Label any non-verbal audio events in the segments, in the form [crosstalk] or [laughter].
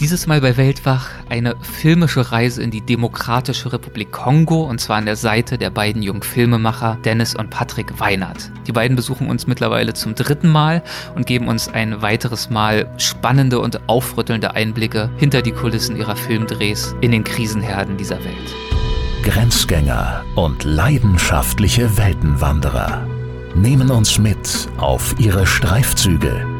Dieses Mal bei Weltwach eine filmische Reise in die Demokratische Republik Kongo und zwar an der Seite der beiden jungen Filmemacher Dennis und Patrick Weinert. Die beiden besuchen uns mittlerweile zum dritten Mal und geben uns ein weiteres Mal spannende und aufrüttelnde Einblicke hinter die Kulissen ihrer Filmdrehs in den Krisenherden dieser Welt. Grenzgänger und leidenschaftliche Weltenwanderer nehmen uns mit auf ihre Streifzüge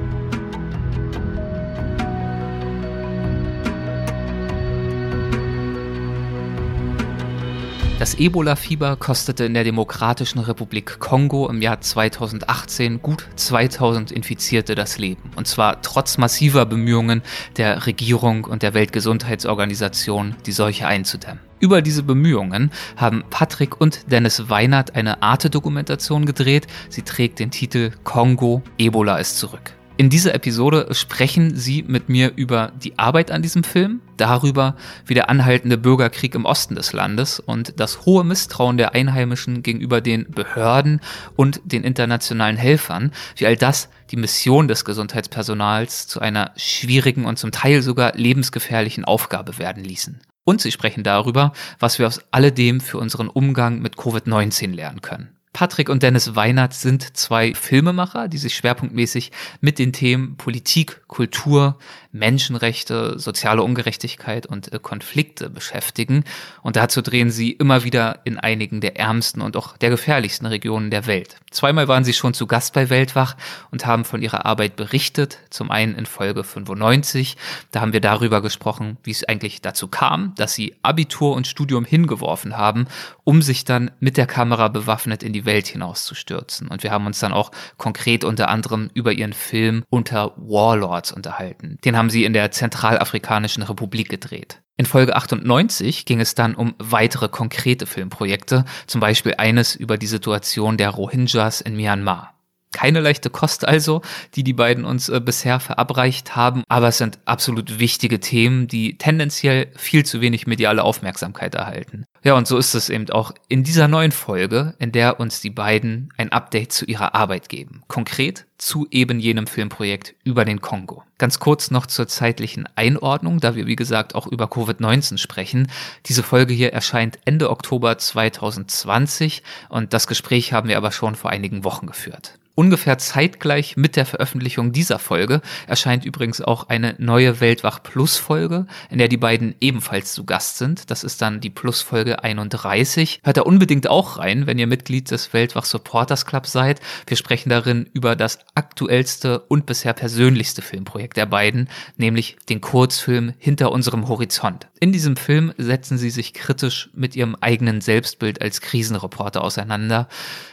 Das Ebola-Fieber kostete in der Demokratischen Republik Kongo im Jahr 2018 gut 2000 Infizierte das Leben. Und zwar trotz massiver Bemühungen der Regierung und der Weltgesundheitsorganisation, die Seuche einzudämmen. Über diese Bemühungen haben Patrick und Dennis Weinert eine Arte-Dokumentation gedreht. Sie trägt den Titel Kongo, Ebola ist zurück. In dieser Episode sprechen Sie mit mir über die Arbeit an diesem Film, darüber, wie der anhaltende Bürgerkrieg im Osten des Landes und das hohe Misstrauen der Einheimischen gegenüber den Behörden und den internationalen Helfern, wie all das die Mission des Gesundheitspersonals zu einer schwierigen und zum Teil sogar lebensgefährlichen Aufgabe werden ließen. Und sie sprechen darüber, was wir aus alledem für unseren Umgang mit Covid-19 lernen können. Patrick und Dennis Weinert sind zwei Filmemacher, die sich schwerpunktmäßig mit den Themen Politik, Kultur, Menschenrechte, soziale Ungerechtigkeit und äh, Konflikte beschäftigen. Und dazu drehen sie immer wieder in einigen der ärmsten und auch der gefährlichsten Regionen der Welt. Zweimal waren sie schon zu Gast bei Weltwach und haben von ihrer Arbeit berichtet. Zum einen in Folge 95. Da haben wir darüber gesprochen, wie es eigentlich dazu kam, dass sie Abitur und Studium hingeworfen haben, um sich dann mit der Kamera bewaffnet in die Welt hinauszustürzen. Und wir haben uns dann auch konkret unter anderem über ihren Film Unter Warlords unterhalten. Den haben sie in der Zentralafrikanischen Republik gedreht. In Folge 98 ging es dann um weitere konkrete Filmprojekte, zum Beispiel eines über die Situation der Rohingyas in Myanmar. Keine leichte Kost also, die die beiden uns äh, bisher verabreicht haben, aber es sind absolut wichtige Themen, die tendenziell viel zu wenig mediale Aufmerksamkeit erhalten. Ja, und so ist es eben auch in dieser neuen Folge, in der uns die beiden ein Update zu ihrer Arbeit geben. Konkret zu eben jenem Filmprojekt über den Kongo. Ganz kurz noch zur zeitlichen Einordnung, da wir wie gesagt auch über Covid-19 sprechen. Diese Folge hier erscheint Ende Oktober 2020 und das Gespräch haben wir aber schon vor einigen Wochen geführt. Ungefähr zeitgleich mit der Veröffentlichung dieser Folge erscheint übrigens auch eine neue Weltwach Plus Folge, in der die beiden ebenfalls zu Gast sind. Das ist dann die Plus Folge 31. Hört da unbedingt auch rein, wenn ihr Mitglied des Weltwach Supporters Club seid. Wir sprechen darin über das aktuellste und bisher persönlichste Filmprojekt der beiden, nämlich den Kurzfilm Hinter unserem Horizont. In diesem Film setzen sie sich kritisch mit ihrem eigenen Selbstbild als Krisenreporter auseinander.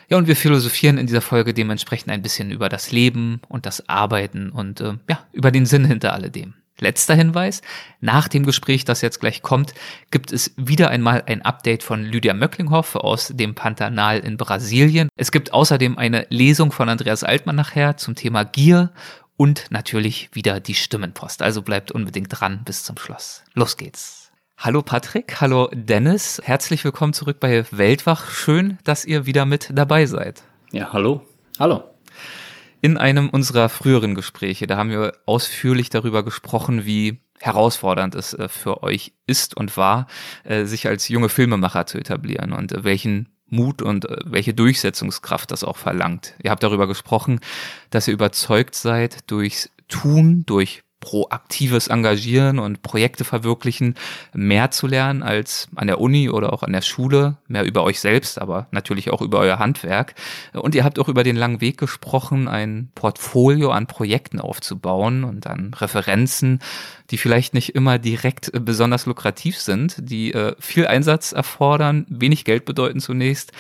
Ja, und wir philosophieren in dieser Folge dementsprechend ein bisschen über das Leben und das Arbeiten und äh, ja, über den Sinn hinter alledem. Letzter Hinweis, nach dem Gespräch, das jetzt gleich kommt, gibt es wieder einmal ein Update von Lydia Möcklinghoff aus dem Pantanal in Brasilien. Es gibt außerdem eine Lesung von Andreas Altmann nachher zum Thema Gier und natürlich wieder die Stimmenpost. Also bleibt unbedingt dran bis zum Schluss. Los geht's. Hallo Patrick, hallo Dennis, herzlich willkommen zurück bei Weltwach. Schön, dass ihr wieder mit dabei seid. Ja, hallo. Hallo. In einem unserer früheren Gespräche, da haben wir ausführlich darüber gesprochen, wie herausfordernd es äh, für euch ist und war, äh, sich als junge Filmemacher zu etablieren und äh, welchen Mut und welche Durchsetzungskraft das auch verlangt. Ihr habt darüber gesprochen, dass ihr überzeugt seid, durchs Tun, durch proaktives Engagieren und Projekte verwirklichen, mehr zu lernen als an der Uni oder auch an der Schule, mehr über euch selbst, aber natürlich auch über euer Handwerk. Und ihr habt auch über den langen Weg gesprochen, ein Portfolio an Projekten aufzubauen und an Referenzen, die vielleicht nicht immer direkt besonders lukrativ sind, die äh, viel Einsatz erfordern, wenig Geld bedeuten zunächst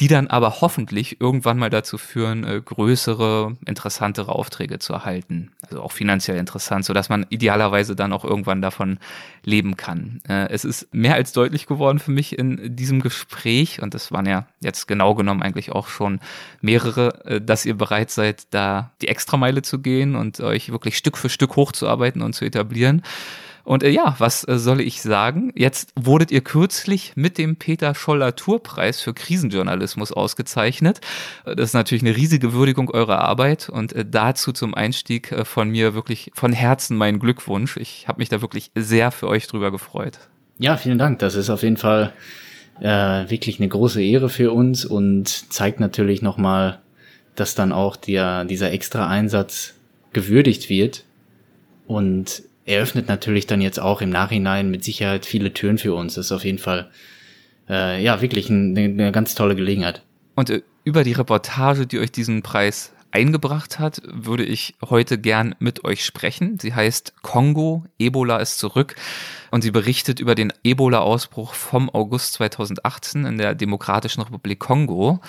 die dann aber hoffentlich irgendwann mal dazu führen, äh, größere, interessantere Aufträge zu erhalten. Also auch finanziell interessant, so dass man idealerweise dann auch irgendwann davon leben kann. Äh, es ist mehr als deutlich geworden für mich in diesem Gespräch, und das waren ja jetzt genau genommen eigentlich auch schon mehrere, äh, dass ihr bereit seid, da die Extrameile zu gehen und euch wirklich Stück für Stück hochzuarbeiten und zu etablieren. Und äh, ja, was äh, soll ich sagen? Jetzt wurdet ihr kürzlich mit dem Peter Scholler Tourpreis für Krisenjournalismus ausgezeichnet. Äh, das ist natürlich eine riesige Würdigung eurer Arbeit und äh, dazu zum Einstieg äh, von mir wirklich von Herzen mein Glückwunsch. Ich habe mich da wirklich sehr für euch drüber gefreut. Ja, vielen Dank. Das ist auf jeden Fall äh, wirklich eine große Ehre für uns und zeigt natürlich nochmal, dass dann auch der, dieser extra Einsatz gewürdigt wird. Und eröffnet natürlich dann jetzt auch im Nachhinein mit Sicherheit viele Türen für uns. Das ist auf jeden Fall äh, ja wirklich ein, eine ganz tolle Gelegenheit. Und äh, über die Reportage, die euch diesen Preis eingebracht hat, würde ich heute gern mit euch sprechen. Sie heißt Kongo, Ebola ist zurück und sie berichtet über den Ebola-Ausbruch vom August 2018 in der Demokratischen Republik Kongo.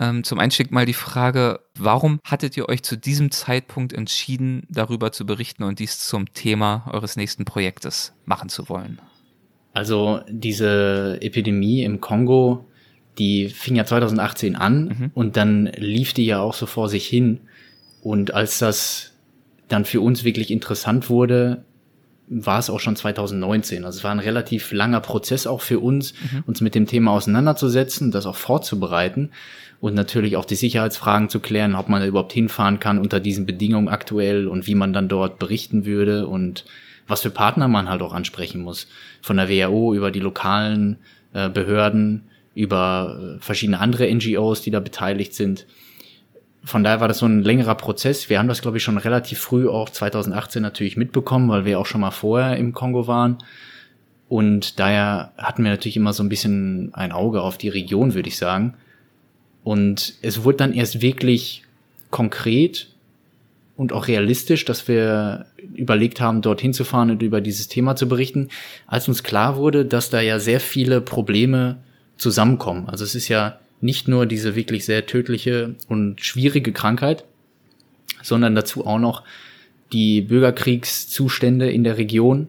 Ähm, zum Einstieg mal die Frage, warum hattet ihr euch zu diesem Zeitpunkt entschieden, darüber zu berichten und dies zum Thema eures nächsten Projektes machen zu wollen? Also diese Epidemie im Kongo, die fing ja 2018 an mhm. und dann lief die ja auch so vor sich hin. Und als das dann für uns wirklich interessant wurde, war es auch schon 2019. Also es war ein relativ langer Prozess auch für uns, mhm. uns mit dem Thema auseinanderzusetzen, das auch vorzubereiten und natürlich auch die Sicherheitsfragen zu klären, ob man da überhaupt hinfahren kann unter diesen Bedingungen aktuell und wie man dann dort berichten würde und was für Partner man halt auch ansprechen muss. Von der WHO über die lokalen äh, Behörden, über äh, verschiedene andere NGOs, die da beteiligt sind. Von daher war das so ein längerer Prozess. Wir haben das, glaube ich, schon relativ früh auch 2018 natürlich mitbekommen, weil wir auch schon mal vorher im Kongo waren. Und daher hatten wir natürlich immer so ein bisschen ein Auge auf die Region, würde ich sagen. Und es wurde dann erst wirklich konkret und auch realistisch, dass wir überlegt haben, dorthin zu fahren und über dieses Thema zu berichten, als uns klar wurde, dass da ja sehr viele Probleme zusammenkommen. Also es ist ja nicht nur diese wirklich sehr tödliche und schwierige Krankheit, sondern dazu auch noch die Bürgerkriegszustände in der Region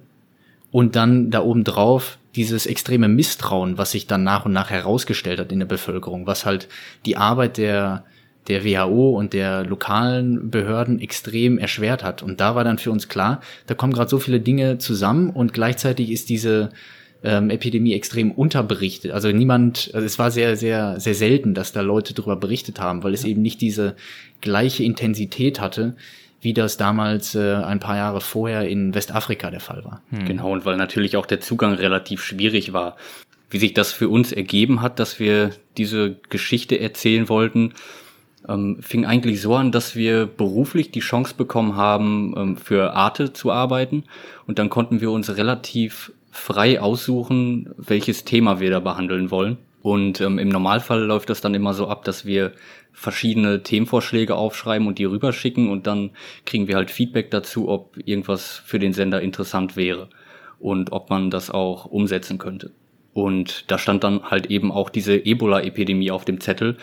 und dann da oben drauf dieses extreme Misstrauen, was sich dann nach und nach herausgestellt hat in der Bevölkerung, was halt die Arbeit der der WHO und der lokalen Behörden extrem erschwert hat. Und da war dann für uns klar, da kommen gerade so viele Dinge zusammen und gleichzeitig ist diese ähm, Epidemie extrem unterberichtet. Also niemand, also es war sehr, sehr, sehr selten, dass da Leute darüber berichtet haben, weil es ja. eben nicht diese gleiche Intensität hatte, wie das damals äh, ein paar Jahre vorher in Westafrika der Fall war. Hm. Genau, und weil natürlich auch der Zugang relativ schwierig war. Wie sich das für uns ergeben hat, dass wir diese Geschichte erzählen wollten, ähm, fing eigentlich so an, dass wir beruflich die Chance bekommen haben, ähm, für Arte zu arbeiten. Und dann konnten wir uns relativ frei aussuchen, welches Thema wir da behandeln wollen. Und ähm, im Normalfall läuft das dann immer so ab, dass wir verschiedene Themenvorschläge aufschreiben und die rüberschicken und dann kriegen wir halt Feedback dazu, ob irgendwas für den Sender interessant wäre und ob man das auch umsetzen könnte. Und da stand dann halt eben auch diese Ebola-Epidemie auf dem Zettel.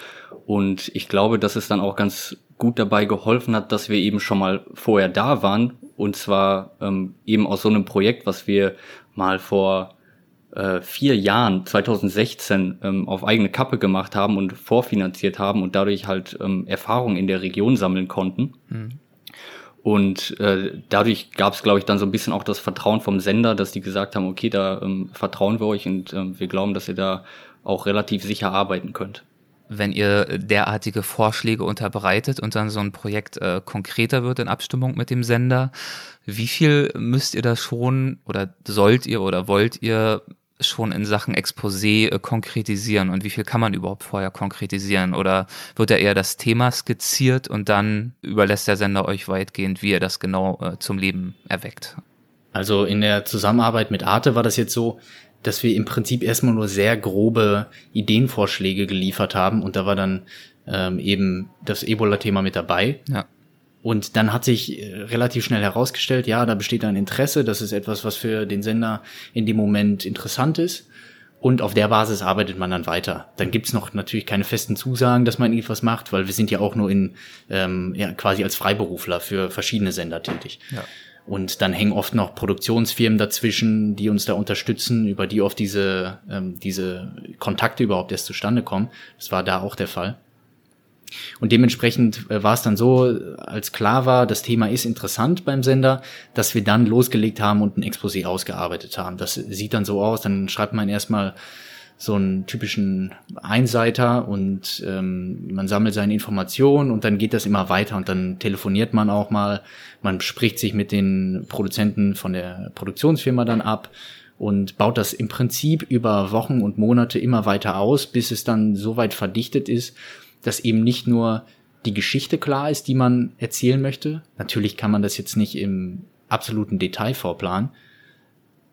Und ich glaube, dass es dann auch ganz gut dabei geholfen hat, dass wir eben schon mal vorher da waren. Und zwar ähm, eben aus so einem Projekt, was wir mal vor äh, vier Jahren, 2016, ähm, auf eigene Kappe gemacht haben und vorfinanziert haben und dadurch halt ähm, Erfahrungen in der Region sammeln konnten. Mhm. Und äh, dadurch gab es, glaube ich, dann so ein bisschen auch das Vertrauen vom Sender, dass die gesagt haben, okay, da ähm, vertrauen wir euch und ähm, wir glauben, dass ihr da auch relativ sicher arbeiten könnt. Wenn ihr derartige Vorschläge unterbreitet und dann so ein Projekt äh, konkreter wird in Abstimmung mit dem Sender, wie viel müsst ihr da schon oder sollt ihr oder wollt ihr schon in Sachen Exposé äh, konkretisieren und wie viel kann man überhaupt vorher konkretisieren? Oder wird da eher das Thema skizziert und dann überlässt der Sender euch weitgehend, wie er das genau äh, zum Leben erweckt? Also in der Zusammenarbeit mit Arte war das jetzt so, dass wir im Prinzip erstmal nur sehr grobe Ideenvorschläge geliefert haben und da war dann ähm, eben das Ebola-Thema mit dabei. Ja. Und dann hat sich äh, relativ schnell herausgestellt, ja, da besteht ein Interesse, das ist etwas, was für den Sender in dem Moment interessant ist. Und auf der Basis arbeitet man dann weiter. Dann gibt's noch natürlich keine festen Zusagen, dass man irgendwas macht, weil wir sind ja auch nur in ähm, ja, quasi als Freiberufler für verschiedene Sender tätig. Ja. Und dann hängen oft noch Produktionsfirmen dazwischen, die uns da unterstützen, über die oft diese, ähm, diese Kontakte überhaupt erst zustande kommen. Das war da auch der Fall. Und dementsprechend äh, war es dann so, als klar war, das Thema ist interessant beim Sender, dass wir dann losgelegt haben und ein Exposé ausgearbeitet haben. Das sieht dann so aus, dann schreibt man erstmal so einen typischen Einseiter und ähm, man sammelt seine Informationen und dann geht das immer weiter und dann telefoniert man auch mal, man spricht sich mit den Produzenten von der Produktionsfirma dann ab und baut das im Prinzip über Wochen und Monate immer weiter aus, bis es dann so weit verdichtet ist, dass eben nicht nur die Geschichte klar ist, die man erzählen möchte. Natürlich kann man das jetzt nicht im absoluten Detail vorplanen,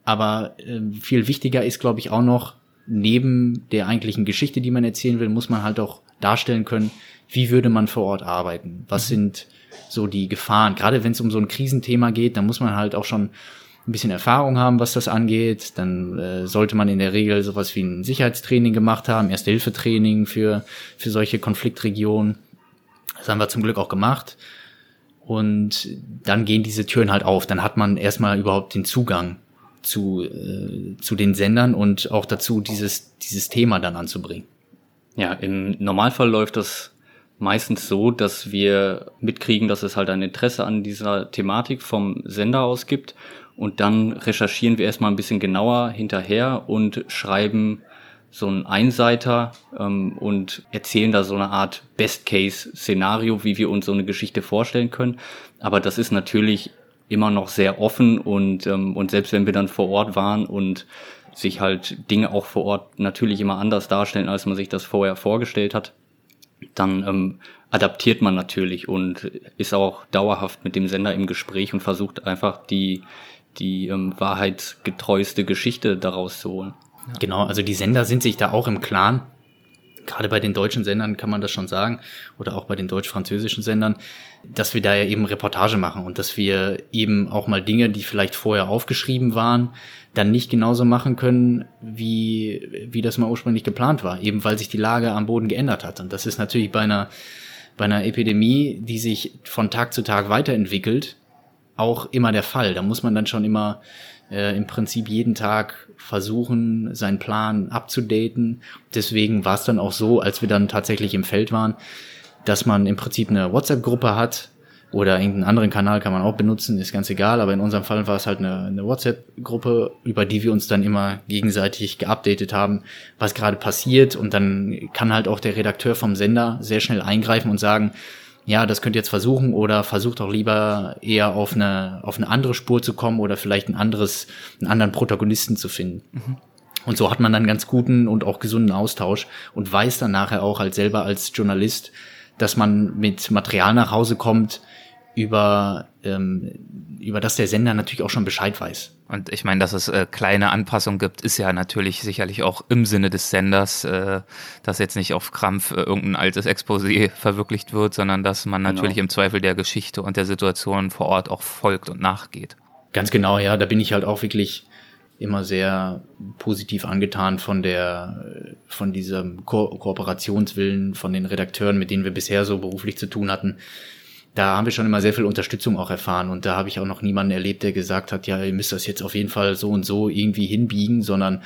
aber äh, viel wichtiger ist, glaube ich, auch noch, neben der eigentlichen Geschichte, die man erzählen will, muss man halt auch darstellen können, wie würde man vor Ort arbeiten? Was mhm. sind so die Gefahren? Gerade wenn es um so ein Krisenthema geht, dann muss man halt auch schon ein bisschen Erfahrung haben, was das angeht. Dann äh, sollte man in der Regel sowas wie ein Sicherheitstraining gemacht haben, Erste-Hilfe-Training für, für solche Konfliktregionen. Das haben wir zum Glück auch gemacht. Und dann gehen diese Türen halt auf. Dann hat man erstmal überhaupt den Zugang zu, äh, zu den Sendern und auch dazu, dieses, dieses Thema dann anzubringen. Ja, im Normalfall läuft das meistens so, dass wir mitkriegen, dass es halt ein Interesse an dieser Thematik vom Sender aus gibt und dann recherchieren wir erstmal ein bisschen genauer hinterher und schreiben so einen Einseiter ähm, und erzählen da so eine Art Best-Case-Szenario, wie wir uns so eine Geschichte vorstellen können. Aber das ist natürlich immer noch sehr offen und, ähm, und selbst wenn wir dann vor Ort waren und sich halt Dinge auch vor Ort natürlich immer anders darstellen, als man sich das vorher vorgestellt hat, dann ähm, adaptiert man natürlich und ist auch dauerhaft mit dem Sender im Gespräch und versucht einfach die, die ähm, wahrheitsgetreueste Geschichte daraus zu holen. Genau, also die Sender sind sich da auch im Klaren, gerade bei den deutschen Sendern kann man das schon sagen, oder auch bei den deutsch-französischen Sendern, dass wir da ja eben Reportage machen und dass wir eben auch mal Dinge, die vielleicht vorher aufgeschrieben waren, dann nicht genauso machen können, wie, wie das mal ursprünglich geplant war, eben weil sich die Lage am Boden geändert hat. Und das ist natürlich bei einer, bei einer Epidemie, die sich von Tag zu Tag weiterentwickelt, auch immer der Fall. Da muss man dann schon immer äh, im Prinzip jeden Tag versuchen, seinen Plan abzudaten. Deswegen war es dann auch so, als wir dann tatsächlich im Feld waren, dass man im Prinzip eine WhatsApp-Gruppe hat oder irgendeinen anderen Kanal kann man auch benutzen, ist ganz egal, aber in unserem Fall war es halt eine, eine WhatsApp-Gruppe, über die wir uns dann immer gegenseitig geupdatet haben, was gerade passiert und dann kann halt auch der Redakteur vom Sender sehr schnell eingreifen und sagen, ja, das könnt ihr jetzt versuchen oder versucht auch lieber eher auf eine, auf eine andere Spur zu kommen oder vielleicht ein anderes, einen anderen Protagonisten zu finden. Mhm. Und so hat man dann ganz guten und auch gesunden Austausch und weiß dann nachher auch als selber als Journalist, dass man mit Material nach Hause kommt, über, ähm, über das der Sender natürlich auch schon Bescheid weiß. Und ich meine, dass es äh, kleine Anpassungen gibt, ist ja natürlich sicherlich auch im Sinne des Senders, äh, dass jetzt nicht auf Krampf äh, irgendein altes Exposé verwirklicht wird, sondern dass man genau. natürlich im Zweifel der Geschichte und der Situation vor Ort auch folgt und nachgeht. Ganz genau, ja, da bin ich halt auch wirklich immer sehr positiv angetan von der, von diesem Ko Kooperationswillen von den Redakteuren, mit denen wir bisher so beruflich zu tun hatten da haben wir schon immer sehr viel Unterstützung auch erfahren und da habe ich auch noch niemanden erlebt, der gesagt hat, ja, ihr müsst das jetzt auf jeden Fall so und so irgendwie hinbiegen, sondern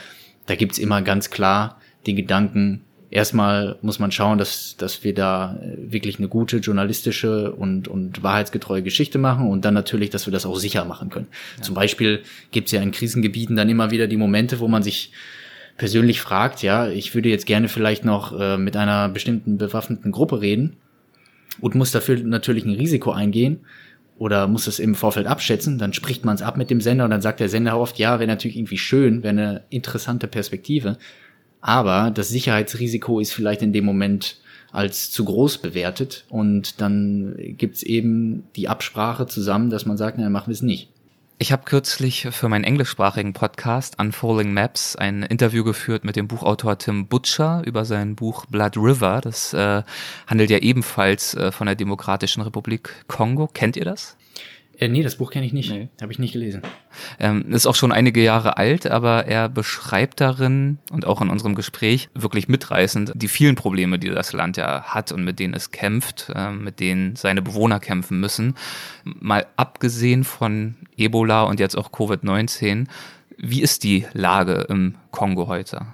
da gibt's immer ganz klar den Gedanken, erstmal muss man schauen, dass, dass wir da äh, wirklich eine gute journalistische und, und wahrheitsgetreue Geschichte machen und dann natürlich, dass wir das auch sicher machen können. Ja. Zum Beispiel gibt's ja in Krisengebieten dann immer wieder die Momente, wo man sich persönlich fragt, ja, ich würde jetzt gerne vielleicht noch äh, mit einer bestimmten bewaffneten Gruppe reden und muss dafür natürlich ein Risiko eingehen oder muss es im Vorfeld abschätzen, dann spricht man es ab mit dem Sender und dann sagt der Sender oft, ja, wäre natürlich irgendwie schön, wäre eine interessante Perspektive, aber das Sicherheitsrisiko ist vielleicht in dem Moment als zu groß bewertet und dann gibt's eben die Absprache zusammen, dass man sagt, na, machen wir es nicht. Ich habe kürzlich für meinen englischsprachigen Podcast Unfolding Maps ein Interview geführt mit dem Buchautor Tim Butcher über sein Buch Blood River. Das äh, handelt ja ebenfalls äh, von der Demokratischen Republik Kongo. Kennt ihr das? Äh, nee, das Buch kenne ich nicht. Nee. Habe ich nicht gelesen. Ähm, ist auch schon einige Jahre alt, aber er beschreibt darin und auch in unserem Gespräch wirklich mitreißend die vielen Probleme, die das Land ja hat und mit denen es kämpft, äh, mit denen seine Bewohner kämpfen müssen. Mal abgesehen von Ebola und jetzt auch Covid-19, wie ist die Lage im Kongo heute?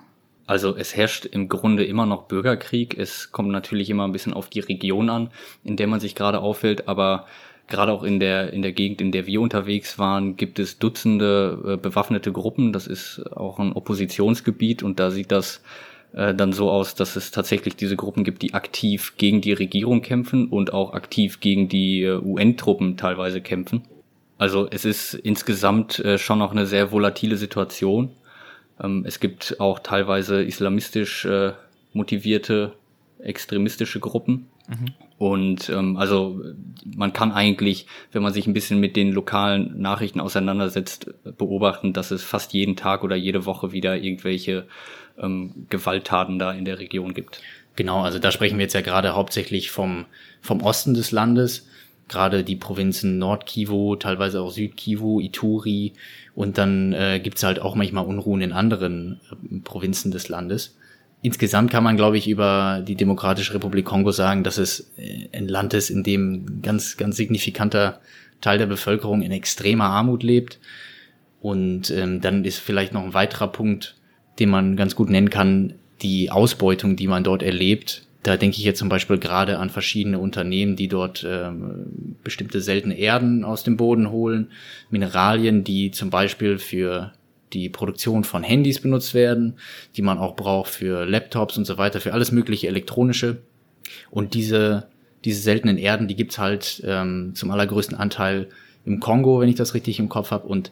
Also es herrscht im Grunde immer noch Bürgerkrieg. Es kommt natürlich immer ein bisschen auf die Region an, in der man sich gerade aufhält, aber gerade auch in der, in der Gegend, in der wir unterwegs waren, gibt es Dutzende äh, bewaffnete Gruppen. Das ist auch ein Oppositionsgebiet und da sieht das äh, dann so aus, dass es tatsächlich diese Gruppen gibt, die aktiv gegen die Regierung kämpfen und auch aktiv gegen die äh, UN-Truppen teilweise kämpfen. Also es ist insgesamt äh, schon noch eine sehr volatile Situation. Ähm, es gibt auch teilweise islamistisch motivierte extremistische Gruppen. Und ähm, also man kann eigentlich, wenn man sich ein bisschen mit den lokalen Nachrichten auseinandersetzt, beobachten, dass es fast jeden Tag oder jede Woche wieder irgendwelche ähm, Gewalttaten da in der Region gibt. Genau, also da sprechen wir jetzt ja gerade hauptsächlich vom, vom Osten des Landes, gerade die Provinzen Nordkivu, teilweise auch Südkivu, Ituri und dann äh, gibt halt auch manchmal Unruhen in anderen äh, Provinzen des Landes. Insgesamt kann man, glaube ich, über die Demokratische Republik Kongo sagen, dass es äh, ein Land ist, in dem ganz, ganz signifikanter Teil der Bevölkerung in extremer Armut lebt. Und ähm, dann ist vielleicht noch ein weiterer Punkt, den man ganz gut nennen kann, die Ausbeutung, die man dort erlebt. Da denke ich jetzt zum Beispiel gerade an verschiedene Unternehmen, die dort ähm, bestimmte seltene Erden aus dem Boden holen, Mineralien, die zum Beispiel für die Produktion von Handys benutzt werden, die man auch braucht für Laptops und so weiter, für alles mögliche elektronische. Und diese, diese seltenen Erden, die gibt's halt ähm, zum allergrößten Anteil im Kongo, wenn ich das richtig im Kopf habe. Und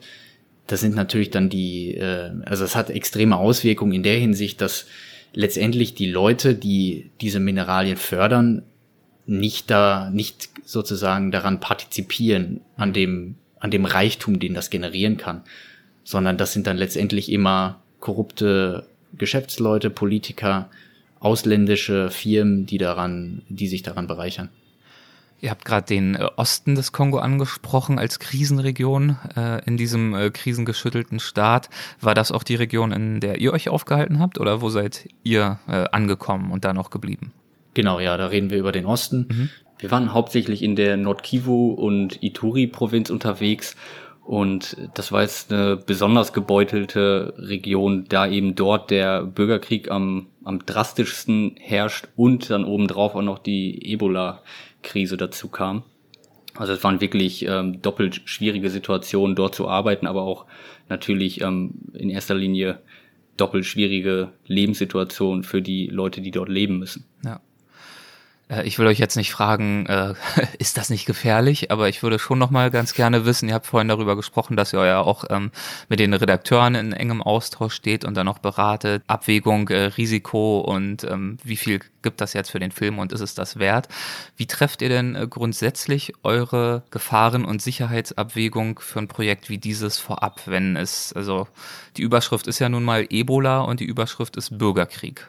das sind natürlich dann die, äh, also es hat extreme Auswirkungen in der Hinsicht, dass letztendlich die Leute, die diese Mineralien fördern, nicht da, nicht sozusagen daran partizipieren, an dem, an dem Reichtum, den das generieren kann, sondern das sind dann letztendlich immer korrupte Geschäftsleute, Politiker, ausländische Firmen, die daran, die sich daran bereichern. Ihr habt gerade den äh, Osten des Kongo angesprochen als Krisenregion äh, in diesem äh, krisengeschüttelten Staat. War das auch die Region, in der ihr euch aufgehalten habt oder wo seid ihr äh, angekommen und da noch geblieben? Genau, ja, da reden wir über den Osten. Mhm. Wir waren hauptsächlich in der Nordkivu und Ituri-Provinz unterwegs und das war jetzt eine besonders gebeutelte Region, da eben dort der Bürgerkrieg am, am drastischsten herrscht und dann obendrauf auch noch die Ebola Krise dazu kam. Also es waren wirklich ähm, doppelt schwierige Situationen, dort zu arbeiten, aber auch natürlich ähm, in erster Linie doppelt schwierige Lebenssituationen für die Leute, die dort leben müssen. Ja. Äh, ich will euch jetzt nicht fragen, äh, [laughs] ist das nicht gefährlich? Aber ich würde schon noch mal ganz gerne wissen, ihr habt vorhin darüber gesprochen, dass ihr ja auch ähm, mit den Redakteuren in engem Austausch steht und dann auch beratet, Abwägung, äh, Risiko und ähm, wie viel gibt das jetzt für den Film und ist es das wert? Wie trefft ihr denn äh, grundsätzlich eure Gefahren- und Sicherheitsabwägung für ein Projekt wie dieses vorab, wenn es, also die Überschrift ist ja nun mal Ebola und die Überschrift ist Bürgerkrieg.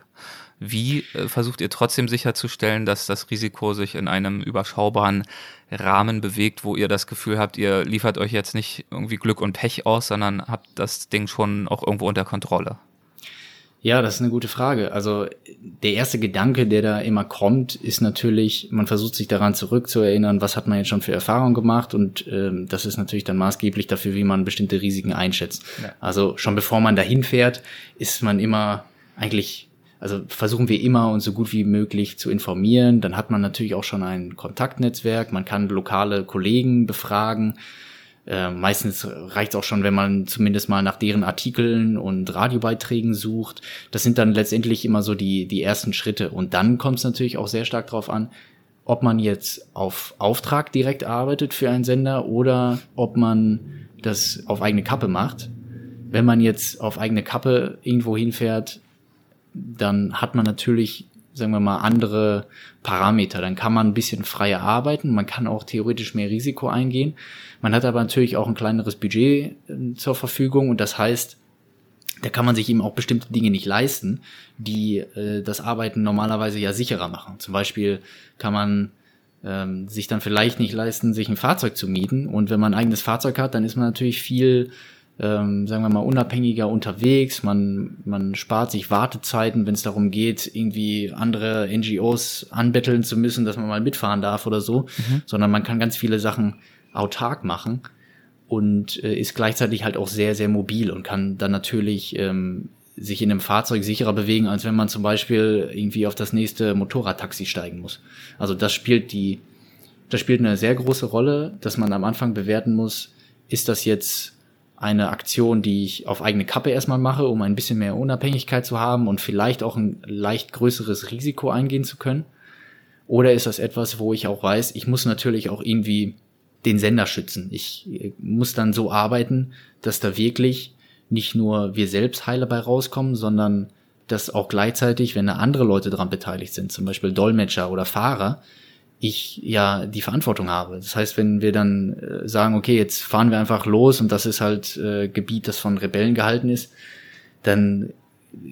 Wie äh, versucht ihr trotzdem sicherzustellen, dass das Risiko sich in einem überschaubaren Rahmen bewegt, wo ihr das Gefühl habt, ihr liefert euch jetzt nicht irgendwie Glück und Pech aus, sondern habt das Ding schon auch irgendwo unter Kontrolle? Ja, das ist eine gute Frage. Also der erste Gedanke, der da immer kommt, ist natürlich, man versucht sich daran zurückzuerinnern, was hat man jetzt schon für Erfahrungen gemacht und ähm, das ist natürlich dann maßgeblich dafür, wie man bestimmte Risiken einschätzt. Ja. Also schon bevor man dahin fährt, ist man immer eigentlich also versuchen wir immer, uns so gut wie möglich zu informieren. Dann hat man natürlich auch schon ein Kontaktnetzwerk. Man kann lokale Kollegen befragen. Äh, meistens reicht es auch schon, wenn man zumindest mal nach deren Artikeln und Radiobeiträgen sucht. Das sind dann letztendlich immer so die, die ersten Schritte. Und dann kommt es natürlich auch sehr stark darauf an, ob man jetzt auf Auftrag direkt arbeitet für einen Sender oder ob man das auf eigene Kappe macht. Wenn man jetzt auf eigene Kappe irgendwo hinfährt, dann hat man natürlich, sagen wir mal, andere Parameter. Dann kann man ein bisschen freier arbeiten, man kann auch theoretisch mehr Risiko eingehen. Man hat aber natürlich auch ein kleineres Budget äh, zur Verfügung und das heißt, da kann man sich eben auch bestimmte Dinge nicht leisten, die äh, das Arbeiten normalerweise ja sicherer machen. Zum Beispiel kann man ähm, sich dann vielleicht nicht leisten, sich ein Fahrzeug zu mieten. Und wenn man ein eigenes Fahrzeug hat, dann ist man natürlich viel ähm, sagen wir mal, unabhängiger unterwegs. Man, man spart sich Wartezeiten, wenn es darum geht, irgendwie andere NGOs anbetteln zu müssen, dass man mal mitfahren darf oder so, mhm. sondern man kann ganz viele Sachen autark machen und äh, ist gleichzeitig halt auch sehr, sehr mobil und kann dann natürlich ähm, sich in einem Fahrzeug sicherer bewegen, als wenn man zum Beispiel irgendwie auf das nächste Motorradtaxi steigen muss. Also das spielt die, das spielt eine sehr große Rolle, dass man am Anfang bewerten muss, ist das jetzt eine Aktion, die ich auf eigene Kappe erstmal mache, um ein bisschen mehr Unabhängigkeit zu haben und vielleicht auch ein leicht größeres Risiko eingehen zu können? Oder ist das etwas, wo ich auch weiß, ich muss natürlich auch irgendwie den Sender schützen. Ich äh, muss dann so arbeiten, dass da wirklich nicht nur wir selbst heile bei rauskommen, sondern dass auch gleichzeitig, wenn da andere Leute dran beteiligt sind, zum Beispiel Dolmetscher oder Fahrer, ich ja die Verantwortung habe. Das heißt, wenn wir dann äh, sagen, okay, jetzt fahren wir einfach los und das ist halt äh, Gebiet, das von Rebellen gehalten ist, dann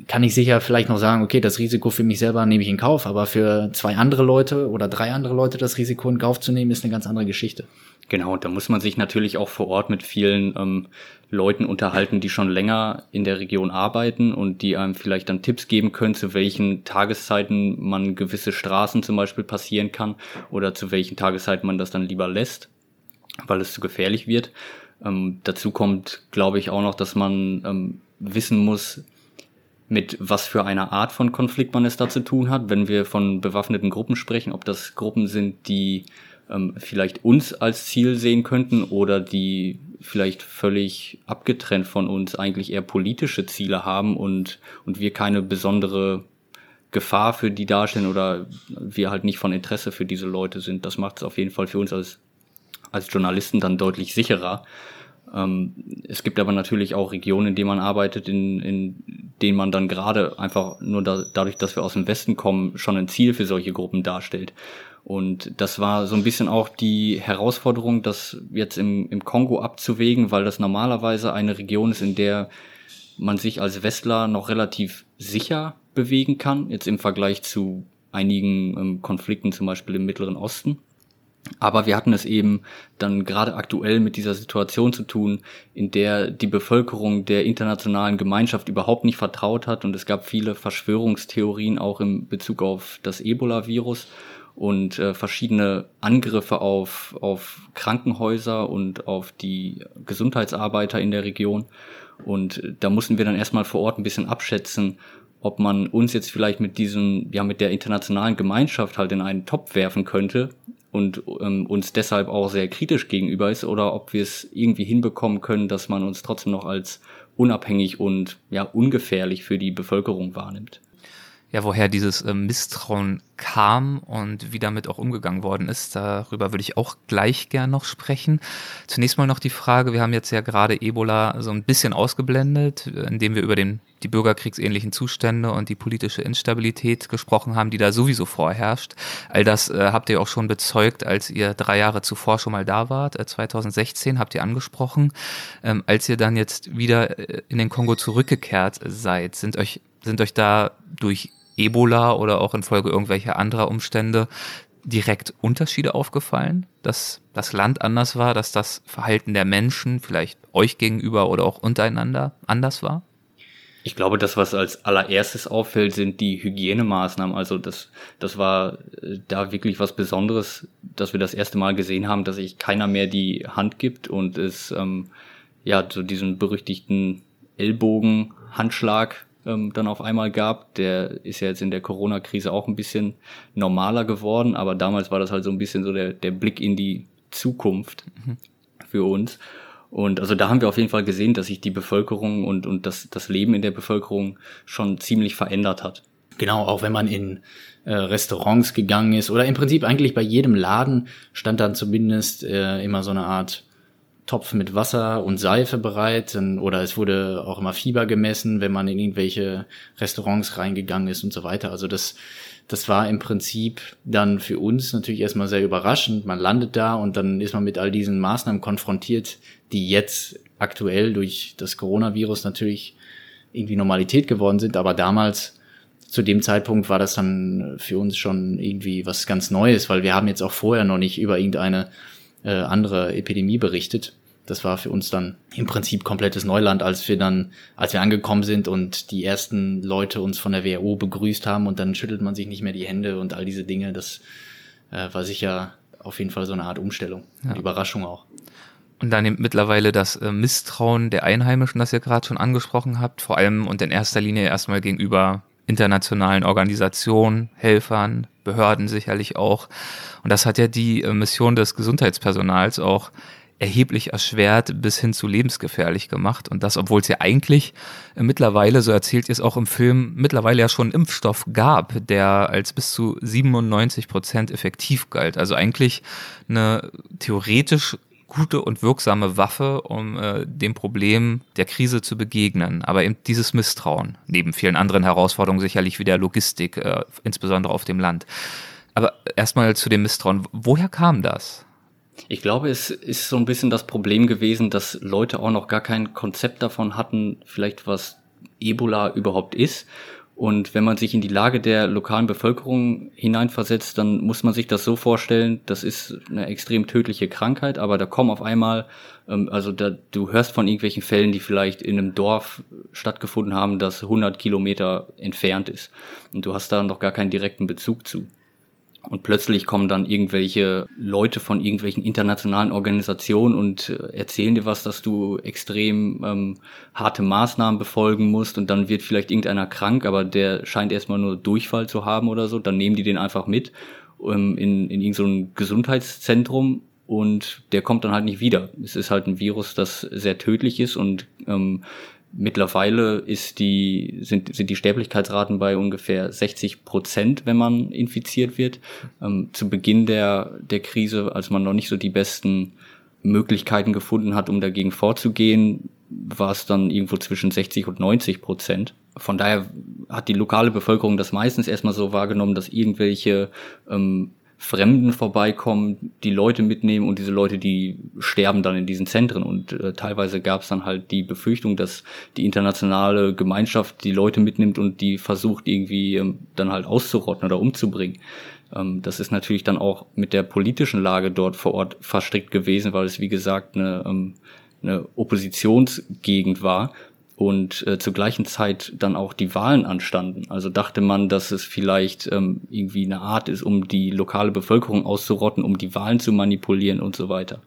kann ich sicher vielleicht noch sagen, okay, das Risiko für mich selber nehme ich in Kauf, aber für zwei andere Leute oder drei andere Leute das Risiko in Kauf zu nehmen, ist eine ganz andere Geschichte. Genau, da muss man sich natürlich auch vor Ort mit vielen ähm, Leuten unterhalten, die schon länger in der Region arbeiten und die einem vielleicht dann Tipps geben können, zu welchen Tageszeiten man gewisse Straßen zum Beispiel passieren kann oder zu welchen Tageszeiten man das dann lieber lässt, weil es zu gefährlich wird. Ähm, dazu kommt, glaube ich, auch noch, dass man ähm, wissen muss, mit was für einer Art von Konflikt man es da zu tun hat. Wenn wir von bewaffneten Gruppen sprechen, ob das Gruppen sind, die ähm, vielleicht uns als Ziel sehen könnten oder die vielleicht völlig abgetrennt von uns eigentlich eher politische Ziele haben und, und wir keine besondere Gefahr für die darstellen oder wir halt nicht von Interesse für diese Leute sind. Das macht es auf jeden Fall für uns als, als Journalisten dann deutlich sicherer. Ähm, es gibt aber natürlich auch Regionen, in denen man arbeitet, in, in denen man dann gerade einfach nur da, dadurch, dass wir aus dem Westen kommen, schon ein Ziel für solche Gruppen darstellt. Und das war so ein bisschen auch die Herausforderung, das jetzt im, im Kongo abzuwägen, weil das normalerweise eine Region ist, in der man sich als Westler noch relativ sicher bewegen kann, jetzt im Vergleich zu einigen ähm, Konflikten, zum Beispiel im Mittleren Osten. Aber wir hatten es eben dann gerade aktuell mit dieser Situation zu tun, in der die Bevölkerung der internationalen Gemeinschaft überhaupt nicht vertraut hat und es gab viele Verschwörungstheorien auch im Bezug auf das Ebola-Virus und äh, verschiedene Angriffe auf, auf Krankenhäuser und auf die Gesundheitsarbeiter in der Region. Und da mussten wir dann erstmal vor Ort ein bisschen abschätzen, ob man uns jetzt vielleicht mit diesem, ja, mit der internationalen Gemeinschaft halt in einen Topf werfen könnte und ähm, uns deshalb auch sehr kritisch gegenüber ist oder ob wir es irgendwie hinbekommen können, dass man uns trotzdem noch als unabhängig und ja ungefährlich für die Bevölkerung wahrnimmt ja, woher dieses äh, Misstrauen kam und wie damit auch umgegangen worden ist. Darüber würde ich auch gleich gern noch sprechen. Zunächst mal noch die Frage, wir haben jetzt ja gerade Ebola so ein bisschen ausgeblendet, indem wir über den, die bürgerkriegsähnlichen Zustände und die politische Instabilität gesprochen haben, die da sowieso vorherrscht. All das äh, habt ihr auch schon bezeugt, als ihr drei Jahre zuvor schon mal da wart. Äh, 2016 habt ihr angesprochen. Ähm, als ihr dann jetzt wieder äh, in den Kongo zurückgekehrt seid, sind euch sind euch da durch Ebola oder auch infolge irgendwelcher anderer Umstände direkt Unterschiede aufgefallen, dass das Land anders war, dass das Verhalten der Menschen vielleicht euch gegenüber oder auch untereinander anders war? Ich glaube, das, was als allererstes auffällt, sind die Hygienemaßnahmen. Also das, das war äh, da wirklich was Besonderes, dass wir das erste Mal gesehen haben, dass sich keiner mehr die Hand gibt und es ähm, ja so diesen berüchtigten Ellbogenhandschlag ähm, dann auf einmal gab. Der ist ja jetzt in der Corona-Krise auch ein bisschen normaler geworden, aber damals war das halt so ein bisschen so der, der Blick in die Zukunft mhm. für uns. Und also da haben wir auf jeden Fall gesehen, dass sich die Bevölkerung und, und das, das Leben in der Bevölkerung schon ziemlich verändert hat. Genau, auch wenn man in äh, Restaurants gegangen ist oder im Prinzip eigentlich bei jedem Laden stand dann zumindest äh, immer so eine Art Topf mit Wasser und Seife bereit oder es wurde auch immer Fieber gemessen, wenn man in irgendwelche Restaurants reingegangen ist und so weiter. Also das, das war im Prinzip dann für uns natürlich erstmal sehr überraschend. Man landet da und dann ist man mit all diesen Maßnahmen konfrontiert, die jetzt aktuell durch das Coronavirus natürlich irgendwie Normalität geworden sind, aber damals zu dem Zeitpunkt war das dann für uns schon irgendwie was ganz Neues, weil wir haben jetzt auch vorher noch nicht über irgendeine äh, andere Epidemie berichtet. Das war für uns dann im Prinzip komplettes Neuland, als wir dann, als wir angekommen sind und die ersten Leute uns von der WHO begrüßt haben und dann schüttelt man sich nicht mehr die Hände und all diese Dinge. Das äh, war sicher auf jeden Fall so eine Art Umstellung ja. und Überraschung auch. Und dann eben mittlerweile das äh, Misstrauen der Einheimischen, das ihr gerade schon angesprochen habt, vor allem und in erster Linie erstmal gegenüber internationalen Organisationen, Helfern, Behörden sicherlich auch. Und das hat ja die äh, Mission des Gesundheitspersonals auch erheblich erschwert bis hin zu lebensgefährlich gemacht. Und das, obwohl es ja eigentlich äh, mittlerweile, so erzählt ihr es auch im Film, mittlerweile ja schon Impfstoff gab, der als bis zu 97 Prozent effektiv galt. Also eigentlich eine theoretisch gute und wirksame Waffe, um äh, dem Problem der Krise zu begegnen. Aber eben dieses Misstrauen, neben vielen anderen Herausforderungen sicherlich wie der Logistik, äh, insbesondere auf dem Land. Aber erstmal zu dem Misstrauen. Woher kam das? Ich glaube, es ist so ein bisschen das Problem gewesen, dass Leute auch noch gar kein Konzept davon hatten, vielleicht was Ebola überhaupt ist und wenn man sich in die Lage der lokalen Bevölkerung hineinversetzt, dann muss man sich das so vorstellen, das ist eine extrem tödliche Krankheit, aber da kommen auf einmal, ähm, also da, du hörst von irgendwelchen Fällen, die vielleicht in einem Dorf stattgefunden haben, das 100 Kilometer entfernt ist. Und du hast da noch gar keinen direkten Bezug zu. Und plötzlich kommen dann irgendwelche Leute von irgendwelchen internationalen Organisationen und äh, erzählen dir was, dass du extrem ähm, harte Maßnahmen befolgen musst und dann wird vielleicht irgendeiner krank, aber der scheint erstmal nur Durchfall zu haben oder so. Dann nehmen die den einfach mit ähm, in, in irgendein Gesundheitszentrum und der kommt dann halt nicht wieder. Es ist halt ein Virus, das sehr tödlich ist und ähm, Mittlerweile ist die, sind, sind die Sterblichkeitsraten bei ungefähr 60 Prozent, wenn man infiziert wird. Ähm, zu Beginn der, der Krise, als man noch nicht so die besten Möglichkeiten gefunden hat, um dagegen vorzugehen, war es dann irgendwo zwischen 60 und 90 Prozent. Von daher hat die lokale Bevölkerung das meistens erstmal so wahrgenommen, dass irgendwelche ähm, Fremden vorbeikommen, die Leute mitnehmen und diese Leute, die sterben dann in diesen Zentren. Und äh, teilweise gab es dann halt die Befürchtung, dass die internationale Gemeinschaft die Leute mitnimmt und die versucht irgendwie ähm, dann halt auszurotten oder umzubringen. Ähm, das ist natürlich dann auch mit der politischen Lage dort vor Ort verstrickt gewesen, weil es wie gesagt eine, ähm, eine Oppositionsgegend war und äh, zur gleichen Zeit dann auch die Wahlen anstanden. Also dachte man, dass es vielleicht ähm, irgendwie eine Art ist, um die lokale Bevölkerung auszurotten, um die Wahlen zu manipulieren und so weiter.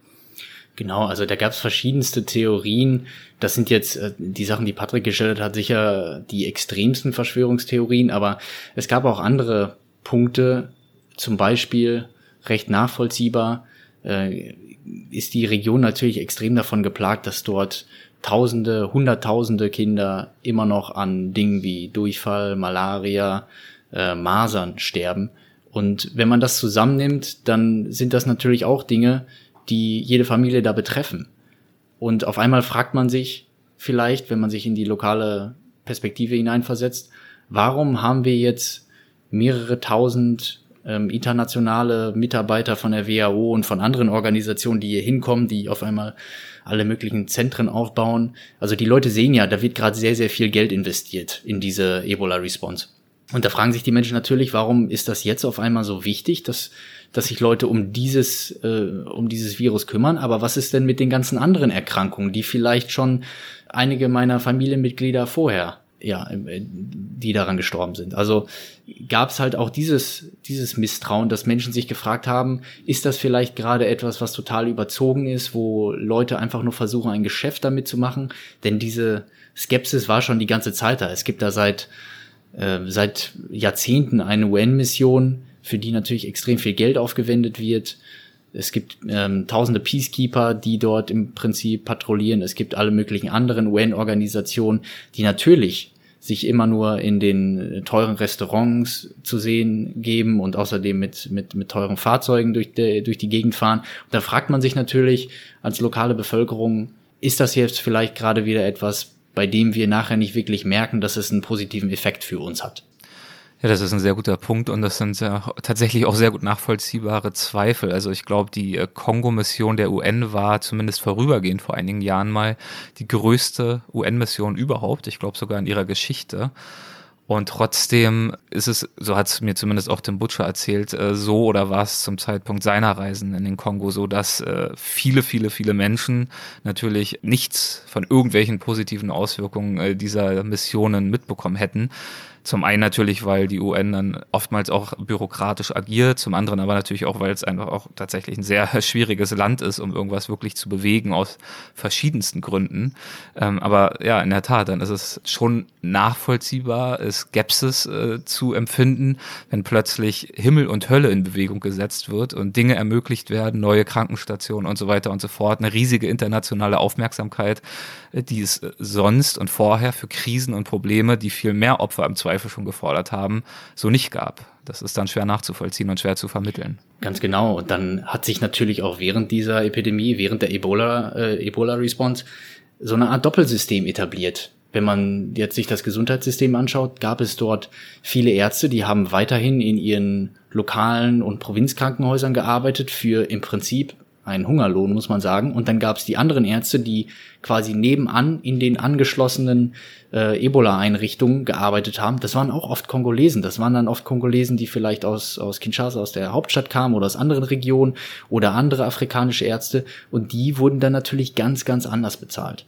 Genau, also da gab es verschiedenste Theorien. Das sind jetzt äh, die Sachen, die Patrick gestellt hat, sicher die extremsten Verschwörungstheorien, aber es gab auch andere Punkte, zum Beispiel recht nachvollziehbar, äh, ist die Region natürlich extrem davon geplagt, dass dort Tausende, Hunderttausende Kinder immer noch an Dingen wie Durchfall, Malaria, äh, Masern sterben. Und wenn man das zusammennimmt, dann sind das natürlich auch Dinge, die jede Familie da betreffen. Und auf einmal fragt man sich vielleicht, wenn man sich in die lokale Perspektive hineinversetzt, warum haben wir jetzt mehrere tausend ähm, internationale Mitarbeiter von der WHO und von anderen Organisationen, die hier hinkommen, die auf einmal alle möglichen Zentren aufbauen. Also die Leute sehen ja, da wird gerade sehr, sehr viel Geld investiert in diese Ebola-Response. Und da fragen sich die Menschen natürlich, warum ist das jetzt auf einmal so wichtig, dass, dass sich Leute um dieses, äh, um dieses Virus kümmern. Aber was ist denn mit den ganzen anderen Erkrankungen, die vielleicht schon einige meiner Familienmitglieder vorher ja, äh, die daran gestorben sind. Also gab es halt auch dieses, dieses Misstrauen, dass Menschen sich gefragt haben, ist das vielleicht gerade etwas, was total überzogen ist, wo Leute einfach nur versuchen, ein Geschäft damit zu machen? Denn diese Skepsis war schon die ganze Zeit da. Es gibt da seit, äh, seit Jahrzehnten eine UN-Mission, für die natürlich extrem viel Geld aufgewendet wird. Es gibt ähm, tausende Peacekeeper, die dort im Prinzip patrouillieren. Es gibt alle möglichen anderen UN-Organisationen, die natürlich sich immer nur in den teuren Restaurants zu sehen geben und außerdem mit, mit, mit teuren Fahrzeugen durch die, durch die Gegend fahren. Und da fragt man sich natürlich als lokale Bevölkerung, ist das jetzt vielleicht gerade wieder etwas, bei dem wir nachher nicht wirklich merken, dass es einen positiven Effekt für uns hat? Ja, das ist ein sehr guter Punkt und das sind ja tatsächlich auch sehr gut nachvollziehbare Zweifel. Also ich glaube, die äh, Kongo-Mission der UN war zumindest vorübergehend vor einigen Jahren mal die größte UN-Mission überhaupt. Ich glaube sogar in ihrer Geschichte. Und trotzdem ist es, so hat es mir zumindest auch Tim Butcher erzählt, äh, so oder war es zum Zeitpunkt seiner Reisen in den Kongo so, dass äh, viele, viele, viele Menschen natürlich nichts von irgendwelchen positiven Auswirkungen dieser Missionen mitbekommen hätten Zum einen natürlich, weil die UN dann oftmals auch bürokratisch agiert, zum anderen aber natürlich auch, weil es einfach auch tatsächlich ein sehr [laughs] schwieriges Land ist, um irgendwas wirklich zu bewegen aus verschiedensten Gründen. Ähm, aber ja, in der Tat, dann ist es schon nachvollziehbar, Skepsis äh, zu empfinden, wenn plötzlich Himmel und Hölle in Bewegung gesetzt wird und Dinge ermöglicht werden, neue Krankenstationen und so weiter und so fort, eine riesige internationale Aufmerksamkeit, äh, die es äh, sonst und vorher für Krisen und Probleme, die viel mehr Opfer im Zweifel Zweifel schon gefordert haben, so nicht gab. Das ist dann schwer nachzuvollziehen und schwer zu vermitteln. Ganz genau. Und dann hat sich natürlich auch während dieser Epidemie, während der Ebola, äh, Ebola-Response, so eine Art Doppelsystem etabliert. Wenn man jetzt sich das Gesundheitssystem anschaut, gab es dort viele Ärzte, die haben weiterhin in ihren lokalen und Provinzkrankenhäusern gearbeitet für im Prinzip ein Hungerlohn, muss man sagen. Und dann gab es die anderen Ärzte, die quasi nebenan in den angeschlossenen äh, Ebola-Einrichtungen gearbeitet haben. Das waren auch oft Kongolesen. Das waren dann oft Kongolesen, die vielleicht aus, aus Kinshasa, aus der Hauptstadt kamen oder aus anderen Regionen oder andere afrikanische Ärzte. Und die wurden dann natürlich ganz, ganz anders bezahlt.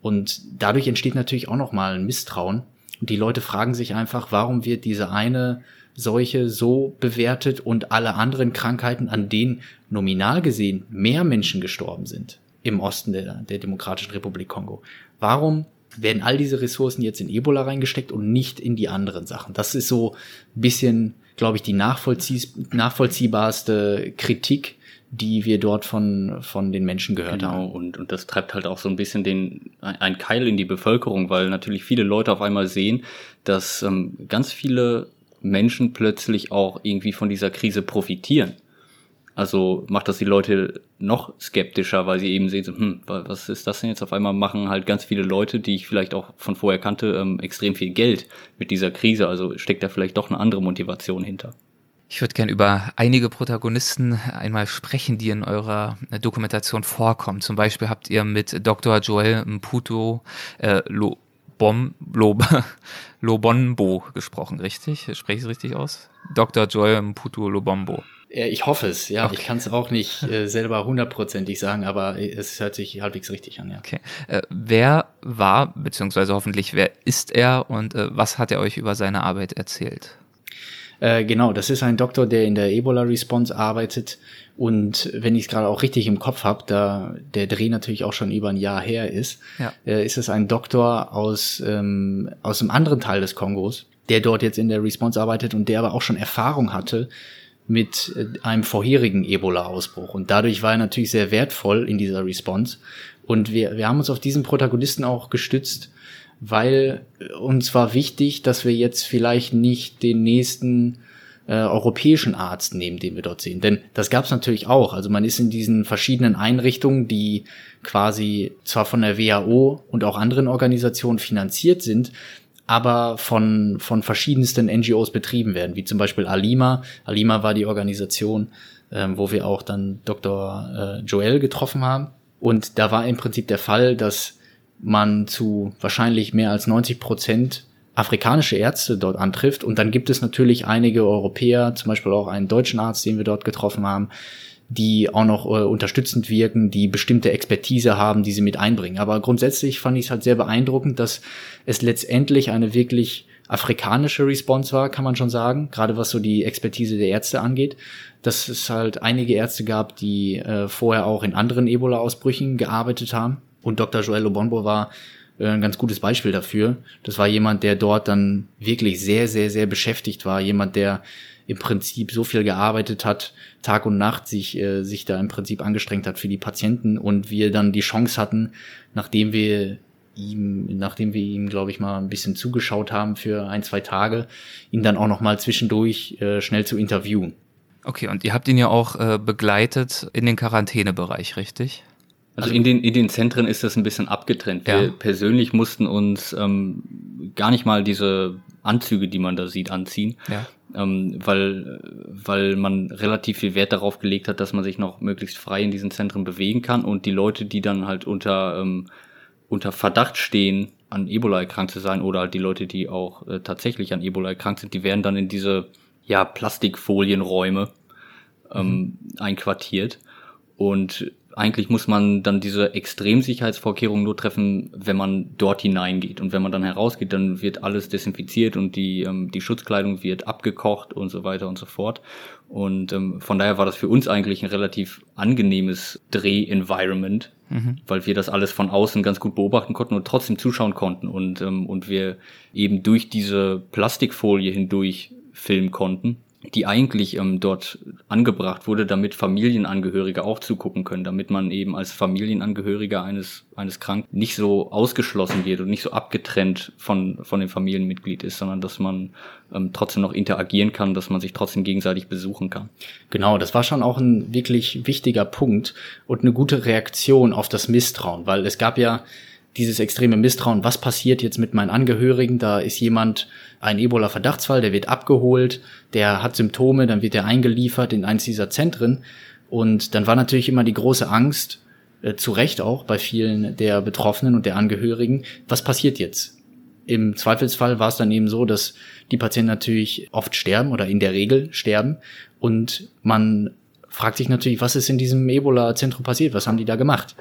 Und dadurch entsteht natürlich auch nochmal ein Misstrauen. Und die Leute fragen sich einfach, warum wird diese eine Seuche so bewertet und alle anderen Krankheiten, an denen nominal gesehen mehr Menschen gestorben sind im Osten der, der Demokratischen Republik Kongo. Warum werden all diese Ressourcen jetzt in Ebola reingesteckt und nicht in die anderen Sachen? Das ist so ein bisschen, glaube ich, die nachvollzieh nachvollziehbarste Kritik, die wir dort von, von den Menschen gehört genau, haben. Genau, und, und das treibt halt auch so ein bisschen den, ein Keil in die Bevölkerung, weil natürlich viele Leute auf einmal sehen, dass ähm, ganz viele Menschen plötzlich auch irgendwie von dieser Krise profitieren. Also macht das die Leute noch skeptischer, weil sie eben sehen, so, hm, was ist das denn jetzt? Auf einmal machen halt ganz viele Leute, die ich vielleicht auch von vorher kannte, ähm, extrem viel Geld mit dieser Krise. Also steckt da vielleicht doch eine andere Motivation hinter. Ich würde gerne über einige Protagonisten einmal sprechen, die in eurer Dokumentation vorkommen. Zum Beispiel habt ihr mit Dr. Joel Mputo äh, Lo Bom, Lo, [laughs] Lobombo gesprochen, richtig? Spreche ich es richtig aus? Dr. Joel Mputo Lobombo. Ich hoffe es, ja. Okay. Ich kann es auch nicht äh, selber hundertprozentig sagen, aber es hört sich halbwegs richtig an, ja. Okay. Äh, wer war, beziehungsweise hoffentlich, wer ist er und äh, was hat er euch über seine Arbeit erzählt? Äh, genau, das ist ein Doktor, der in der Ebola-Response arbeitet. Und wenn ich es gerade auch richtig im Kopf habe, da der Dreh natürlich auch schon über ein Jahr her ist, ja. äh, ist es ein Doktor aus, ähm, aus einem anderen Teil des Kongos, der dort jetzt in der Response arbeitet und der aber auch schon Erfahrung hatte mit äh, einem vorherigen Ebola-Ausbruch. Und dadurch war er natürlich sehr wertvoll in dieser Response. Und wir, wir haben uns auf diesen Protagonisten auch gestützt, weil uns war wichtig, dass wir jetzt vielleicht nicht den nächsten äh, europäischen Arzt nehmen, den wir dort sehen. Denn das gab es natürlich auch. Also man ist in diesen verschiedenen Einrichtungen, die quasi zwar von der WHO und auch anderen Organisationen finanziert sind, aber von, von verschiedensten NGOs betrieben werden, wie zum Beispiel Alima. Alima war die Organisation, ähm, wo wir auch dann Dr. Äh, Joel getroffen haben. Und da war im Prinzip der Fall, dass man zu wahrscheinlich mehr als 90 Prozent afrikanische Ärzte dort antrifft. Und dann gibt es natürlich einige Europäer, zum Beispiel auch einen deutschen Arzt, den wir dort getroffen haben, die auch noch äh, unterstützend wirken, die bestimmte Expertise haben, die sie mit einbringen. Aber grundsätzlich fand ich es halt sehr beeindruckend, dass es letztendlich eine wirklich afrikanische Response war, kann man schon sagen, gerade was so die Expertise der Ärzte angeht, dass es halt einige Ärzte gab, die äh, vorher auch in anderen Ebola-Ausbrüchen gearbeitet haben und Dr. Joel Obonbo war äh, ein ganz gutes Beispiel dafür. Das war jemand, der dort dann wirklich sehr, sehr, sehr beschäftigt war. Jemand, der im Prinzip so viel gearbeitet hat, Tag und Nacht sich, äh, sich da im Prinzip angestrengt hat für die Patienten und wir dann die Chance hatten, nachdem wir ihm, nachdem wir ihm, glaube ich, mal ein bisschen zugeschaut haben für ein, zwei Tage, ihn dann auch noch mal zwischendurch äh, schnell zu interviewen. Okay, und ihr habt ihn ja auch äh, begleitet in den Quarantänebereich, richtig? Also in den, in den Zentren ist das ein bisschen abgetrennt. Wir ja. persönlich mussten uns ähm, gar nicht mal diese Anzüge, die man da sieht, anziehen, ja. ähm, weil, weil man relativ viel Wert darauf gelegt hat, dass man sich noch möglichst frei in diesen Zentren bewegen kann und die Leute, die dann halt unter, ähm, unter Verdacht stehen, an Ebola erkrankt zu sein oder halt die Leute, die auch äh, tatsächlich an Ebola erkrankt sind, die werden dann in diese ja, Plastikfolienräume ähm, mhm. einquartiert. Und eigentlich muss man dann diese Extremsicherheitsvorkehrungen nur treffen, wenn man dort hineingeht. Und wenn man dann herausgeht, dann wird alles desinfiziert und die, ähm, die Schutzkleidung wird abgekocht und so weiter und so fort. Und ähm, von daher war das für uns eigentlich ein relativ angenehmes Dreh-Environment, mhm. weil wir das alles von außen ganz gut beobachten konnten und trotzdem zuschauen konnten und, ähm, und wir eben durch diese Plastikfolie hindurch filmen konnten die eigentlich ähm, dort angebracht wurde, damit Familienangehörige auch zugucken können, damit man eben als Familienangehöriger eines, eines Kranken nicht so ausgeschlossen wird und nicht so abgetrennt von, von dem Familienmitglied ist, sondern dass man ähm, trotzdem noch interagieren kann, dass man sich trotzdem gegenseitig besuchen kann. Genau, das war schon auch ein wirklich wichtiger Punkt und eine gute Reaktion auf das Misstrauen, weil es gab ja dieses extreme Misstrauen, was passiert jetzt mit meinen Angehörigen? Da ist jemand, ein Ebola-Verdachtsfall, der wird abgeholt, der hat Symptome, dann wird er eingeliefert in eins dieser Zentren. Und dann war natürlich immer die große Angst, äh, zu Recht auch bei vielen der Betroffenen und der Angehörigen, was passiert jetzt? Im Zweifelsfall war es dann eben so, dass die Patienten natürlich oft sterben oder in der Regel sterben und man fragt sich natürlich, was ist in diesem Ebola-Zentrum passiert? Was haben die da gemacht?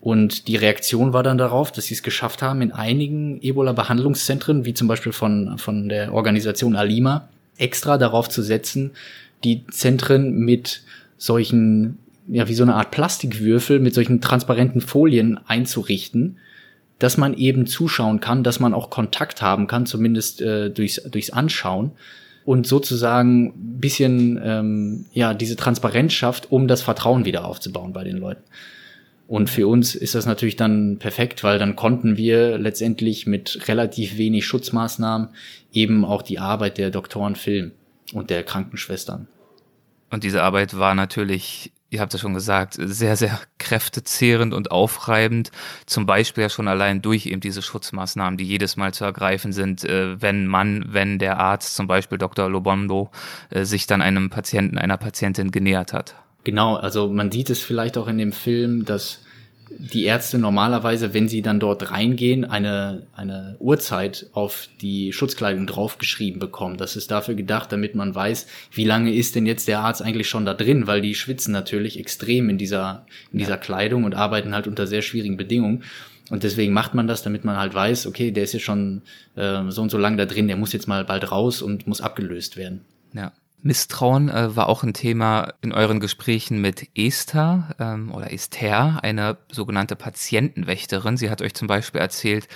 Und die Reaktion war dann darauf, dass sie es geschafft haben, in einigen Ebola-Behandlungszentren, wie zum Beispiel von, von der Organisation Alima, extra darauf zu setzen, die Zentren mit solchen, ja, wie so eine Art Plastikwürfel, mit solchen transparenten Folien einzurichten, dass man eben zuschauen kann, dass man auch Kontakt haben kann, zumindest äh, durchs, durchs Anschauen und sozusagen bisschen ähm, ja diese Transparenz schafft, um das Vertrauen wieder aufzubauen bei den Leuten. Und für uns ist das natürlich dann perfekt, weil dann konnten wir letztendlich mit relativ wenig Schutzmaßnahmen eben auch die Arbeit der Doktoren filmen und der Krankenschwestern. Und diese Arbeit war natürlich, ihr habt es schon gesagt, sehr, sehr kräftezehrend und aufreibend. Zum Beispiel ja schon allein durch eben diese Schutzmaßnahmen, die jedes Mal zu ergreifen sind, äh, wenn man, wenn der Arzt, zum Beispiel Dr. Lobondo, äh, sich dann einem Patienten, einer Patientin genähert hat. Genau, also man sieht es vielleicht auch in dem Film, dass die Ärzte normalerweise, wenn sie dann dort reingehen, eine, eine Uhrzeit auf die Schutzkleidung draufgeschrieben bekommen. Das ist dafür gedacht, damit man weiß, wie lange ist denn jetzt der Arzt eigentlich schon da drin, weil die schwitzen natürlich extrem in dieser, in dieser Kleidung und arbeiten halt unter sehr schwierigen Bedingungen. Und deswegen macht man das, damit man halt weiß, okay, der ist jetzt schon äh, so und so lange da drin, der muss jetzt mal bald raus und muss abgelöst werden. Ja. Misstrauen äh, war auch ein Thema in euren Gesprächen mit Esther ähm, oder Esther, eine sogenannte Patientenwächterin. Sie hat euch zum Beispiel erzählt,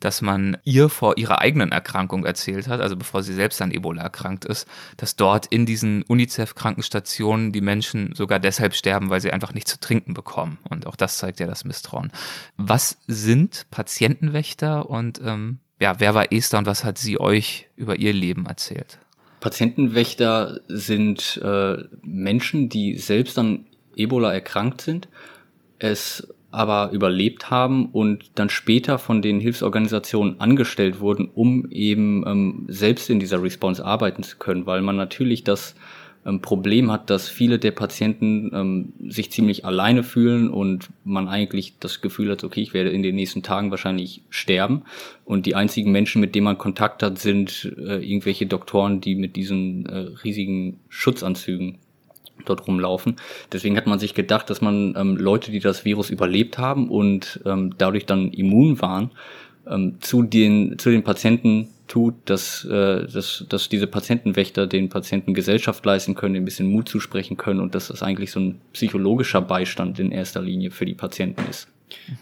dass man ihr vor ihrer eigenen Erkrankung erzählt hat, also bevor sie selbst an Ebola erkrankt ist, dass dort in diesen UNICEF-Krankenstationen die Menschen sogar deshalb sterben, weil sie einfach nicht zu trinken bekommen. Und auch das zeigt ja das Misstrauen. Was sind Patientenwächter und ähm, ja, wer war Esther und was hat sie euch über ihr Leben erzählt? Patientenwächter sind äh, Menschen, die selbst an Ebola erkrankt sind, es aber überlebt haben und dann später von den Hilfsorganisationen angestellt wurden, um eben ähm, selbst in dieser Response arbeiten zu können, weil man natürlich das ähm, Problem hat, dass viele der Patienten ähm, sich ziemlich alleine fühlen und man eigentlich das Gefühl hat, okay, ich werde in den nächsten Tagen wahrscheinlich sterben. Und die einzigen Menschen, mit denen man Kontakt hat, sind äh, irgendwelche Doktoren, die mit diesen äh, riesigen Schutzanzügen dort rumlaufen. Deswegen hat man sich gedacht, dass man ähm, Leute, die das Virus überlebt haben und ähm, dadurch dann immun waren, ähm, zu den zu den Patienten tut, dass, äh, dass, dass diese Patientenwächter den Patienten Gesellschaft leisten können, ein bisschen Mut zusprechen können und dass das eigentlich so ein psychologischer Beistand in erster Linie für die Patienten ist.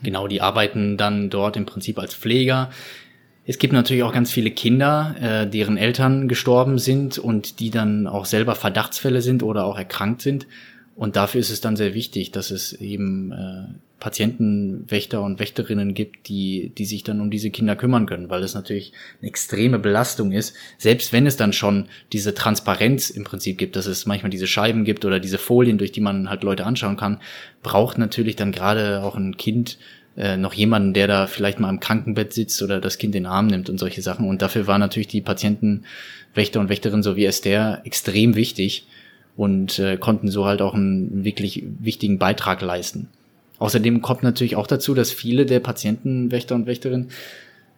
Genau, die arbeiten dann dort im Prinzip als Pfleger. Es gibt natürlich auch ganz viele Kinder, äh, deren Eltern gestorben sind und die dann auch selber Verdachtsfälle sind oder auch erkrankt sind. Und dafür ist es dann sehr wichtig, dass es eben äh, Patientenwächter und Wächterinnen gibt, die, die sich dann um diese Kinder kümmern können, weil das natürlich eine extreme Belastung ist. Selbst wenn es dann schon diese Transparenz im Prinzip gibt, dass es manchmal diese Scheiben gibt oder diese Folien, durch die man halt Leute anschauen kann, braucht natürlich dann gerade auch ein Kind äh, noch jemanden, der da vielleicht mal im Krankenbett sitzt oder das Kind in den Arm nimmt und solche Sachen. Und dafür war natürlich die Patientenwächter und Wächterin so wie Esther extrem wichtig und äh, konnten so halt auch einen wirklich wichtigen Beitrag leisten. Außerdem kommt natürlich auch dazu, dass viele der Patientenwächter und Wächterinnen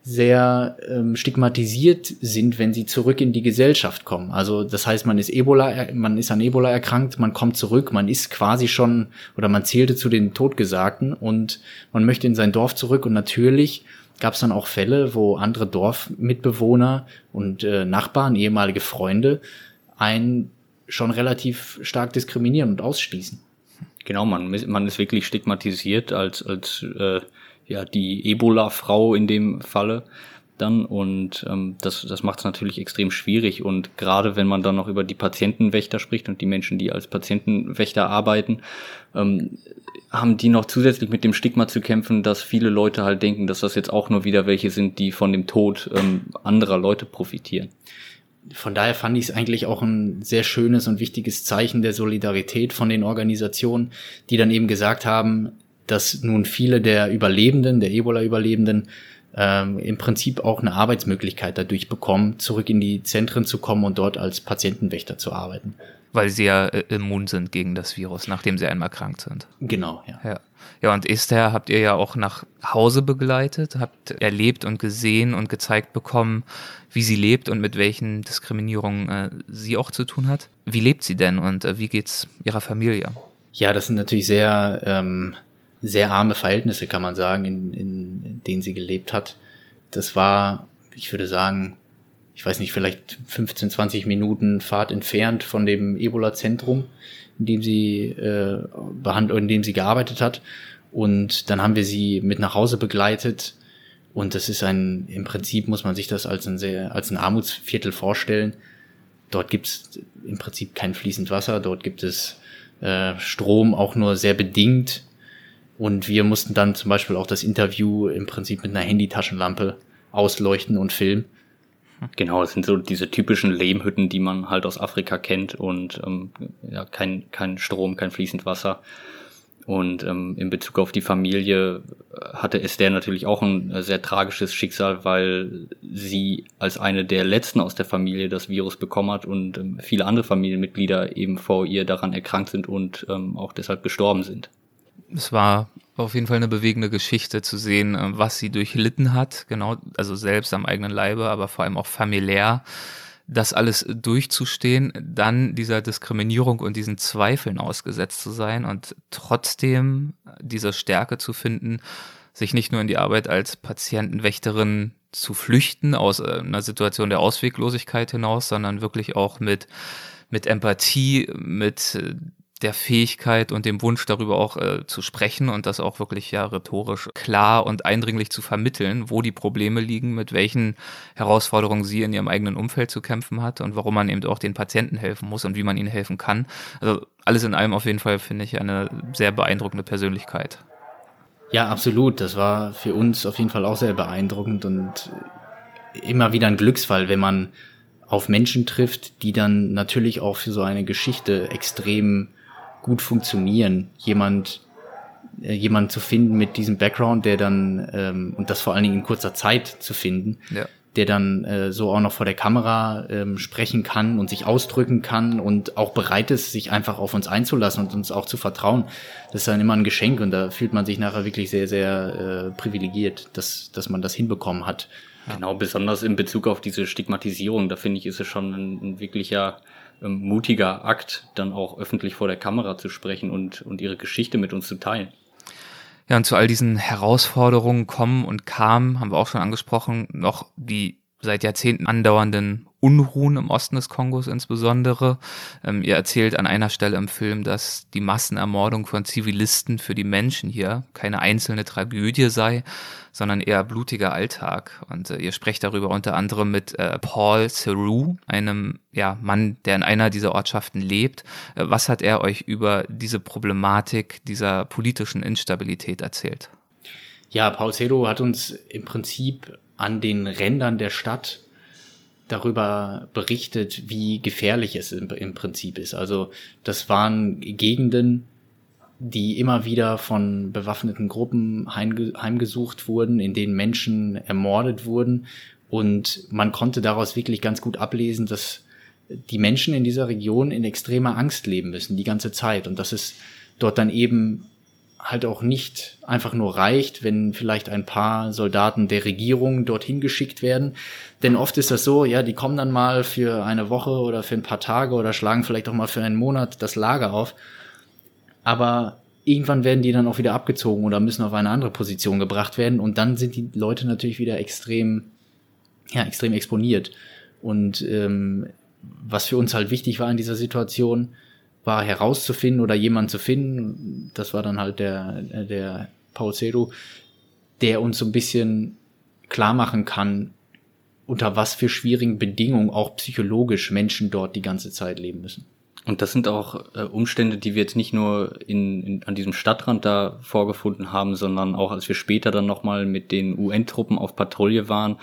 sehr ähm, stigmatisiert sind, wenn sie zurück in die Gesellschaft kommen. Also das heißt, man ist Ebola, man ist an Ebola erkrankt, man kommt zurück, man ist quasi schon oder man zählte zu den Totgesagten und man möchte in sein Dorf zurück und natürlich gab es dann auch Fälle, wo andere Dorfmitbewohner und äh, Nachbarn, ehemalige Freunde, einen schon relativ stark diskriminieren und ausschließen. Genau, man, man ist wirklich stigmatisiert als, als äh, ja, die Ebola-Frau in dem Falle dann und ähm, das, das macht es natürlich extrem schwierig und gerade wenn man dann noch über die Patientenwächter spricht und die Menschen, die als Patientenwächter arbeiten, ähm, haben die noch zusätzlich mit dem Stigma zu kämpfen, dass viele Leute halt denken, dass das jetzt auch nur wieder welche sind, die von dem Tod ähm, anderer Leute profitieren. Von daher fand ich es eigentlich auch ein sehr schönes und wichtiges Zeichen der Solidarität von den Organisationen, die dann eben gesagt haben, dass nun viele der Überlebenden, der Ebola-Überlebenden, ähm, im Prinzip auch eine Arbeitsmöglichkeit dadurch bekommen, zurück in die Zentren zu kommen und dort als Patientenwächter zu arbeiten. Weil sie ja äh, immun sind gegen das Virus, nachdem sie einmal krank sind. Genau, ja. Ja, ja und Esther habt ihr ja auch nach Hause begleitet, habt erlebt und gesehen und gezeigt bekommen, wie sie lebt und mit welchen Diskriminierungen äh, sie auch zu tun hat. Wie lebt sie denn und äh, wie geht's ihrer Familie? Ja, das sind natürlich sehr ähm, sehr arme Verhältnisse, kann man sagen, in, in, in denen sie gelebt hat. Das war, ich würde sagen, ich weiß nicht, vielleicht 15, 20 Minuten Fahrt entfernt von dem Ebola-Zentrum, in dem sie äh, behandelt, in dem sie gearbeitet hat. Und dann haben wir sie mit nach Hause begleitet. Und das ist ein, im Prinzip muss man sich das als ein sehr, als ein Armutsviertel vorstellen. Dort gibt es im Prinzip kein fließend Wasser, dort gibt es äh, Strom auch nur sehr bedingt. Und wir mussten dann zum Beispiel auch das Interview im Prinzip mit einer Handytaschenlampe ausleuchten und filmen. Genau, es sind so diese typischen Lehmhütten, die man halt aus Afrika kennt und ähm, ja, kein, kein Strom, kein fließend Wasser. Und ähm, in Bezug auf die Familie hatte Esther natürlich auch ein äh, sehr tragisches Schicksal, weil sie als eine der letzten aus der Familie das Virus bekommen hat und ähm, viele andere Familienmitglieder eben vor ihr daran erkrankt sind und ähm, auch deshalb gestorben sind es war auf jeden Fall eine bewegende Geschichte zu sehen, äh, was sie durchlitten hat, genau, also selbst am eigenen Leibe, aber vor allem auch familiär, das alles durchzustehen, dann dieser Diskriminierung und diesen Zweifeln ausgesetzt zu sein und trotzdem diese Stärke zu finden, sich nicht nur in die Arbeit als Patientenwächterin zu flüchten aus äh, einer Situation der Ausweglosigkeit hinaus, sondern wirklich auch mit mit Empathie, mit äh, der Fähigkeit und dem Wunsch darüber auch äh, zu sprechen und das auch wirklich ja rhetorisch klar und eindringlich zu vermitteln, wo die Probleme liegen, mit welchen Herausforderungen sie in ihrem eigenen Umfeld zu kämpfen hat und warum man eben auch den Patienten helfen muss und wie man ihnen helfen kann. Also alles in allem auf jeden Fall finde ich eine sehr beeindruckende Persönlichkeit. Ja, absolut. Das war für uns auf jeden Fall auch sehr beeindruckend und immer wieder ein Glücksfall, wenn man auf Menschen trifft, die dann natürlich auch für so eine Geschichte extrem gut funktionieren, jemand äh, jemand zu finden mit diesem Background, der dann ähm, und das vor allen Dingen in kurzer Zeit zu finden, ja. der dann äh, so auch noch vor der Kamera ähm, sprechen kann und sich ausdrücken kann und auch bereit ist, sich einfach auf uns einzulassen und uns auch zu vertrauen. Das ist dann immer ein Geschenk und da fühlt man sich nachher wirklich sehr, sehr äh, privilegiert, dass, dass man das hinbekommen hat. Genau, besonders in Bezug auf diese Stigmatisierung, da finde ich, ist es schon ein, ein wirklicher ähm, mutiger Akt, dann auch öffentlich vor der Kamera zu sprechen und, und ihre Geschichte mit uns zu teilen. Ja, und zu all diesen Herausforderungen kommen und kamen, haben wir auch schon angesprochen, noch die seit Jahrzehnten andauernden Unruhen im Osten des Kongos insbesondere. Ähm, ihr erzählt an einer Stelle im Film, dass die Massenermordung von Zivilisten für die Menschen hier keine einzelne Tragödie sei, sondern eher blutiger Alltag. Und äh, ihr sprecht darüber unter anderem mit äh, Paul Theroux, einem ja, Mann, der in einer dieser Ortschaften lebt. Äh, was hat er euch über diese Problematik dieser politischen Instabilität erzählt? Ja, Paul Theroux hat uns im Prinzip an den Rändern der Stadt darüber berichtet, wie gefährlich es im, im, Prinzip ist. Also das waren Gegenden, die immer wieder von bewaffneten Gruppen heimge heimgesucht wurden, in denen Menschen ermordet wurden. Und man konnte daraus wirklich ganz gut ablesen, dass die Menschen in dieser Region in extremer Angst leben müssen, die ganze Zeit. Und dass es dort dann eben halt auch nicht einfach nur reicht, wenn vielleicht ein paar Soldaten der Regierung dorthin geschickt werden. Denn oft ist das so, ja, die kommen dann mal für eine Woche oder für ein paar Tage oder schlagen vielleicht auch mal für einen Monat das Lager auf. Aber irgendwann werden die dann auch wieder abgezogen oder müssen auf eine andere Position gebracht werden und dann sind die Leute natürlich wieder extrem, ja, extrem exponiert. Und ähm, was für uns halt wichtig war in dieser Situation, war herauszufinden oder jemanden zu finden, das war dann halt der, der Paul Cedo, der uns so ein bisschen klar machen kann, unter was für schwierigen Bedingungen auch psychologisch Menschen dort die ganze Zeit leben müssen. Und das sind auch äh, Umstände, die wir jetzt nicht nur in, in, an diesem Stadtrand da vorgefunden haben, sondern auch als wir später dann nochmal mit den UN-Truppen auf Patrouille waren,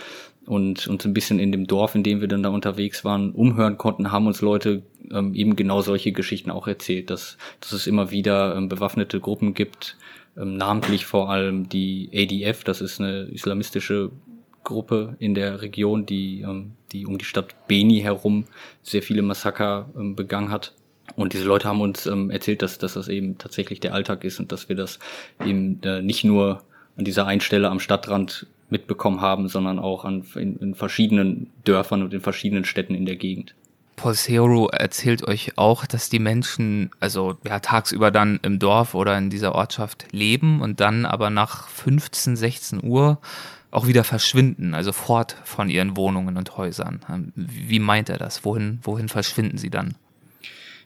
und uns ein bisschen in dem Dorf, in dem wir dann da unterwegs waren, umhören konnten, haben uns Leute ähm, eben genau solche Geschichten auch erzählt, dass, dass es immer wieder ähm, bewaffnete Gruppen gibt, ähm, namentlich vor allem die ADF, das ist eine islamistische Gruppe in der Region, die, ähm, die um die Stadt Beni herum sehr viele Massaker ähm, begangen hat. Und diese Leute haben uns ähm, erzählt, dass, dass das eben tatsächlich der Alltag ist und dass wir das eben äh, nicht nur an dieser einen Stelle am Stadtrand mitbekommen haben, sondern auch an, in, in verschiedenen Dörfern und in verschiedenen Städten in der Gegend. Polsero erzählt euch auch, dass die Menschen, also ja, tagsüber dann im Dorf oder in dieser Ortschaft leben und dann aber nach 15, 16 Uhr auch wieder verschwinden, also fort von ihren Wohnungen und Häusern. Wie meint er das? Wohin, wohin verschwinden sie dann?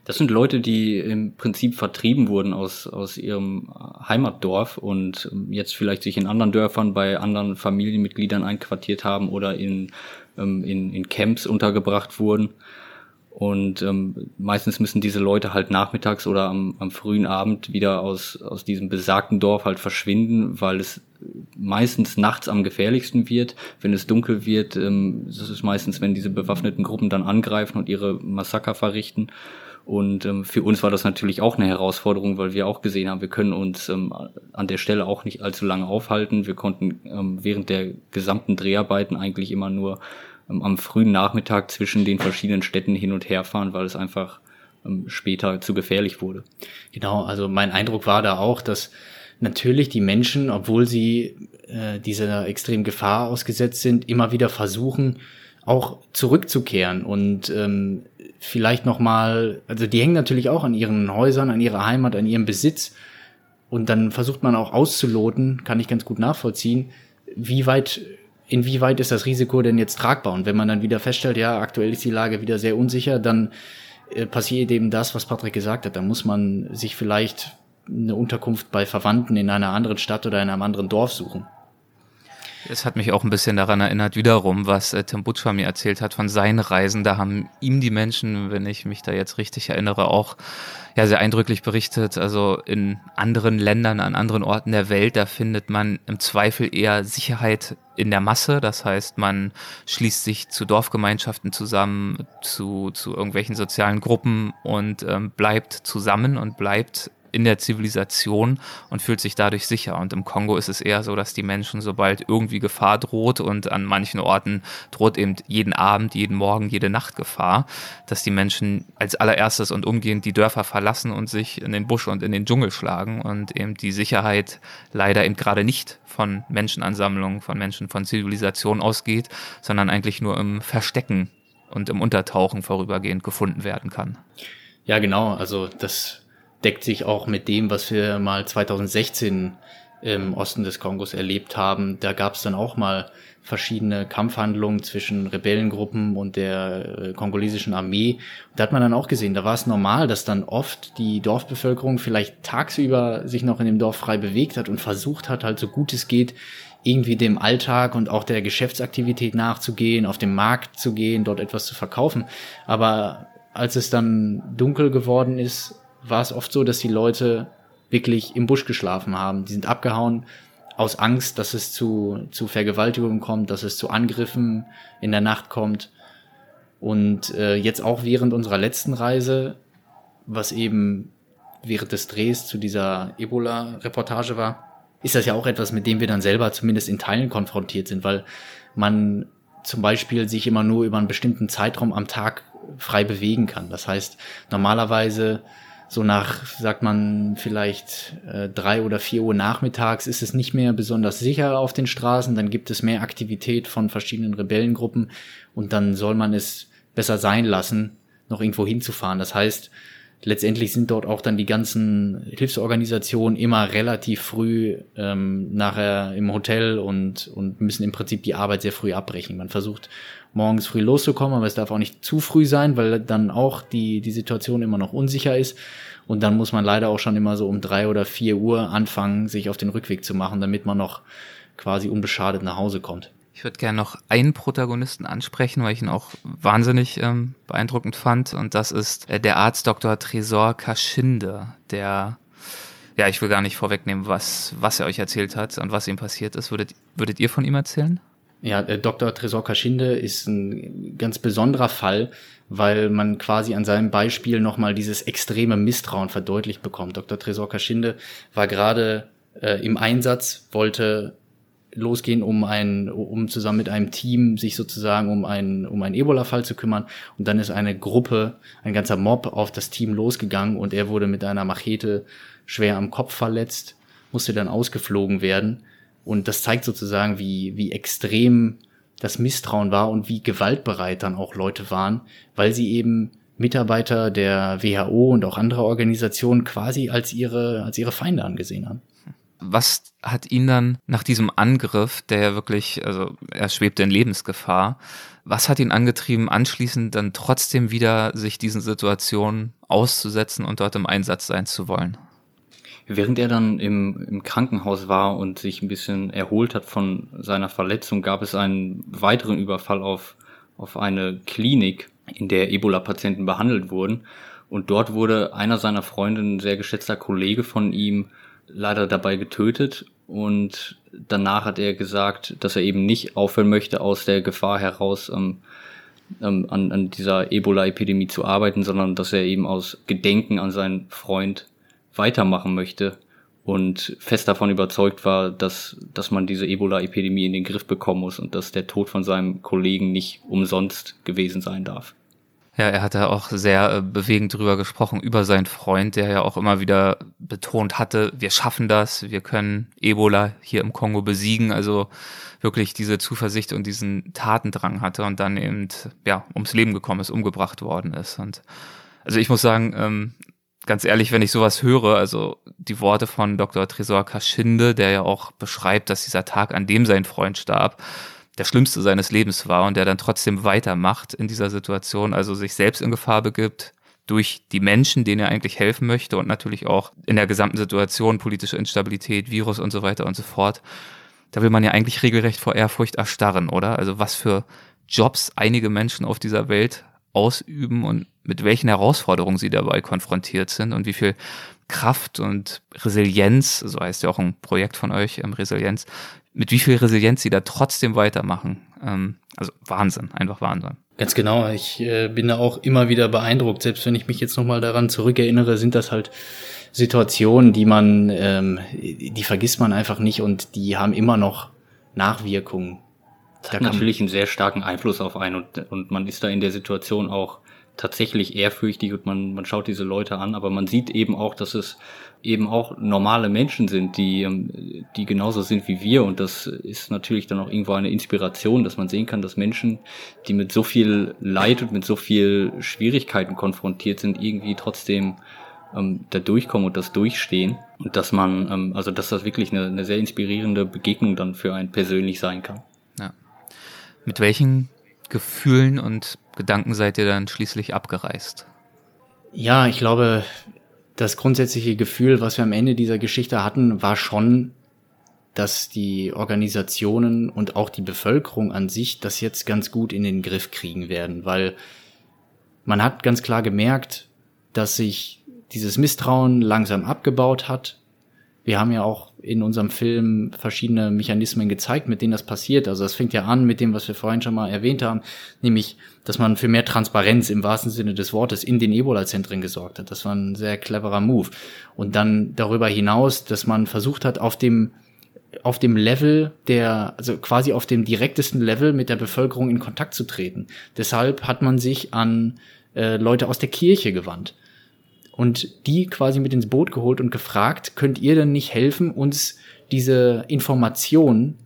Das sind Leute, die im Prinzip vertrieben wurden aus, aus ihrem Heimatdorf und jetzt vielleicht sich in anderen Dörfern bei anderen Familienmitgliedern einquartiert haben oder in, ähm, in, in Camps untergebracht wurden. Und ähm, meistens müssen diese Leute halt nachmittags oder am, am frühen Abend wieder aus, aus diesem besagten Dorf halt verschwinden, weil es meistens nachts am gefährlichsten wird. Wenn es dunkel wird, ähm, das ist meistens, wenn diese bewaffneten Gruppen dann angreifen und ihre Massaker verrichten. Und ähm, für uns war das natürlich auch eine Herausforderung, weil wir auch gesehen haben, wir können uns ähm, an der Stelle auch nicht allzu lange aufhalten. Wir konnten ähm, während der gesamten Dreharbeiten eigentlich immer nur ähm, am frühen Nachmittag zwischen den verschiedenen Städten hin und her fahren, weil es einfach ähm, später zu gefährlich wurde. Genau, also mein Eindruck war da auch, dass natürlich die Menschen, obwohl sie äh, dieser extremen Gefahr ausgesetzt sind, immer wieder versuchen, auch zurückzukehren und ähm, vielleicht noch mal, also die hängen natürlich auch an ihren Häusern, an ihrer Heimat, an ihrem Besitz. Und dann versucht man auch auszuloten, kann ich ganz gut nachvollziehen, wie weit inwieweit ist das Risiko denn jetzt tragbar? Und wenn man dann wieder feststellt, ja, aktuell ist die Lage wieder sehr unsicher, dann äh, passiert eben das, was Patrick gesagt hat, da muss man sich vielleicht eine Unterkunft bei Verwandten in einer anderen Stadt oder in einem anderen Dorf suchen. Es hat mich auch ein bisschen daran erinnert, wiederum, was äh, Tim Butcher mir erzählt hat von seinen Reisen. Da haben ihm die Menschen, wenn ich mich da jetzt richtig erinnere, auch ja sehr eindrücklich berichtet. Also in anderen Ländern, an anderen Orten der Welt, da findet man im Zweifel eher Sicherheit in der Masse. Das heißt, man schließt sich zu Dorfgemeinschaften zusammen, zu, zu irgendwelchen sozialen Gruppen und ähm, bleibt zusammen und bleibt in der Zivilisation und fühlt sich dadurch sicher. Und im Kongo ist es eher so, dass die Menschen, sobald irgendwie Gefahr droht und an manchen Orten droht eben jeden Abend, jeden Morgen, jede Nacht Gefahr, dass die Menschen als allererstes und umgehend die Dörfer verlassen und sich in den Busch und in den Dschungel schlagen und eben die Sicherheit leider eben gerade nicht von Menschenansammlungen, von Menschen, von Zivilisation ausgeht, sondern eigentlich nur im Verstecken und im Untertauchen vorübergehend gefunden werden kann. Ja, genau. Also das deckt sich auch mit dem, was wir mal 2016 im Osten des Kongos erlebt haben. Da gab es dann auch mal verschiedene Kampfhandlungen zwischen Rebellengruppen und der äh, kongolesischen Armee. da hat man dann auch gesehen, da war es normal, dass dann oft die Dorfbevölkerung vielleicht tagsüber sich noch in dem Dorf frei bewegt hat und versucht hat, halt so gut es geht, irgendwie dem Alltag und auch der Geschäftsaktivität nachzugehen, auf den Markt zu gehen, dort etwas zu verkaufen. Aber als es dann dunkel geworden ist, war es oft so, dass die Leute wirklich im Busch geschlafen haben. Die sind abgehauen aus Angst, dass es zu, zu Vergewaltigungen kommt, dass es zu Angriffen in der Nacht kommt. Und äh, jetzt auch während unserer letzten Reise, was eben während des Drehs zu dieser Ebola-Reportage war, ist das ja auch etwas, mit dem wir dann selber zumindest in Teilen konfrontiert sind, weil man zum Beispiel sich immer nur über einen bestimmten Zeitraum am Tag frei bewegen kann. Das heißt, normalerweise so nach, sagt man, vielleicht äh, drei oder vier Uhr nachmittags ist es nicht mehr besonders sicher auf den Straßen, dann gibt es mehr Aktivität von verschiedenen Rebellengruppen und dann soll man es besser sein lassen, noch irgendwo hinzufahren. Das heißt, letztendlich sind dort auch dann die ganzen Hilfsorganisationen immer relativ früh ähm, nachher im Hotel und, und müssen im Prinzip die Arbeit sehr früh abbrechen. Man versucht morgens früh loszukommen, aber es darf auch nicht zu früh sein, weil dann auch die, die Situation immer noch unsicher ist. Und dann muss man leider auch schon immer so um drei oder vier Uhr anfangen, sich auf den Rückweg zu machen, damit man noch quasi unbeschadet nach Hause kommt. Ich würde gerne noch einen Protagonisten ansprechen, weil ich ihn auch wahnsinnig ähm, beeindruckend fand. Und das ist äh, der Arzt Dr. Tresor Kaschinde, der, ja, ich will gar nicht vorwegnehmen, was, was er euch erzählt hat und was ihm passiert ist. Würdet, würdet ihr von ihm erzählen? Ja, der Dr. Tresor Kaschinde ist ein ganz besonderer Fall, weil man quasi an seinem Beispiel nochmal dieses extreme Misstrauen verdeutlicht bekommt. Dr. Tresor Kaschinde war gerade äh, im Einsatz, wollte losgehen, um ein, um zusammen mit einem Team sich sozusagen um einen, um einen Ebola-Fall zu kümmern. Und dann ist eine Gruppe, ein ganzer Mob auf das Team losgegangen und er wurde mit einer Machete schwer am Kopf verletzt, musste dann ausgeflogen werden. Und das zeigt sozusagen, wie, wie extrem das Misstrauen war und wie gewaltbereit dann auch Leute waren, weil sie eben Mitarbeiter der WHO und auch anderer Organisationen quasi als ihre, als ihre Feinde angesehen haben. Was hat ihn dann nach diesem Angriff, der ja wirklich, also er schwebte in Lebensgefahr, was hat ihn angetrieben, anschließend dann trotzdem wieder sich diesen Situationen auszusetzen und dort im Einsatz sein zu wollen? Während er dann im, im Krankenhaus war und sich ein bisschen erholt hat von seiner Verletzung, gab es einen weiteren Überfall auf, auf eine Klinik, in der Ebola-Patienten behandelt wurden. Und dort wurde einer seiner Freunde, ein sehr geschätzter Kollege von ihm, leider dabei getötet. Und danach hat er gesagt, dass er eben nicht aufhören möchte, aus der Gefahr heraus ähm, ähm, an, an dieser Ebola-Epidemie zu arbeiten, sondern dass er eben aus Gedenken an seinen Freund weitermachen möchte und fest davon überzeugt war, dass, dass man diese Ebola-Epidemie in den Griff bekommen muss und dass der Tod von seinem Kollegen nicht umsonst gewesen sein darf. Ja, er hat da auch sehr äh, bewegend drüber gesprochen, über seinen Freund, der ja auch immer wieder betont hatte, wir schaffen das, wir können Ebola hier im Kongo besiegen, also wirklich diese Zuversicht und diesen Tatendrang hatte und dann eben, ja, ums Leben gekommen ist, umgebracht worden ist. Und also ich muss sagen, ähm, ganz ehrlich, wenn ich sowas höre, also die Worte von Dr. Tresor Kaschinde, der ja auch beschreibt, dass dieser Tag, an dem sein Freund starb, der schlimmste seines Lebens war und der dann trotzdem weitermacht in dieser Situation, also sich selbst in Gefahr begibt durch die Menschen, denen er eigentlich helfen möchte und natürlich auch in der gesamten Situation politische Instabilität, Virus und so weiter und so fort. Da will man ja eigentlich regelrecht vor Ehrfurcht erstarren, oder? Also was für Jobs einige Menschen auf dieser Welt ausüben und mit welchen Herausforderungen sie dabei konfrontiert sind und wie viel Kraft und Resilienz, so heißt ja auch ein Projekt von euch, ähm, Resilienz, mit wie viel Resilienz sie da trotzdem weitermachen. Ähm, also Wahnsinn, einfach Wahnsinn. Ganz genau, ich äh, bin da auch immer wieder beeindruckt. Selbst wenn ich mich jetzt nochmal daran zurückerinnere, sind das halt Situationen, die man, ähm, die vergisst man einfach nicht und die haben immer noch Nachwirkungen. Das hat natürlich einen sehr starken Einfluss auf einen und, und man ist da in der Situation auch tatsächlich ehrfürchtig und man, man schaut diese Leute an, aber man sieht eben auch, dass es eben auch normale Menschen sind, die, ähm, die genauso sind wie wir und das ist natürlich dann auch irgendwo eine Inspiration, dass man sehen kann, dass Menschen, die mit so viel Leid und mit so viel Schwierigkeiten konfrontiert sind, irgendwie trotzdem ähm, da durchkommen und das durchstehen und dass man, ähm, also dass das wirklich eine, eine sehr inspirierende Begegnung dann für einen persönlich sein kann. Ja. Mit welchen Gefühlen und Gedanken seid ihr dann schließlich abgereist? Ja, ich glaube, das grundsätzliche Gefühl, was wir am Ende dieser Geschichte hatten, war schon, dass die Organisationen und auch die Bevölkerung an sich das jetzt ganz gut in den Griff kriegen werden, weil man hat ganz klar gemerkt, dass sich dieses Misstrauen langsam abgebaut hat. Wir haben ja auch in unserem Film verschiedene Mechanismen gezeigt, mit denen das passiert. Also das fängt ja an mit dem, was wir vorhin schon mal erwähnt haben, nämlich, dass man für mehr Transparenz im wahrsten Sinne des Wortes in den Ebola-Zentren gesorgt hat. Das war ein sehr cleverer Move. Und dann darüber hinaus, dass man versucht hat, auf dem auf dem Level der, also quasi auf dem direktesten Level mit der Bevölkerung in Kontakt zu treten. Deshalb hat man sich an äh, Leute aus der Kirche gewandt und die quasi mit ins Boot geholt und gefragt, könnt ihr denn nicht helfen, uns diese Informationen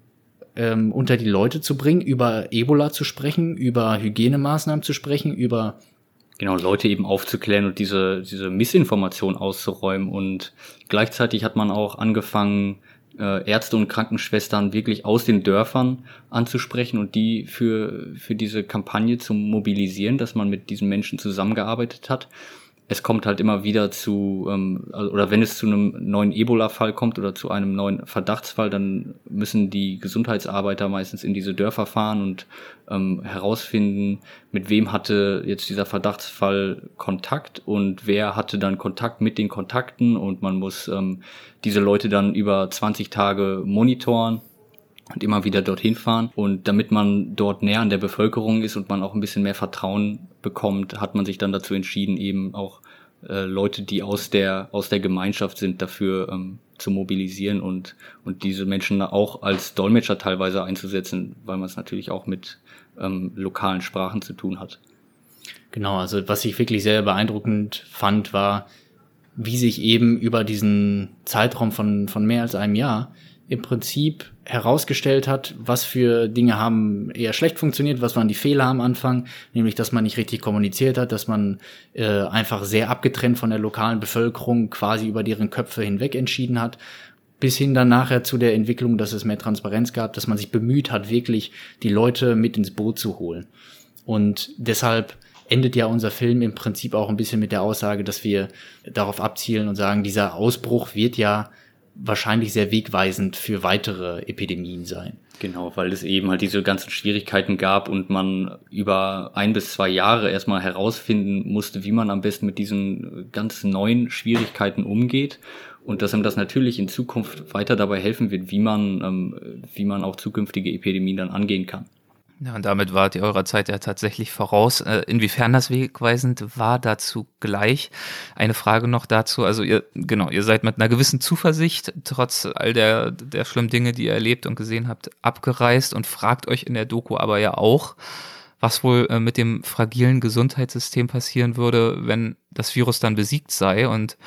ähm, unter die Leute zu bringen, über Ebola zu sprechen, über Hygienemaßnahmen zu sprechen, über Genau, Leute eben aufzuklären und diese, diese Missinformation auszuräumen. Und gleichzeitig hat man auch angefangen, äh, Ärzte und Krankenschwestern wirklich aus den Dörfern anzusprechen und die für, für diese Kampagne zu mobilisieren, dass man mit diesen Menschen zusammengearbeitet hat es kommt halt immer wieder zu, ähm, also, oder wenn es zu einem neuen Ebola-Fall kommt oder zu einem neuen Verdachtsfall, dann müssen die Gesundheitsarbeiter meistens in diese Dörfer fahren und ähm, herausfinden, mit wem hatte jetzt dieser Verdachtsfall Kontakt und wer hatte dann Kontakt mit den Kontakten und man muss ähm, diese Leute dann über 20 Tage monitoren und immer wieder dorthin fahren. Und damit man dort näher an der Bevölkerung ist und man auch ein bisschen mehr Vertrauen bekommt, hat man sich dann dazu entschieden, eben auch äh, Leute, die aus der aus der Gemeinschaft sind, dafür ähm, zu mobilisieren und und diese Menschen auch als Dolmetscher teilweise einzusetzen, weil man es natürlich auch mit ähm, lokalen Sprachen zu tun hat. Genau, also was ich wirklich sehr beeindruckend fand, war, wie sich eben über diesen Zeitraum von von mehr als einem Jahr im Prinzip herausgestellt hat, was für Dinge haben eher schlecht funktioniert, was waren die Fehler am Anfang, nämlich dass man nicht richtig kommuniziert hat, dass man äh, einfach sehr abgetrennt von der lokalen Bevölkerung quasi über deren Köpfe hinweg entschieden hat, bis hin dann nachher zu der Entwicklung, dass es mehr Transparenz gab, dass man sich bemüht hat, wirklich die Leute mit ins Boot zu holen. Und deshalb endet ja unser Film im Prinzip auch ein bisschen mit der Aussage, dass wir darauf abzielen und sagen, dieser Ausbruch wird ja wahrscheinlich sehr wegweisend für weitere Epidemien sein. Genau, weil es eben halt diese ganzen Schwierigkeiten gab und man über ein bis zwei Jahre erstmal herausfinden musste, wie man am besten mit diesen ganz neuen Schwierigkeiten umgeht und dass ihm das natürlich in Zukunft weiter dabei helfen wird, wie man, ähm, wie man auch zukünftige Epidemien dann angehen kann. Ja, und damit wart ihr eurer Zeit ja tatsächlich voraus. Äh, inwiefern das wegweisend war, dazu gleich. Eine Frage noch dazu. Also ihr, genau, ihr seid mit einer gewissen Zuversicht, trotz all der, der schlimmen Dinge, die ihr erlebt und gesehen habt, abgereist und fragt euch in der Doku aber ja auch, was wohl äh, mit dem fragilen Gesundheitssystem passieren würde, wenn das Virus dann besiegt sei und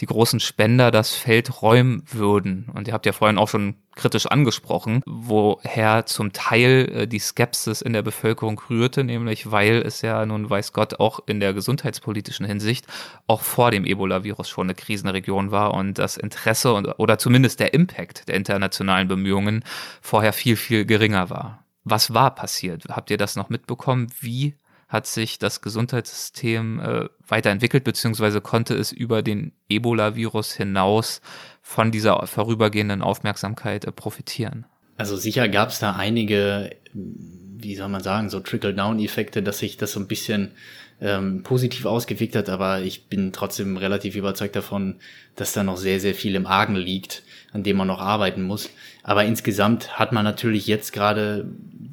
die großen Spender das Feld räumen würden. Und ihr habt ja vorhin auch schon kritisch angesprochen, woher zum Teil äh, die Skepsis in der Bevölkerung rührte, nämlich weil es ja nun weiß Gott auch in der gesundheitspolitischen Hinsicht auch vor dem Ebola-Virus schon eine Krisenregion war und das Interesse und, oder zumindest der Impact der internationalen Bemühungen vorher viel, viel geringer war. Was war passiert? Habt ihr das noch mitbekommen? Wie hat sich das Gesundheitssystem äh, weiterentwickelt, beziehungsweise konnte es über den Ebola-Virus hinaus von dieser vorübergehenden Aufmerksamkeit äh, profitieren. Also sicher gab es da einige, wie soll man sagen, so Trickle-Down-Effekte, dass sich das so ein bisschen ähm, positiv ausgewirkt hat, aber ich bin trotzdem relativ überzeugt davon, dass da noch sehr, sehr viel im Argen liegt, an dem man noch arbeiten muss. Aber insgesamt hat man natürlich jetzt gerade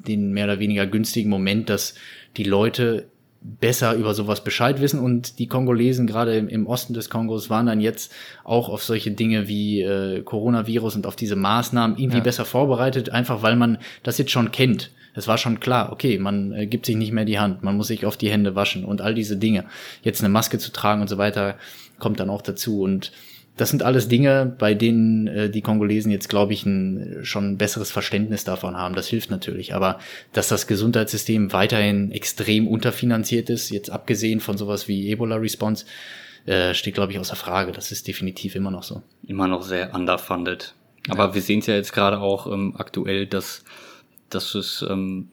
den mehr oder weniger günstigen Moment, dass die Leute besser über sowas Bescheid wissen und die Kongolesen gerade im, im, Osten des Kongos waren dann jetzt auch auf solche Dinge wie äh, Coronavirus und auf diese Maßnahmen irgendwie ja. besser vorbereitet, einfach weil man das jetzt schon kennt. Es war schon klar, okay, man äh, gibt sich nicht mehr die Hand, man muss sich auf die Hände waschen und all diese Dinge. Jetzt eine Maske zu tragen und so weiter kommt dann auch dazu und das sind alles Dinge, bei denen äh, die Kongolesen jetzt, glaube ich, ein schon ein besseres Verständnis davon haben. Das hilft natürlich. Aber dass das Gesundheitssystem weiterhin extrem unterfinanziert ist, jetzt abgesehen von sowas wie Ebola-Response, äh, steht, glaube ich, außer Frage. Das ist definitiv immer noch so. Immer noch sehr underfunded. Aber ja. wir sehen es ja jetzt gerade auch ähm, aktuell, dass, dass es ähm,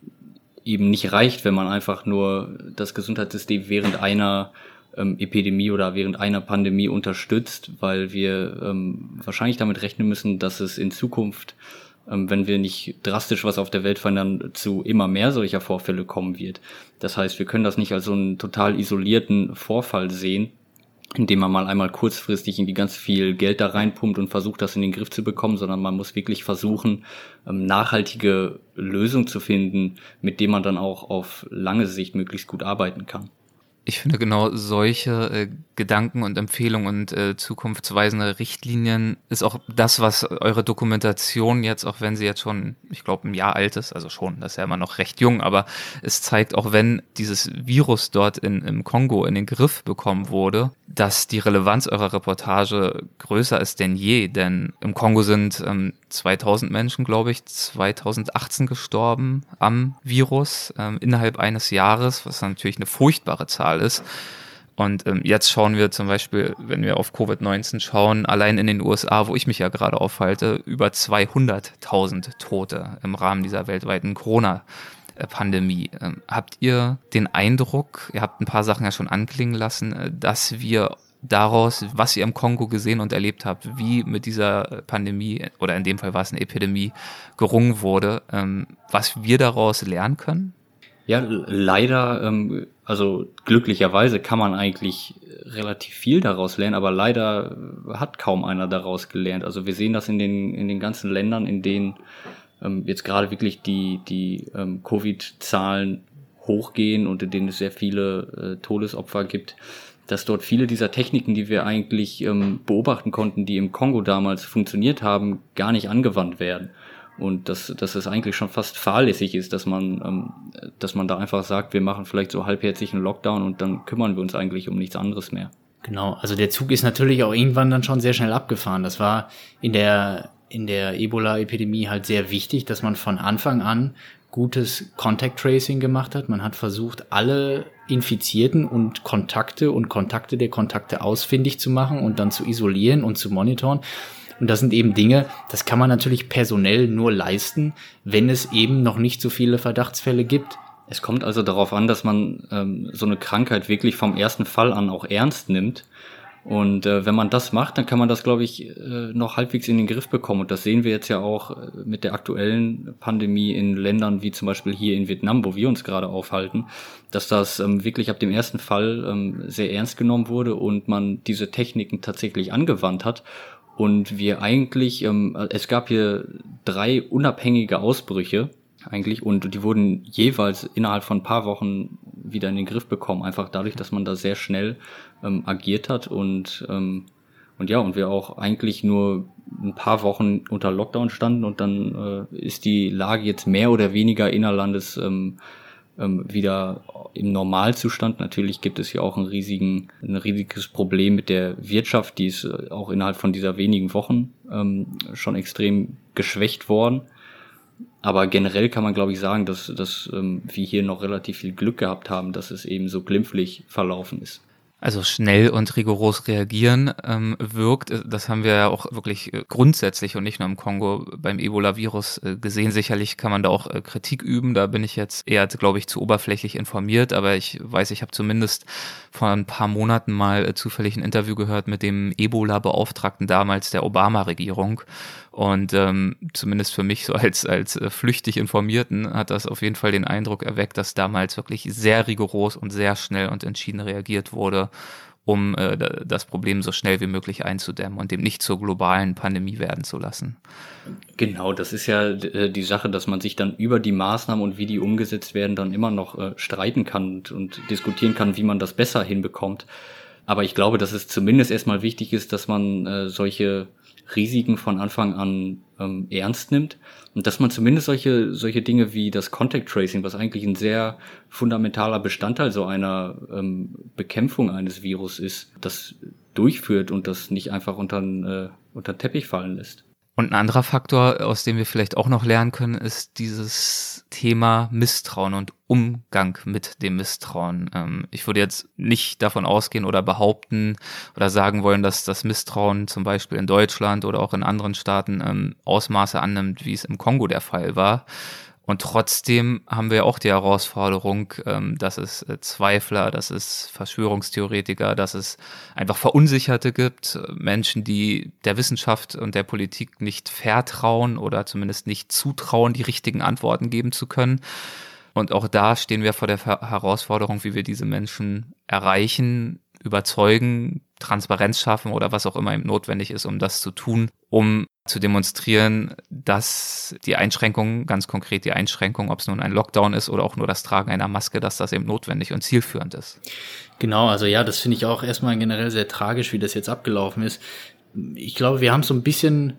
eben nicht reicht, wenn man einfach nur das Gesundheitssystem während einer ähm, Epidemie oder während einer Pandemie unterstützt, weil wir ähm, wahrscheinlich damit rechnen müssen, dass es in Zukunft, ähm, wenn wir nicht drastisch was auf der Welt verändern, zu immer mehr solcher Vorfälle kommen wird. Das heißt, wir können das nicht als so einen total isolierten Vorfall sehen, indem man mal einmal kurzfristig irgendwie ganz viel Geld da reinpumpt und versucht, das in den Griff zu bekommen, sondern man muss wirklich versuchen, ähm, nachhaltige Lösungen zu finden, mit denen man dann auch auf lange Sicht möglichst gut arbeiten kann. Ich finde genau solche äh, Gedanken und Empfehlungen und äh, zukunftsweisende Richtlinien ist auch das, was eure Dokumentation jetzt, auch wenn sie jetzt schon, ich glaube, ein Jahr alt ist, also schon, das ist ja immer noch recht jung, aber es zeigt auch, wenn dieses Virus dort in, im Kongo in den Griff bekommen wurde, dass die Relevanz eurer Reportage größer ist denn je, denn im Kongo sind ähm, 2000 Menschen, glaube ich, 2018 gestorben am Virus ähm, innerhalb eines Jahres, was natürlich eine furchtbare Zahl ist. Und ähm, jetzt schauen wir zum Beispiel, wenn wir auf Covid-19 schauen, allein in den USA, wo ich mich ja gerade aufhalte, über 200.000 Tote im Rahmen dieser weltweiten Corona-Pandemie. Ähm, habt ihr den Eindruck, ihr habt ein paar Sachen ja schon anklingen lassen, äh, dass wir daraus, was ihr im Kongo gesehen und erlebt habt, wie mit dieser Pandemie oder in dem Fall war es eine Epidemie gerungen wurde, ähm, was wir daraus lernen können? Ja, leider, ähm, also glücklicherweise kann man eigentlich relativ viel daraus lernen, aber leider hat kaum einer daraus gelernt. Also wir sehen das in den, in den ganzen Ländern, in denen ähm, jetzt gerade wirklich die, die ähm, Covid-Zahlen hochgehen und in denen es sehr viele äh, Todesopfer gibt, dass dort viele dieser Techniken, die wir eigentlich ähm, beobachten konnten, die im Kongo damals funktioniert haben, gar nicht angewandt werden. Und dass, dass es eigentlich schon fast fahrlässig ist, dass man, ähm, dass man da einfach sagt, wir machen vielleicht so halbherzigen Lockdown und dann kümmern wir uns eigentlich um nichts anderes mehr. Genau, also der Zug ist natürlich auch irgendwann dann schon sehr schnell abgefahren. Das war in der, in der Ebola-Epidemie halt sehr wichtig, dass man von Anfang an gutes Contact Tracing gemacht hat. Man hat versucht, alle Infizierten und Kontakte und Kontakte der Kontakte ausfindig zu machen und dann zu isolieren und zu monitoren. Und das sind eben Dinge, das kann man natürlich personell nur leisten, wenn es eben noch nicht so viele Verdachtsfälle gibt. Es kommt also darauf an, dass man ähm, so eine Krankheit wirklich vom ersten Fall an auch ernst nimmt. Und äh, wenn man das macht, dann kann man das, glaube ich, äh, noch halbwegs in den Griff bekommen. Und das sehen wir jetzt ja auch äh, mit der aktuellen Pandemie in Ländern wie zum Beispiel hier in Vietnam, wo wir uns gerade aufhalten, dass das ähm, wirklich ab dem ersten Fall ähm, sehr ernst genommen wurde und man diese Techniken tatsächlich angewandt hat und wir eigentlich, ähm, es gab hier drei unabhängige Ausbrüche eigentlich und die wurden jeweils innerhalb von ein paar Wochen wieder in den Griff bekommen, einfach dadurch, dass man da sehr schnell ähm, agiert hat und ähm, und ja, und wir auch eigentlich nur ein paar Wochen unter Lockdown standen und dann äh, ist die Lage jetzt mehr oder weniger innerlandes ähm, ähm, wieder im Normalzustand. Natürlich gibt es ja auch einen riesigen, ein riesiges Problem mit der Wirtschaft, die ist äh, auch innerhalb von dieser wenigen Wochen ähm, schon extrem geschwächt worden. Aber generell kann man, glaube ich, sagen, dass, dass ähm, wir hier noch relativ viel Glück gehabt haben, dass es eben so glimpflich verlaufen ist. Also schnell und rigoros reagieren ähm, wirkt. Das haben wir ja auch wirklich äh, grundsätzlich und nicht nur im Kongo beim Ebola-Virus äh, gesehen. Sicherlich kann man da auch äh, Kritik üben. Da bin ich jetzt eher, glaube ich, zu oberflächlich informiert. Aber ich weiß, ich habe zumindest vor ein paar Monaten mal zufällig ein Interview gehört mit dem Ebola-Beauftragten damals der Obama-Regierung. Und ähm, zumindest für mich so als, als äh, flüchtig Informierten hat das auf jeden Fall den Eindruck erweckt, dass damals wirklich sehr rigoros und sehr schnell und entschieden reagiert wurde, um äh, das Problem so schnell wie möglich einzudämmen und dem nicht zur globalen Pandemie werden zu lassen. Genau, das ist ja äh, die Sache, dass man sich dann über die Maßnahmen und wie die umgesetzt werden dann immer noch äh, streiten kann und, und diskutieren kann, wie man das besser hinbekommt. Aber ich glaube, dass es zumindest erstmal wichtig ist, dass man äh, solche Risiken von Anfang an ähm, ernst nimmt und dass man zumindest solche solche Dinge wie das Contact Tracing, was eigentlich ein sehr fundamentaler Bestandteil so einer ähm, Bekämpfung eines Virus ist, das durchführt und das nicht einfach unter äh, unter Teppich fallen lässt. Und ein anderer Faktor, aus dem wir vielleicht auch noch lernen können, ist dieses Thema Misstrauen und Umgang mit dem Misstrauen. Ähm, ich würde jetzt nicht davon ausgehen oder behaupten oder sagen wollen, dass das Misstrauen zum Beispiel in Deutschland oder auch in anderen Staaten ähm, Ausmaße annimmt, wie es im Kongo der Fall war. Und trotzdem haben wir auch die Herausforderung, ähm, dass es äh, Zweifler, dass es Verschwörungstheoretiker, dass es einfach Verunsicherte gibt, Menschen, die der Wissenschaft und der Politik nicht vertrauen oder zumindest nicht zutrauen, die richtigen Antworten geben zu können. Und auch da stehen wir vor der Herausforderung, wie wir diese Menschen erreichen, überzeugen, Transparenz schaffen oder was auch immer notwendig ist, um das zu tun, um zu demonstrieren, dass die Einschränkungen, ganz konkret die Einschränkung, ob es nun ein Lockdown ist oder auch nur das Tragen einer Maske, dass das eben notwendig und zielführend ist. Genau, also ja, das finde ich auch erstmal generell sehr tragisch, wie das jetzt abgelaufen ist. Ich glaube, wir haben so ein bisschen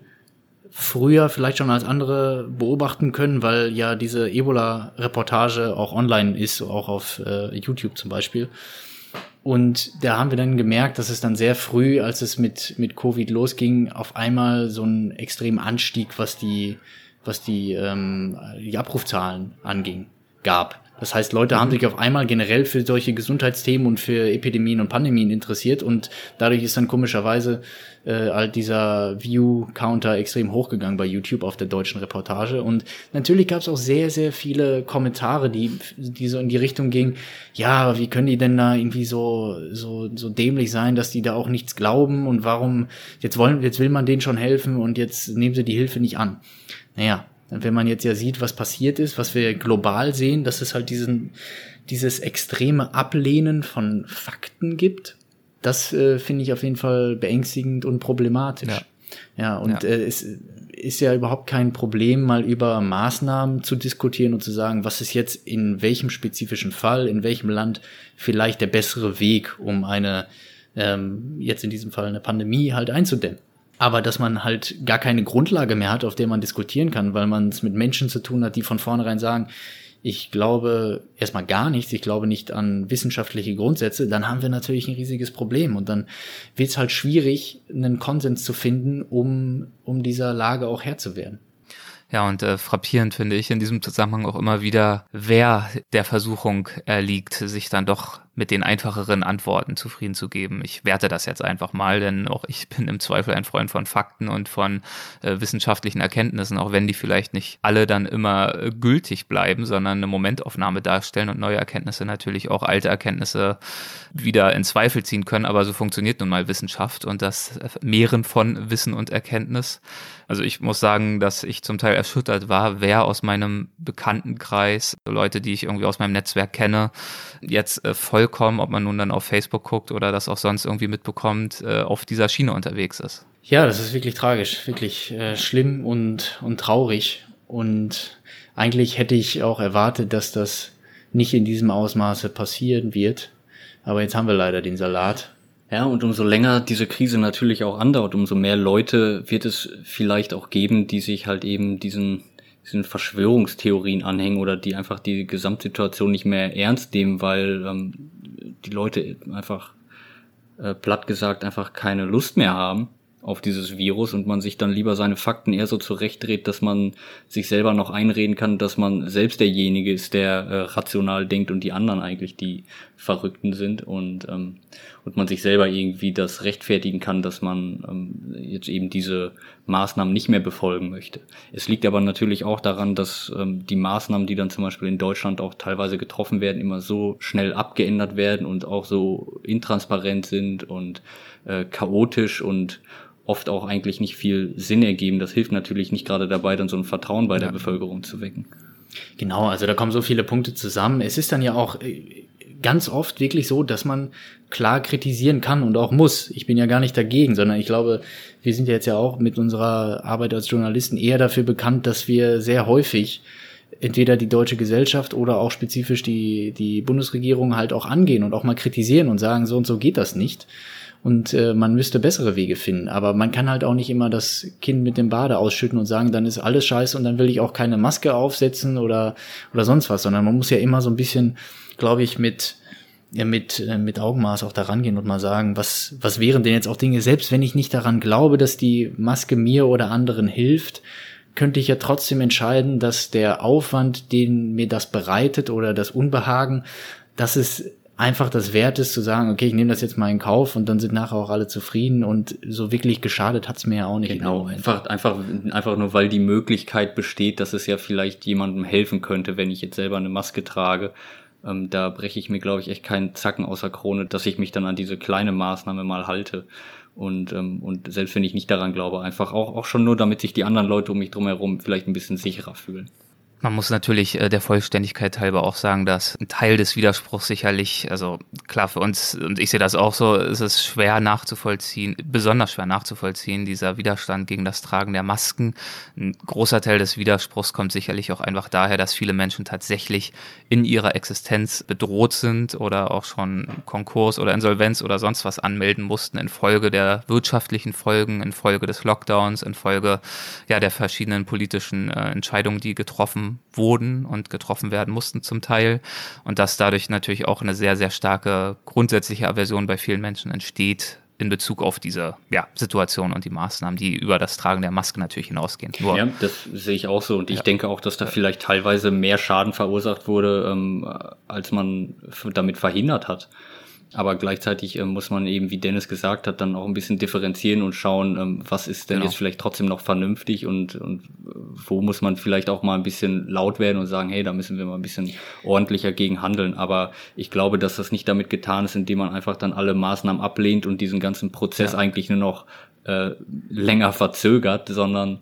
früher vielleicht schon als andere beobachten können, weil ja diese Ebola-Reportage auch online ist, auch auf äh, YouTube zum Beispiel. Und da haben wir dann gemerkt, dass es dann sehr früh, als es mit, mit Covid losging, auf einmal so einen extremen Anstieg, was die, was die, ähm, die Abrufzahlen anging, gab. Das heißt, Leute haben mhm. sich auf einmal generell für solche Gesundheitsthemen und für Epidemien und Pandemien interessiert und dadurch ist dann komischerweise äh, halt dieser View-Counter extrem hochgegangen bei YouTube auf der deutschen Reportage. Und natürlich gab es auch sehr, sehr viele Kommentare, die, die so in die Richtung gingen, ja, wie können die denn da irgendwie so, so, so dämlich sein, dass die da auch nichts glauben und warum, jetzt wollen, jetzt will man denen schon helfen und jetzt nehmen sie die Hilfe nicht an. Naja, wenn man jetzt ja sieht, was passiert ist, was wir global sehen, dass es halt diesen, dieses extreme Ablehnen von Fakten gibt, das äh, finde ich auf jeden Fall beängstigend und problematisch. Ja, ja und ja. Äh, es ist ja überhaupt kein Problem, mal über Maßnahmen zu diskutieren und zu sagen, was ist jetzt in welchem spezifischen Fall, in welchem Land vielleicht der bessere Weg, um eine, ähm, jetzt in diesem Fall eine Pandemie halt einzudämmen aber dass man halt gar keine Grundlage mehr hat, auf der man diskutieren kann, weil man es mit Menschen zu tun hat, die von vornherein sagen, ich glaube erstmal gar nichts, ich glaube nicht an wissenschaftliche Grundsätze, dann haben wir natürlich ein riesiges Problem und dann wird es halt schwierig, einen Konsens zu finden, um, um dieser Lage auch Herr zu werden. Ja, und äh, frappierend finde ich in diesem Zusammenhang auch immer wieder, wer der Versuchung erliegt, sich dann doch mit den einfacheren Antworten zufrieden zu geben. Ich werte das jetzt einfach mal, denn auch ich bin im Zweifel ein Freund von Fakten und von äh, wissenschaftlichen Erkenntnissen, auch wenn die vielleicht nicht alle dann immer äh, gültig bleiben, sondern eine Momentaufnahme darstellen und neue Erkenntnisse natürlich auch alte Erkenntnisse wieder in Zweifel ziehen können. Aber so funktioniert nun mal Wissenschaft und das Mehren von Wissen und Erkenntnis. Also ich muss sagen, dass ich zum Teil erschüttert war, wer aus meinem Bekanntenkreis, Leute, die ich irgendwie aus meinem Netzwerk kenne, jetzt äh, vollkommen, ob man nun dann auf Facebook guckt oder das auch sonst irgendwie mitbekommt, äh, auf dieser Schiene unterwegs ist. Ja, das ist wirklich tragisch, wirklich äh, schlimm und, und traurig. Und eigentlich hätte ich auch erwartet, dass das nicht in diesem Ausmaße passieren wird. Aber jetzt haben wir leider den Salat. Ja, und umso länger diese Krise natürlich auch andauert, umso mehr Leute wird es vielleicht auch geben, die sich halt eben diesen, diesen Verschwörungstheorien anhängen oder die einfach die Gesamtsituation nicht mehr ernst nehmen, weil ähm, die Leute einfach äh, platt gesagt einfach keine Lust mehr haben auf dieses Virus und man sich dann lieber seine Fakten eher so zurechtdreht, dass man sich selber noch einreden kann, dass man selbst derjenige ist, der äh, rational denkt und die anderen eigentlich die Verrückten sind und ähm, und man sich selber irgendwie das rechtfertigen kann, dass man ähm, jetzt eben diese Maßnahmen nicht mehr befolgen möchte. Es liegt aber natürlich auch daran, dass ähm, die Maßnahmen, die dann zum Beispiel in Deutschland auch teilweise getroffen werden, immer so schnell abgeändert werden und auch so intransparent sind und äh, chaotisch und oft auch eigentlich nicht viel Sinn ergeben. Das hilft natürlich nicht gerade dabei, dann so ein Vertrauen bei ja. der Bevölkerung zu wecken. Genau, also da kommen so viele Punkte zusammen. Es ist dann ja auch äh, ganz oft wirklich so, dass man klar kritisieren kann und auch muss. Ich bin ja gar nicht dagegen, sondern ich glaube, wir sind ja jetzt ja auch mit unserer Arbeit als Journalisten eher dafür bekannt, dass wir sehr häufig entweder die deutsche Gesellschaft oder auch spezifisch die, die Bundesregierung halt auch angehen und auch mal kritisieren und sagen, so und so geht das nicht und äh, man müsste bessere Wege finden. Aber man kann halt auch nicht immer das Kind mit dem Bade ausschütten und sagen, dann ist alles scheiße und dann will ich auch keine Maske aufsetzen oder, oder sonst was, sondern man muss ja immer so ein bisschen, glaube ich, mit, ja, mit, äh, mit Augenmaß auch daran gehen und mal sagen, was, was wären denn jetzt auch Dinge, selbst wenn ich nicht daran glaube, dass die Maske mir oder anderen hilft, könnte ich ja trotzdem entscheiden, dass der Aufwand, den mir das bereitet oder das Unbehagen, dass es einfach das wert ist zu sagen, okay, ich nehme das jetzt mal in Kauf und dann sind nachher auch alle zufrieden und so wirklich geschadet hat's mir ja auch nicht. Genau, einfach, einfach, einfach nur, weil die Möglichkeit besteht, dass es ja vielleicht jemandem helfen könnte, wenn ich jetzt selber eine Maske trage. Ähm, da breche ich mir, glaube ich, echt keinen Zacken außer Krone, dass ich mich dann an diese kleine Maßnahme mal halte. Und, ähm, und selbst wenn ich nicht daran glaube, einfach auch, auch schon nur, damit sich die anderen Leute um mich drum herum vielleicht ein bisschen sicherer fühlen. Man muss natürlich äh, der Vollständigkeit halber auch sagen, dass ein Teil des Widerspruchs sicherlich, also klar für uns, und ich sehe das auch so, ist es schwer nachzuvollziehen, besonders schwer nachzuvollziehen, dieser Widerstand gegen das Tragen der Masken. Ein großer Teil des Widerspruchs kommt sicherlich auch einfach daher, dass viele Menschen tatsächlich in ihrer Existenz bedroht sind oder auch schon Konkurs oder Insolvenz oder sonst was anmelden mussten infolge der wirtschaftlichen Folgen, infolge des Lockdowns, infolge ja, der verschiedenen politischen äh, Entscheidungen, die getroffen wurden und getroffen werden mussten zum Teil und dass dadurch natürlich auch eine sehr, sehr starke grundsätzliche Aversion bei vielen Menschen entsteht in Bezug auf diese ja, Situation und die Maßnahmen, die über das Tragen der Maske natürlich hinausgehen. Nur, ja, das sehe ich auch so und ich ja. denke auch, dass da vielleicht teilweise mehr Schaden verursacht wurde, ähm, als man damit verhindert hat. Aber gleichzeitig äh, muss man eben, wie Dennis gesagt hat, dann auch ein bisschen differenzieren und schauen, ähm, was ist denn genau. jetzt vielleicht trotzdem noch vernünftig und, und wo muss man vielleicht auch mal ein bisschen laut werden und sagen, hey, da müssen wir mal ein bisschen ordentlicher gegen handeln. Aber ich glaube, dass das nicht damit getan ist, indem man einfach dann alle Maßnahmen ablehnt und diesen ganzen Prozess ja. eigentlich nur noch äh, länger verzögert, sondern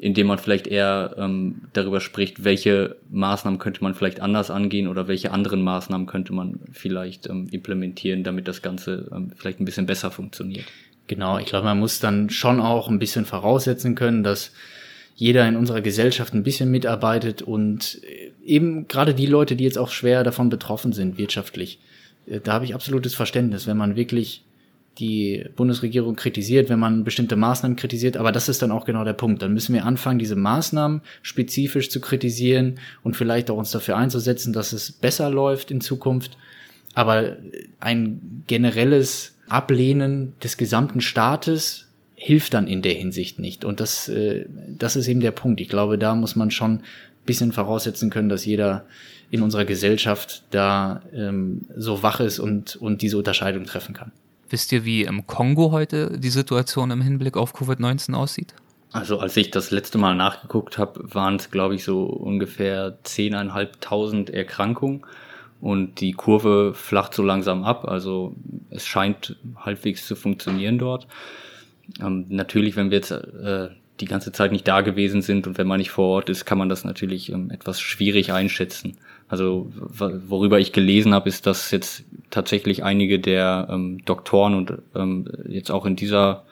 indem man vielleicht eher ähm, darüber spricht, welche Maßnahmen könnte man vielleicht anders angehen oder welche anderen Maßnahmen könnte man vielleicht ähm, implementieren, damit das Ganze ähm, vielleicht ein bisschen besser funktioniert. Genau, ich glaube, man muss dann schon auch ein bisschen voraussetzen können, dass jeder in unserer Gesellschaft ein bisschen mitarbeitet und äh, eben gerade die Leute, die jetzt auch schwer davon betroffen sind, wirtschaftlich, äh, da habe ich absolutes Verständnis, wenn man wirklich die Bundesregierung kritisiert, wenn man bestimmte Maßnahmen kritisiert, aber das ist dann auch genau der Punkt. Dann müssen wir anfangen, diese Maßnahmen spezifisch zu kritisieren und vielleicht auch uns dafür einzusetzen, dass es besser läuft in Zukunft. Aber ein generelles Ablehnen des gesamten Staates hilft dann in der Hinsicht nicht. Und das, äh, das ist eben der Punkt. Ich glaube, da muss man schon ein bisschen voraussetzen können, dass jeder in unserer Gesellschaft da ähm, so wach ist und, und diese Unterscheidung treffen kann. Wisst ihr, wie im Kongo heute die Situation im Hinblick auf Covid-19 aussieht? Also als ich das letzte Mal nachgeguckt habe, waren es, glaube ich, so ungefähr 10.500 Erkrankungen und die Kurve flacht so langsam ab. Also es scheint halbwegs zu funktionieren dort. Ähm, natürlich, wenn wir jetzt äh, die ganze Zeit nicht da gewesen sind und wenn man nicht vor Ort ist, kann man das natürlich ähm, etwas schwierig einschätzen. Also worüber ich gelesen habe, ist, dass jetzt tatsächlich einige der ähm, Doktoren und ähm, jetzt auch in dieser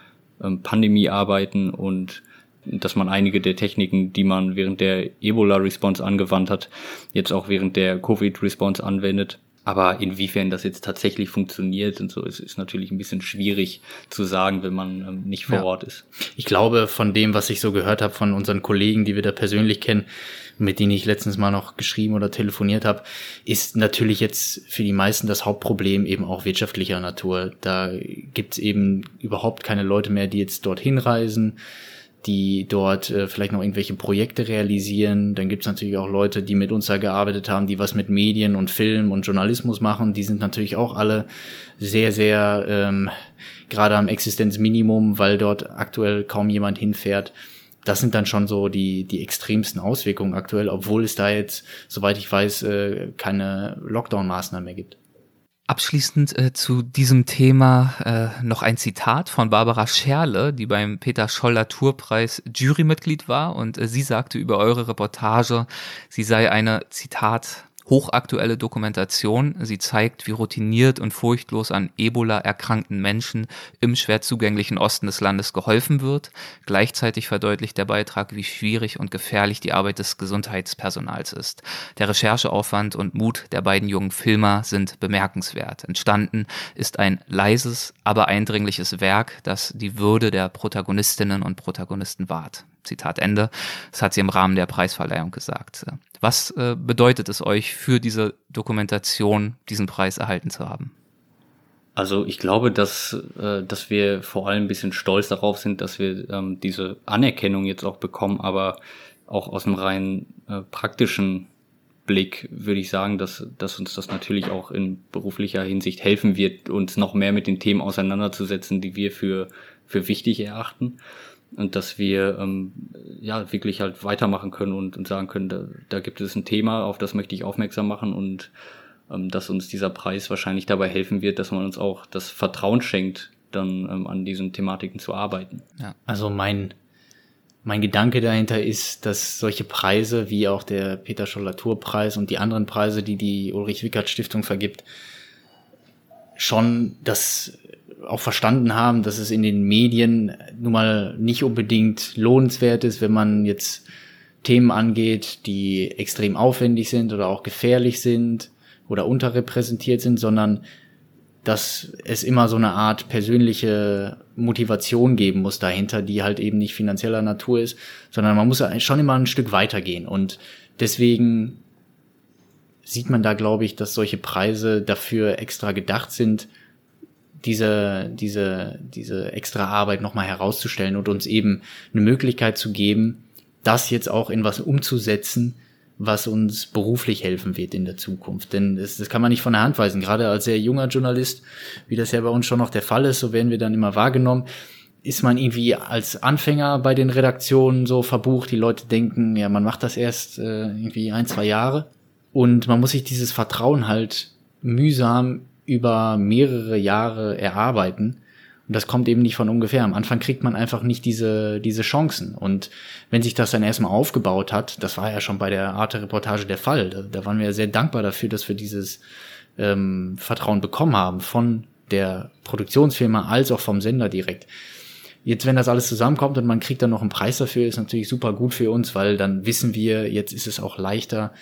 ähm, Pandemie arbeiten und dass man einige der Techniken, die man während der Ebola-Response angewandt hat, jetzt auch während der Covid-Response anwendet. Aber inwiefern das jetzt tatsächlich funktioniert und so, ist, ist natürlich ein bisschen schwierig zu sagen, wenn man ähm, nicht vor ja. Ort ist. Ich glaube, von dem, was ich so gehört habe von unseren Kollegen, die wir da persönlich kennen, mit denen ich letztens mal noch geschrieben oder telefoniert habe, ist natürlich jetzt für die meisten das Hauptproblem eben auch wirtschaftlicher Natur. Da gibt's eben überhaupt keine Leute mehr, die jetzt dorthin reisen die dort äh, vielleicht noch irgendwelche Projekte realisieren. Dann gibt's natürlich auch Leute, die mit uns da gearbeitet haben, die was mit Medien und Film und Journalismus machen. Die sind natürlich auch alle sehr, sehr ähm, gerade am Existenzminimum, weil dort aktuell kaum jemand hinfährt. Das sind dann schon so die, die extremsten Auswirkungen aktuell, obwohl es da jetzt, soweit ich weiß, äh, keine Lockdown-Maßnahmen mehr gibt. Abschließend äh, zu diesem Thema äh, noch ein Zitat von Barbara Scherle, die beim Peter Scholler Tourpreis Jurymitglied war. Und äh, sie sagte über eure Reportage, sie sei eine Zitat hochaktuelle Dokumentation. Sie zeigt, wie routiniert und furchtlos an Ebola erkrankten Menschen im schwer zugänglichen Osten des Landes geholfen wird. Gleichzeitig verdeutlicht der Beitrag, wie schwierig und gefährlich die Arbeit des Gesundheitspersonals ist. Der Rechercheaufwand und Mut der beiden jungen Filmer sind bemerkenswert. Entstanden ist ein leises, aber eindringliches Werk, das die Würde der Protagonistinnen und Protagonisten wahrt. Zitat Ende. Das hat sie im Rahmen der Preisverleihung gesagt. Was äh, bedeutet es euch für diese Dokumentation, diesen Preis erhalten zu haben? Also ich glaube, dass, äh, dass wir vor allem ein bisschen stolz darauf sind, dass wir ähm, diese Anerkennung jetzt auch bekommen, aber auch aus dem rein äh, praktischen Blick würde ich sagen, dass, dass uns das natürlich auch in beruflicher Hinsicht helfen wird, uns noch mehr mit den Themen auseinanderzusetzen, die wir für, für wichtig erachten und dass wir ähm, ja wirklich halt weitermachen können und, und sagen können, da, da gibt es ein Thema, auf das möchte ich aufmerksam machen und ähm, dass uns dieser Preis wahrscheinlich dabei helfen wird, dass man uns auch das Vertrauen schenkt, dann ähm, an diesen Thematiken zu arbeiten. Ja. Also mein mein Gedanke dahinter ist, dass solche Preise wie auch der Peter Schollatur Preis und die anderen Preise, die die Ulrich Wickert Stiftung vergibt, schon das auch verstanden haben, dass es in den Medien nun mal nicht unbedingt lohnenswert ist, wenn man jetzt Themen angeht, die extrem aufwendig sind oder auch gefährlich sind oder unterrepräsentiert sind, sondern dass es immer so eine Art persönliche Motivation geben muss dahinter, die halt eben nicht finanzieller Natur ist, sondern man muss schon immer ein Stück weitergehen. Und deswegen sieht man da, glaube ich, dass solche Preise dafür extra gedacht sind, diese, diese, diese extra Arbeit nochmal herauszustellen und uns eben eine Möglichkeit zu geben, das jetzt auch in was umzusetzen, was uns beruflich helfen wird in der Zukunft. Denn das, das kann man nicht von der Hand weisen. Gerade als sehr junger Journalist, wie das ja bei uns schon noch der Fall ist, so werden wir dann immer wahrgenommen, ist man irgendwie als Anfänger bei den Redaktionen so verbucht. Die Leute denken, ja, man macht das erst äh, irgendwie ein, zwei Jahre. Und man muss sich dieses Vertrauen halt mühsam über mehrere Jahre erarbeiten. Und das kommt eben nicht von ungefähr. Am Anfang kriegt man einfach nicht diese, diese Chancen. Und wenn sich das dann erstmal aufgebaut hat, das war ja schon bei der Arte-Reportage der Fall, da, da waren wir sehr dankbar dafür, dass wir dieses ähm, Vertrauen bekommen haben von der Produktionsfirma als auch vom Sender direkt. Jetzt, wenn das alles zusammenkommt und man kriegt dann noch einen Preis dafür, ist natürlich super gut für uns, weil dann wissen wir, jetzt ist es auch leichter,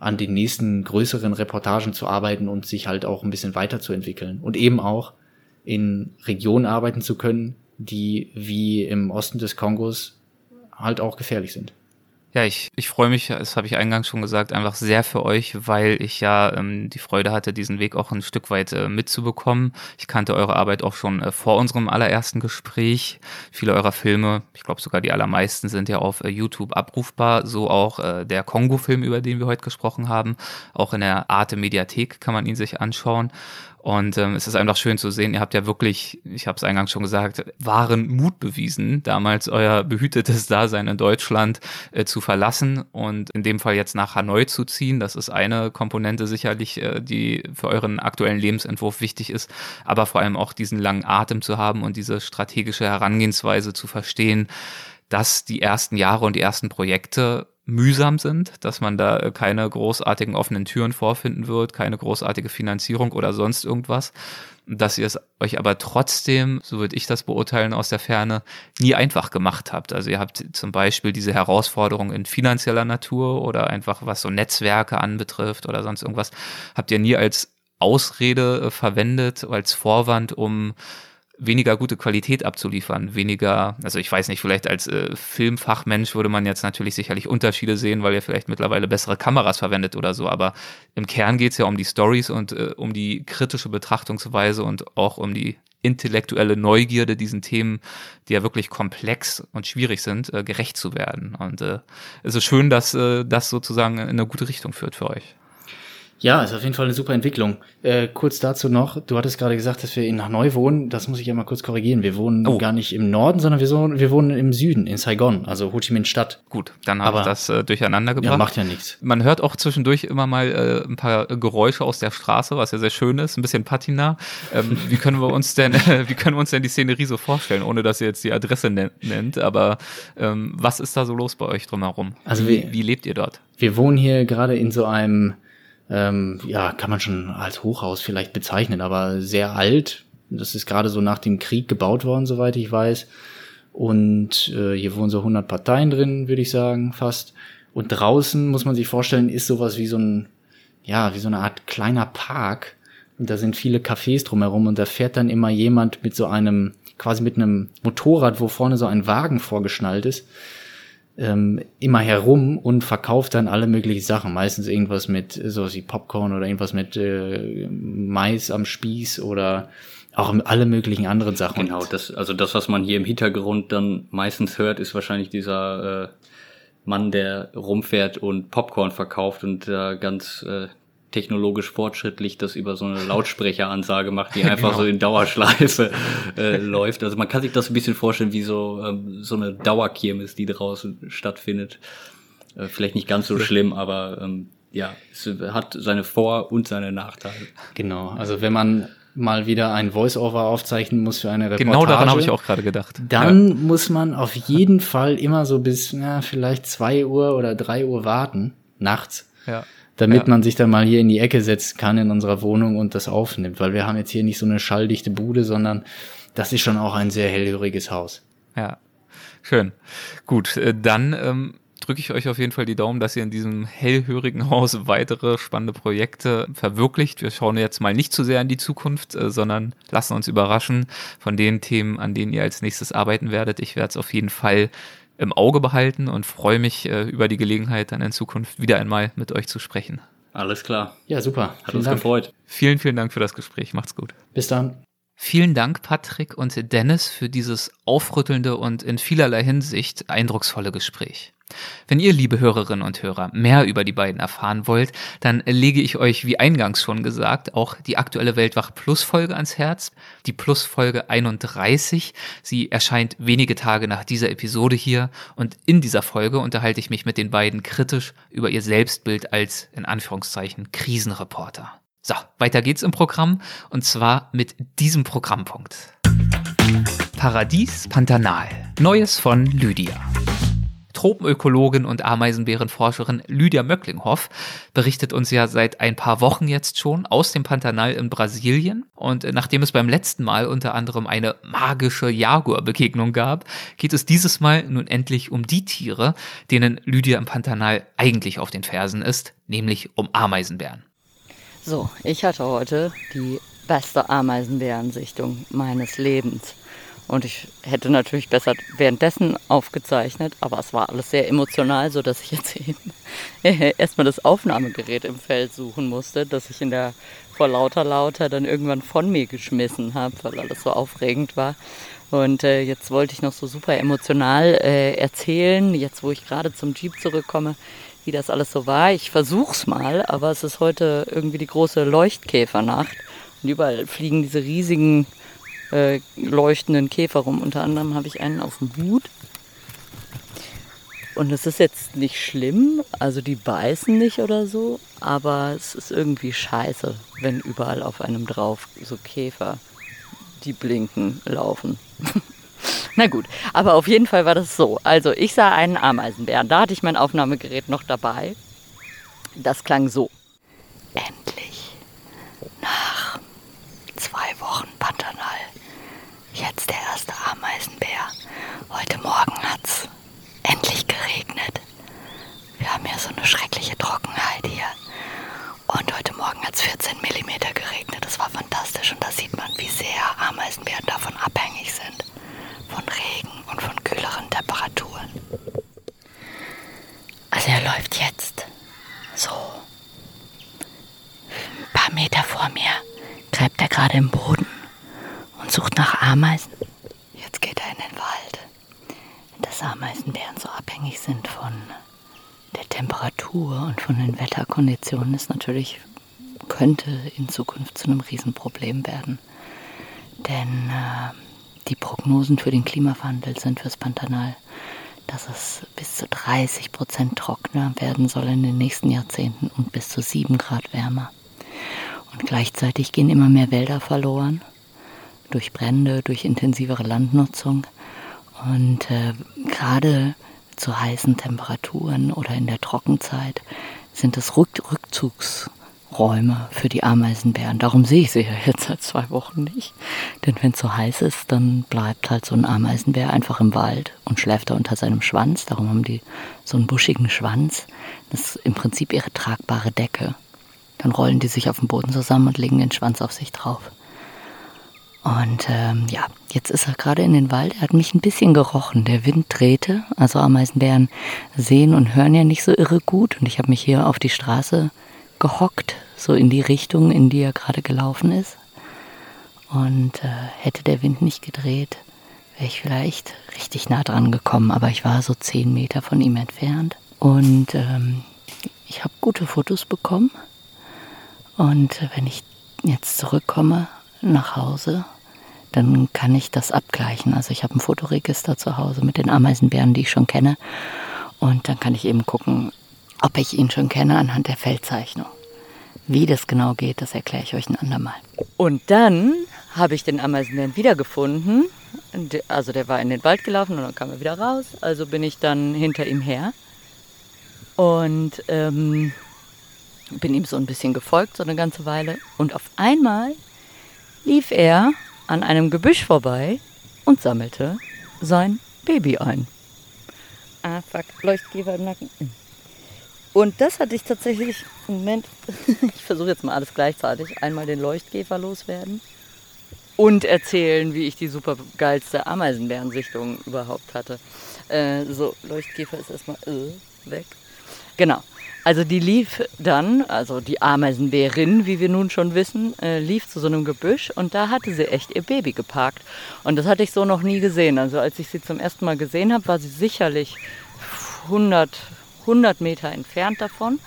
an den nächsten größeren Reportagen zu arbeiten und sich halt auch ein bisschen weiterzuentwickeln. Und eben auch in Regionen arbeiten zu können, die wie im Osten des Kongos halt auch gefährlich sind. Ja, ich, ich freue mich, das habe ich eingangs schon gesagt, einfach sehr für euch, weil ich ja ähm, die Freude hatte, diesen Weg auch ein Stück weit äh, mitzubekommen. Ich kannte eure Arbeit auch schon äh, vor unserem allerersten Gespräch. Viele eurer Filme, ich glaube sogar die allermeisten, sind ja auf äh, YouTube abrufbar, so auch äh, der Kongo-Film, über den wir heute gesprochen haben. Auch in der Arte Mediathek kann man ihn sich anschauen. Und ähm, es ist einfach schön zu sehen, ihr habt ja wirklich, ich habe es eingangs schon gesagt, wahren Mut bewiesen, damals euer behütetes Dasein in Deutschland äh, zu verlassen und in dem Fall jetzt nach Hanoi zu ziehen. Das ist eine Komponente sicherlich, äh, die für euren aktuellen Lebensentwurf wichtig ist, aber vor allem auch diesen langen Atem zu haben und diese strategische Herangehensweise zu verstehen, dass die ersten Jahre und die ersten Projekte mühsam sind, dass man da äh, keine großartigen offenen Türen vorfinden wird, keine großartige Finanzierung oder sonst irgendwas, dass ihr es euch aber trotzdem, so würde ich das beurteilen aus der Ferne, nie einfach gemacht habt. Also ihr habt zum Beispiel diese Herausforderung in finanzieller Natur oder einfach was so Netzwerke anbetrifft oder sonst irgendwas, habt ihr nie als Ausrede äh, verwendet, als Vorwand, um weniger gute Qualität abzuliefern, weniger, also ich weiß nicht, vielleicht als äh, Filmfachmensch würde man jetzt natürlich sicherlich Unterschiede sehen, weil ihr vielleicht mittlerweile bessere Kameras verwendet oder so, aber im Kern geht es ja um die Stories und äh, um die kritische Betrachtungsweise und auch um die intellektuelle Neugierde diesen Themen, die ja wirklich komplex und schwierig sind, äh, gerecht zu werden. Und äh, es ist schön, dass äh, das sozusagen in eine gute Richtung führt für euch. Ja, ist auf jeden Fall eine super Entwicklung. Äh, kurz dazu noch, du hattest gerade gesagt, dass wir in Hanoi wohnen. Das muss ich ja mal kurz korrigieren. Wir wohnen oh. gar nicht im Norden, sondern wir, so, wir wohnen im Süden, in Saigon, also Ho Chi Minh Stadt. Gut, dann habe ich das äh, durcheinander gebracht. Ja, macht ja nichts. Man hört auch zwischendurch immer mal äh, ein paar Geräusche aus der Straße, was ja sehr schön ist, ein bisschen Patina. Ähm, wie können wir uns denn, [laughs] wie können wir uns denn die Szenerie so vorstellen, ohne dass ihr jetzt die Adresse nennt? Aber ähm, was ist da so los bei euch drumherum? Also wie, wie lebt ihr dort? Wir wohnen hier gerade in so einem ähm, ja, kann man schon als Hochhaus vielleicht bezeichnen, aber sehr alt. Das ist gerade so nach dem Krieg gebaut worden, soweit ich weiß. Und äh, hier wohnen so 100 Parteien drin, würde ich sagen, fast. Und draußen muss man sich vorstellen, ist sowas wie so ein, ja, wie so eine Art kleiner Park. Und da sind viele Cafés drumherum und da fährt dann immer jemand mit so einem, quasi mit einem Motorrad, wo vorne so ein Wagen vorgeschnallt ist ähm, immer herum und verkauft dann alle möglichen Sachen. Meistens irgendwas mit so wie Popcorn oder irgendwas mit äh, Mais am Spieß oder auch alle möglichen anderen Sachen. Genau, das, also das, was man hier im Hintergrund dann meistens hört, ist wahrscheinlich dieser äh, Mann, der rumfährt und Popcorn verkauft und da äh, ganz äh, technologisch fortschrittlich das über so eine Lautsprecheransage macht, die [laughs] einfach genau. so in Dauerschleife äh, läuft. Also man kann sich das ein bisschen vorstellen wie so, ähm, so eine Dauerkirmes, die draußen stattfindet. Äh, vielleicht nicht ganz so schlimm, aber ähm, ja, es hat seine Vor- und seine Nachteile. Genau, also wenn man mal wieder ein Voice-Over aufzeichnen muss für eine Reportage. Genau daran habe ich auch gerade gedacht. Dann ja. muss man auf jeden Fall immer so bis na, vielleicht zwei Uhr oder drei Uhr warten, nachts. Ja. Damit ja. man sich dann mal hier in die Ecke setzen kann in unserer Wohnung und das aufnimmt. Weil wir haben jetzt hier nicht so eine schalldichte Bude, sondern das ist schon auch ein sehr hellhöriges Haus. Ja. Schön. Gut, äh, dann ähm, drücke ich euch auf jeden Fall die Daumen, dass ihr in diesem hellhörigen Haus weitere spannende Projekte verwirklicht. Wir schauen jetzt mal nicht zu sehr in die Zukunft, äh, sondern lassen uns überraschen von den Themen, an denen ihr als nächstes arbeiten werdet. Ich werde es auf jeden Fall im Auge behalten und freue mich äh, über die Gelegenheit, dann in Zukunft wieder einmal mit euch zu sprechen. Alles klar. Ja, super. Hat vielen uns Dank. gefreut. Vielen, vielen Dank für das Gespräch. Macht's gut. Bis dann. Vielen Dank, Patrick und Dennis, für dieses aufrüttelnde und in vielerlei Hinsicht eindrucksvolle Gespräch. Wenn ihr, liebe Hörerinnen und Hörer, mehr über die beiden erfahren wollt, dann lege ich euch, wie eingangs schon gesagt, auch die aktuelle Weltwach Plus Folge ans Herz, die Plus Folge 31. Sie erscheint wenige Tage nach dieser Episode hier und in dieser Folge unterhalte ich mich mit den beiden kritisch über ihr Selbstbild als, in Anführungszeichen, Krisenreporter. So, weiter geht's im Programm und zwar mit diesem Programmpunkt. Paradies Pantanal. Neues von Lydia. Tropenökologin und Ameisenbärenforscherin Lydia Möcklinghoff berichtet uns ja seit ein paar Wochen jetzt schon aus dem Pantanal in Brasilien. Und nachdem es beim letzten Mal unter anderem eine magische Jaguar-Begegnung gab, geht es dieses Mal nun endlich um die Tiere, denen Lydia im Pantanal eigentlich auf den Fersen ist, nämlich um Ameisenbären. So, ich hatte heute die beste Ameisenbärensichtung meines Lebens. Und ich hätte natürlich besser währenddessen aufgezeichnet, aber es war alles sehr emotional, so dass ich jetzt eben [laughs] erstmal das Aufnahmegerät im Feld suchen musste, dass ich in der vor lauter lauter dann irgendwann von mir geschmissen habe, weil alles so aufregend war. Und äh, jetzt wollte ich noch so super emotional äh, erzählen, jetzt wo ich gerade zum Jeep zurückkomme, wie das alles so war. Ich versuch's mal, aber es ist heute irgendwie die große Leuchtkäfernacht. Und überall fliegen diese riesigen äh, leuchtenden Käfer rum. Unter anderem habe ich einen auf dem Hut. Und es ist jetzt nicht schlimm, also die beißen nicht oder so, aber es ist irgendwie scheiße, wenn überall auf einem drauf so Käfer, die blinken, laufen. [laughs] Na gut, aber auf jeden Fall war das so. Also ich sah einen Ameisenbären. Da hatte ich mein Aufnahmegerät noch dabei. Das klang so. Endlich. Nach zwei Wochen Pantanal. Jetzt der erste Ameisenbär. Heute Morgen hat's endlich geregnet. Wir haben ja so eine schreckliche Trockenheit hier. Und heute Morgen hat es 14 mm geregnet. Das war fantastisch und da sieht man, wie sehr Ameisenbären davon abhängig sind von Regen und von kühleren Temperaturen. Also er läuft jetzt so ein paar Meter vor mir, gräbt er gerade im Boden Ameisen. Jetzt geht er in den Wald. Dass Ameisenbären so abhängig sind von der Temperatur und von den Wetterkonditionen ist natürlich, könnte in Zukunft zu einem Riesenproblem werden. Denn äh, die Prognosen für den Klimawandel sind fürs Pantanal, dass es bis zu 30 Prozent trockener werden soll in den nächsten Jahrzehnten und bis zu 7 Grad wärmer. Und gleichzeitig gehen immer mehr Wälder verloren durch Brände, durch intensivere Landnutzung. Und äh, gerade zu heißen Temperaturen oder in der Trockenzeit sind es Rück Rückzugs Räume für die Ameisenbären. Darum sehe ich sie ja jetzt seit zwei Wochen nicht. Denn wenn es so heiß ist, dann bleibt halt so ein Ameisenbär einfach im Wald und schläft da unter seinem Schwanz. Darum haben die so einen buschigen Schwanz. Das ist im Prinzip ihre tragbare Decke. Dann rollen die sich auf den Boden zusammen und legen den Schwanz auf sich drauf. Und ähm, ja, jetzt ist er gerade in den Wald. Er hat mich ein bisschen gerochen. Der Wind drehte. Also Ameisenbären sehen und hören ja nicht so irre gut. Und ich habe mich hier auf die Straße gehockt, so in die Richtung, in die er gerade gelaufen ist. Und äh, hätte der Wind nicht gedreht, wäre ich vielleicht richtig nah dran gekommen. Aber ich war so zehn Meter von ihm entfernt. Und ähm, ich habe gute Fotos bekommen. Und wenn ich jetzt zurückkomme nach Hause, dann kann ich das abgleichen. Also ich habe ein Fotoregister zu Hause mit den Ameisenbären, die ich schon kenne. Und dann kann ich eben gucken, ob ich ihn schon kenne anhand der Feldzeichnung. Wie das genau geht, das erkläre ich euch ein andermal. Und dann habe ich den Ameisenbären wiedergefunden. Also der war in den Wald gelaufen und dann kam er wieder raus. Also bin ich dann hinter ihm her und ähm, bin ihm so ein bisschen gefolgt, so eine ganze Weile. Und auf einmal lief er an einem Gebüsch vorbei und sammelte sein Baby ein. Ah, fuck, Leuchtgeber im Nacken. Und das hatte ich tatsächlich, Moment, [laughs] ich versuche jetzt mal alles gleichzeitig. Einmal den Leuchtkäfer loswerden und erzählen, wie ich die super geilste Ameisenbärensichtung überhaupt hatte. Äh, so, Leuchtkäfer ist erstmal äh, weg. Genau. Also die lief dann, also die Ameisenbärin, wie wir nun schon wissen, äh, lief zu so einem Gebüsch und da hatte sie echt ihr Baby geparkt. Und das hatte ich so noch nie gesehen. Also als ich sie zum ersten Mal gesehen habe, war sie sicherlich 100, 100 Meter entfernt davon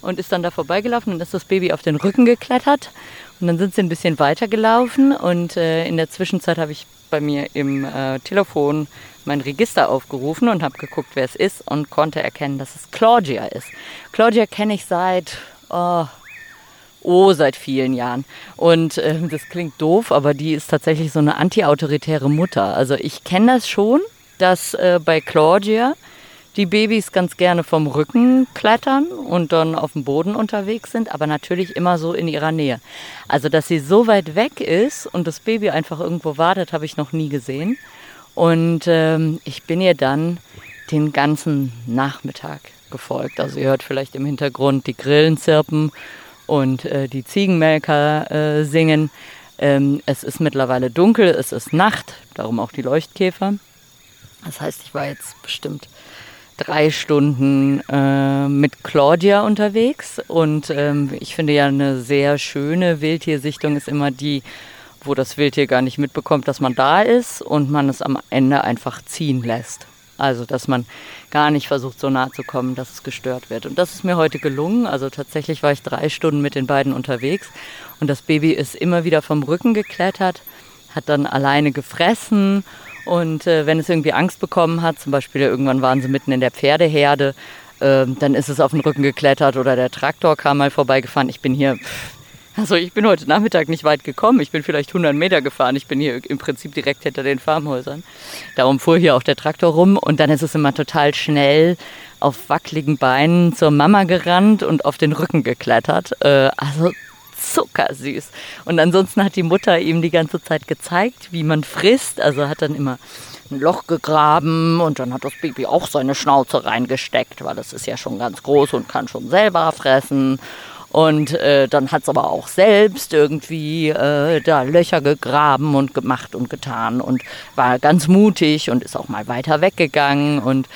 und ist dann da vorbeigelaufen und ist das Baby auf den Rücken geklettert. Und dann sind sie ein bisschen weiter gelaufen und äh, in der Zwischenzeit habe ich bei mir im äh, Telefon mein Register aufgerufen und habe geguckt, wer es ist und konnte erkennen, dass es Claudia ist. Claudia kenne ich seit, oh, oh, seit vielen Jahren. Und äh, das klingt doof, aber die ist tatsächlich so eine antiautoritäre Mutter. Also ich kenne das schon, dass äh, bei Claudia die Babys ganz gerne vom Rücken klettern und dann auf dem Boden unterwegs sind, aber natürlich immer so in ihrer Nähe. Also, dass sie so weit weg ist und das Baby einfach irgendwo wartet, habe ich noch nie gesehen. Und ähm, ich bin ihr dann den ganzen Nachmittag gefolgt. Also ihr hört vielleicht im Hintergrund die Grillen zirpen und äh, die Ziegenmelker äh, singen. Ähm, es ist mittlerweile dunkel, es ist Nacht, darum auch die Leuchtkäfer. Das heißt, ich war jetzt bestimmt drei Stunden äh, mit Claudia unterwegs. Und ähm, ich finde ja eine sehr schöne Wildtiersichtung ist immer die, wo das Wildtier gar nicht mitbekommt, dass man da ist und man es am Ende einfach ziehen lässt. Also, dass man gar nicht versucht, so nah zu kommen, dass es gestört wird. Und das ist mir heute gelungen. Also tatsächlich war ich drei Stunden mit den beiden unterwegs und das Baby ist immer wieder vom Rücken geklettert, hat dann alleine gefressen und äh, wenn es irgendwie Angst bekommen hat, zum Beispiel irgendwann waren sie mitten in der Pferdeherde, äh, dann ist es auf den Rücken geklettert oder der Traktor kam mal vorbeigefahren. Ich bin hier, also ich bin heute Nachmittag nicht weit gekommen. Ich bin vielleicht 100 Meter gefahren. Ich bin hier im Prinzip direkt hinter den Farmhäusern. Darum fuhr hier auch der Traktor rum und dann ist es immer total schnell auf wackeligen Beinen zur Mama gerannt und auf den Rücken geklettert. Äh, also zuckersüß. Und ansonsten hat die Mutter ihm die ganze Zeit gezeigt, wie man frisst. Also hat dann immer ein Loch gegraben und dann hat das Baby auch seine Schnauze reingesteckt, weil das ist ja schon ganz groß und kann schon selber fressen. Und äh, dann hat es aber auch selbst irgendwie äh, da Löcher gegraben und gemacht und getan und war ganz mutig und ist auch mal weiter weggegangen und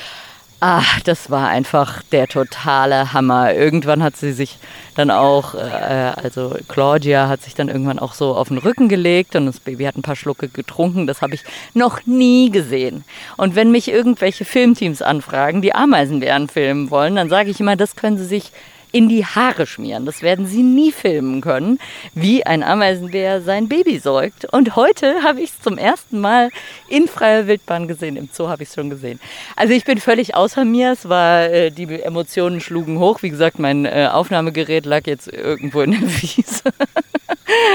Ach, das war einfach der totale Hammer. Irgendwann hat sie sich dann auch, äh, also Claudia hat sich dann irgendwann auch so auf den Rücken gelegt und das Baby hat ein paar Schlucke getrunken. Das habe ich noch nie gesehen. Und wenn mich irgendwelche Filmteams anfragen, die Ameisenbären filmen wollen, dann sage ich immer, das können sie sich in die Haare schmieren. Das werden Sie nie filmen können, wie ein Ameisenbär sein Baby säugt. Und heute habe ich es zum ersten Mal in freier Wildbahn gesehen. Im Zoo habe ich es schon gesehen. Also ich bin völlig außer mir. Es war, äh, die Emotionen schlugen hoch. Wie gesagt, mein äh, Aufnahmegerät lag jetzt irgendwo in der [laughs] Wiese.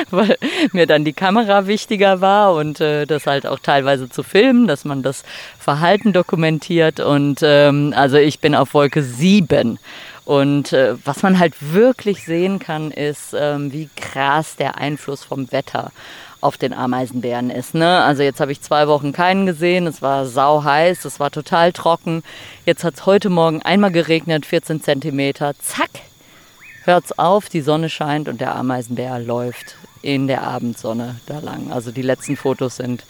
weil mir dann die Kamera wichtiger war und äh, das halt auch teilweise zu filmen, dass man das Verhalten dokumentiert. Und ähm, also ich bin auf Wolke 7 und äh, was man halt wirklich sehen kann, ist, ähm, wie krass der Einfluss vom Wetter auf den Ameisenbären ist. Ne? Also jetzt habe ich zwei Wochen keinen gesehen, es war sau heiß, es war total trocken. Jetzt hat es heute Morgen einmal geregnet, 14 Zentimeter. Zack, hört's auf, die Sonne scheint und der Ameisenbär läuft in der Abendsonne da lang. Also die letzten Fotos sind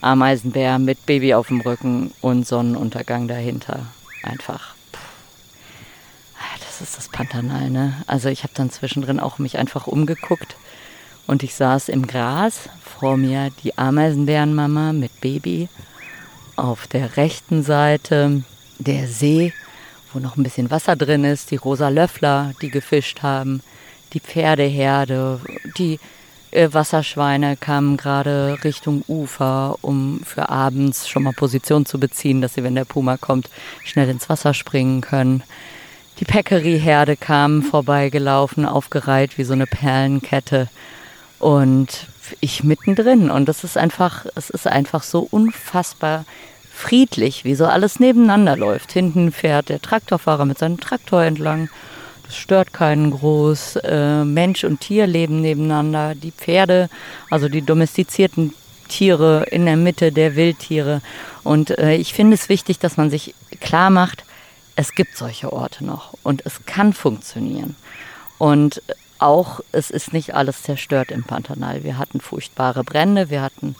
Ameisenbär mit Baby auf dem Rücken und Sonnenuntergang dahinter. Einfach das ist das Pantanal, ne? Also ich habe dann zwischendrin auch mich einfach umgeguckt und ich saß im Gras vor mir die Ameisenbärenmama mit Baby. Auf der rechten Seite der See, wo noch ein bisschen Wasser drin ist, die rosa Löffler, die gefischt haben, die Pferdeherde, die äh, Wasserschweine kamen gerade Richtung Ufer, um für abends schon mal Position zu beziehen, dass sie, wenn der Puma kommt, schnell ins Wasser springen können Die Peccary-Herde kam vorbeigelaufen, aufgereiht wie so eine Perlenkette. Und ich mittendrin. Und das ist einfach, es ist einfach so unfassbar friedlich, wie so alles nebeneinander läuft. Hinten fährt der Traktorfahrer mit seinem Traktor entlang. Das stört keinen groß. Äh, Mensch und Tier leben nebeneinander. Die Pferde, also die domestizierten Tiere in der Mitte der Wildtiere. Und äh, ich finde es wichtig, dass man sich klar macht, es gibt solche Orte noch und es kann funktionieren. Und auch es ist nicht alles zerstört im Pantanal. Wir hatten furchtbare Brände, wir hatten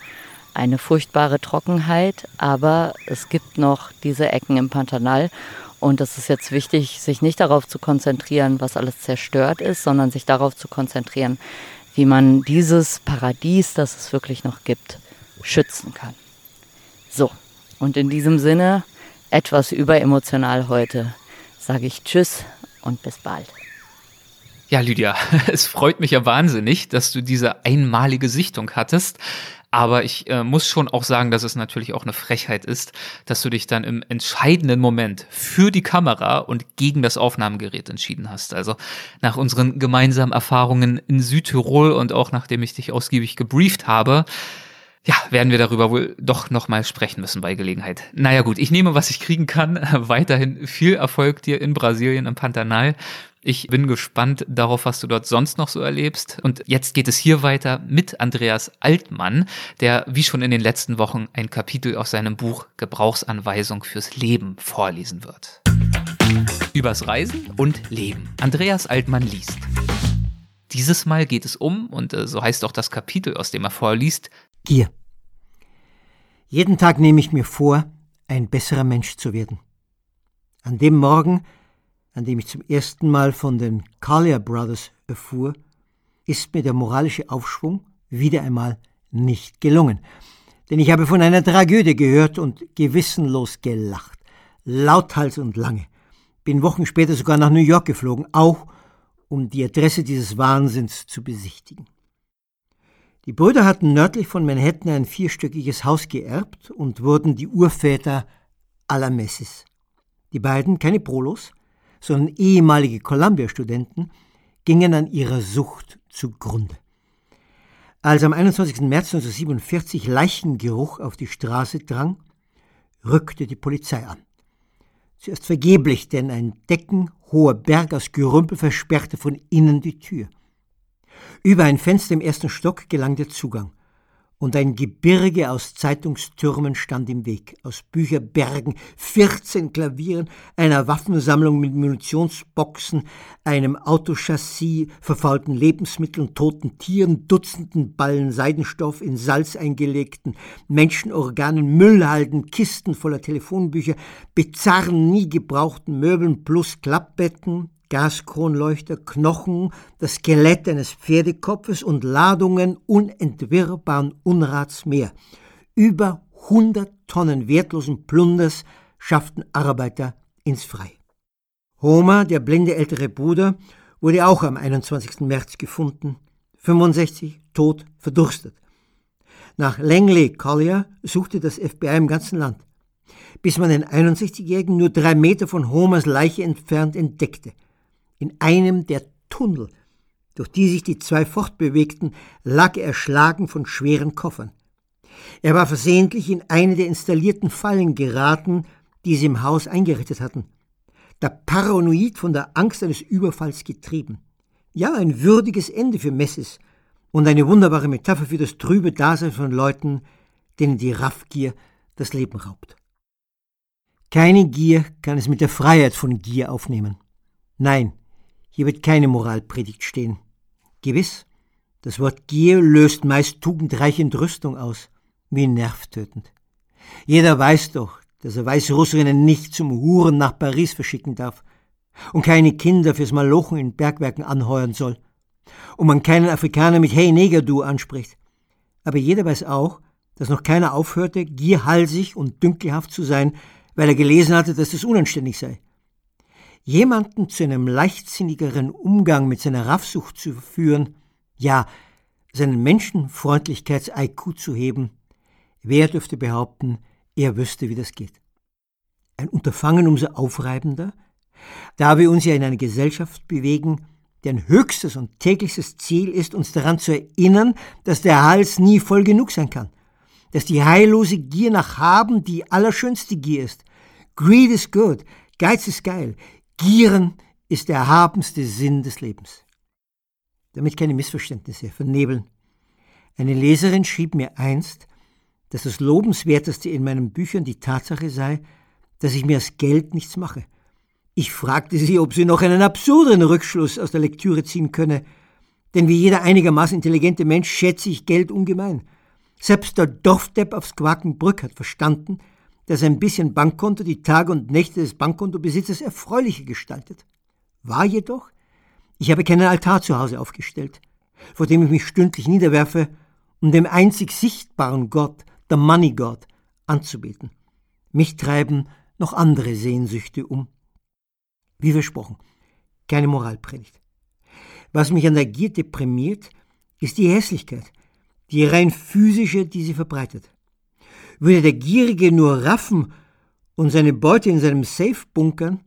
eine furchtbare Trockenheit, aber es gibt noch diese Ecken im Pantanal. Und es ist jetzt wichtig, sich nicht darauf zu konzentrieren, was alles zerstört ist, sondern sich darauf zu konzentrieren, wie man dieses Paradies, das es wirklich noch gibt, schützen kann. So, und in diesem Sinne, etwas überemotional heute, sage ich Tschüss und bis bald. Ja, Lydia, [laughs] es freut mich ja wahnsinnig, dass du diese einmalige Sichtung hattest. Aber ich äh, muss schon auch sagen, dass es natürlich auch eine Frechheit ist, dass du dich dann im entscheidenden Moment für die Kamera und gegen das Aufnahmegerät entschieden hast. Also nach unseren gemeinsamen Erfahrungen in Südtirol und auch nachdem ich dich ausgiebig gebrieft habe, ja, werden wir darüber wohl doch nochmal sprechen müssen bei Gelegenheit. Naja gut, ich nehme, was ich kriegen kann. [laughs] Weiterhin viel Erfolg dir in Brasilien im Pantanal. Ich bin gespannt darauf, was du dort sonst noch so erlebst. Und jetzt geht es hier weiter mit Andreas Altmann, der wie schon in den letzten Wochen ein Kapitel aus seinem Buch Gebrauchsanweisung fürs Leben vorlesen wird. Übers Reisen und Leben. Andreas Altmann liest. Dieses Mal geht es um, und äh, so heißt auch das Kapitel, aus dem er vorliest, Gier. Jeden Tag nehme ich mir vor, ein besserer Mensch zu werden. An dem Morgen, an dem ich zum ersten Mal von den Collier Brothers erfuhr, ist mir der moralische Aufschwung wieder einmal nicht gelungen. Denn ich habe von einer Tragödie gehört und gewissenlos gelacht, lauthals und lange. Bin Wochen später sogar nach New York geflogen, auch um die Adresse dieses Wahnsinns zu besichtigen. Die Brüder hatten nördlich von Manhattan ein vierstöckiges Haus geerbt und wurden die Urväter aller Messis. Die beiden, keine Prolos, sondern ehemalige Columbia-Studenten, gingen an ihrer Sucht zugrunde. Als am 21. März 1947 Leichengeruch auf die Straße drang, rückte die Polizei an. Zuerst vergeblich, denn ein deckenhoher Berg aus Gerümpel versperrte von innen die Tür. Über ein Fenster im ersten Stock gelang der Zugang, und ein Gebirge aus Zeitungstürmen stand im Weg, aus Bücherbergen, 14 Klavieren, einer Waffensammlung mit Munitionsboxen, einem Autochassis, verfaulten Lebensmitteln, toten Tieren, Dutzenden Ballen Seidenstoff in Salz eingelegten, Menschenorganen, Müllhalden, Kisten voller Telefonbücher, bizarren, nie gebrauchten Möbeln plus Klappbetten, Gaskronleuchter, Knochen, das Skelett eines Pferdekopfes und Ladungen unentwirrbaren Unrats mehr. Über hundert Tonnen wertlosen Plunders schafften Arbeiter ins Freie. Homer, der blinde ältere Bruder, wurde auch am 21. März gefunden, 65, tot, verdurstet. Nach Langley Collier suchte das FBI im ganzen Land, bis man den 61-Jährigen nur drei Meter von Homers Leiche entfernt entdeckte – in einem der Tunnel, durch die sich die zwei fortbewegten, lag er erschlagen von schweren Koffern. Er war versehentlich in eine der installierten Fallen geraten, die sie im Haus eingerichtet hatten. Da paranoid von der Angst eines Überfalls getrieben. Ja, ein würdiges Ende für Messes und eine wunderbare Metapher für das trübe Dasein von Leuten, denen die Raffgier das Leben raubt. Keine Gier kann es mit der Freiheit von Gier aufnehmen. Nein, hier wird keine Moralpredigt stehen. Gewiss, das Wort Gier löst meist tugendreiche Entrüstung aus, wie nervtötend. Jeder weiß doch, dass er Weißrusserinnen nicht zum Huren nach Paris verschicken darf und keine Kinder fürs Malochen in Bergwerken anheuern soll und man keinen Afrikaner mit Hey Neger du anspricht. Aber jeder weiß auch, dass noch keiner aufhörte, gierhalsig und dünkelhaft zu sein, weil er gelesen hatte, dass das unanständig sei. Jemanden zu einem leichtsinnigeren Umgang mit seiner Raffsucht zu führen, ja, seinen Menschenfreundlichkeits-IQ zu heben, wer dürfte behaupten, er wüsste, wie das geht? Ein Unterfangen umso aufreibender, Da wir uns ja in einer Gesellschaft bewegen, deren höchstes und tägliches Ziel ist, uns daran zu erinnern, dass der Hals nie voll genug sein kann, dass die heillose Gier nach Haben die allerschönste Gier ist. Greed is good, Geiz ist geil, Gieren ist der erhabenste Sinn des Lebens. Damit keine Missverständnisse vernebeln. Eine Leserin schrieb mir einst, dass das Lobenswerteste in meinen Büchern die Tatsache sei, dass ich mir aus Geld nichts mache. Ich fragte sie, ob sie noch einen absurderen Rückschluss aus der Lektüre ziehen könne, denn wie jeder einigermaßen intelligente Mensch schätze ich Geld ungemein. Selbst der Dorfdepp aufs Quakenbrück hat verstanden, dass ein bisschen Bankkonto die Tage und Nächte des Bankkontobesitzers erfreulicher gestaltet. War jedoch, ich habe keinen Altar zu Hause aufgestellt, vor dem ich mich stündlich niederwerfe, um dem einzig sichtbaren Gott, der Money God, anzubeten. Mich treiben noch andere Sehnsüchte um. Wie versprochen, keine Moralpredigt. Was mich an der Gier deprimiert, ist die Hässlichkeit, die rein physische, die sie verbreitet. Würde der Gierige nur raffen und seine Beute in seinem Safe bunkern,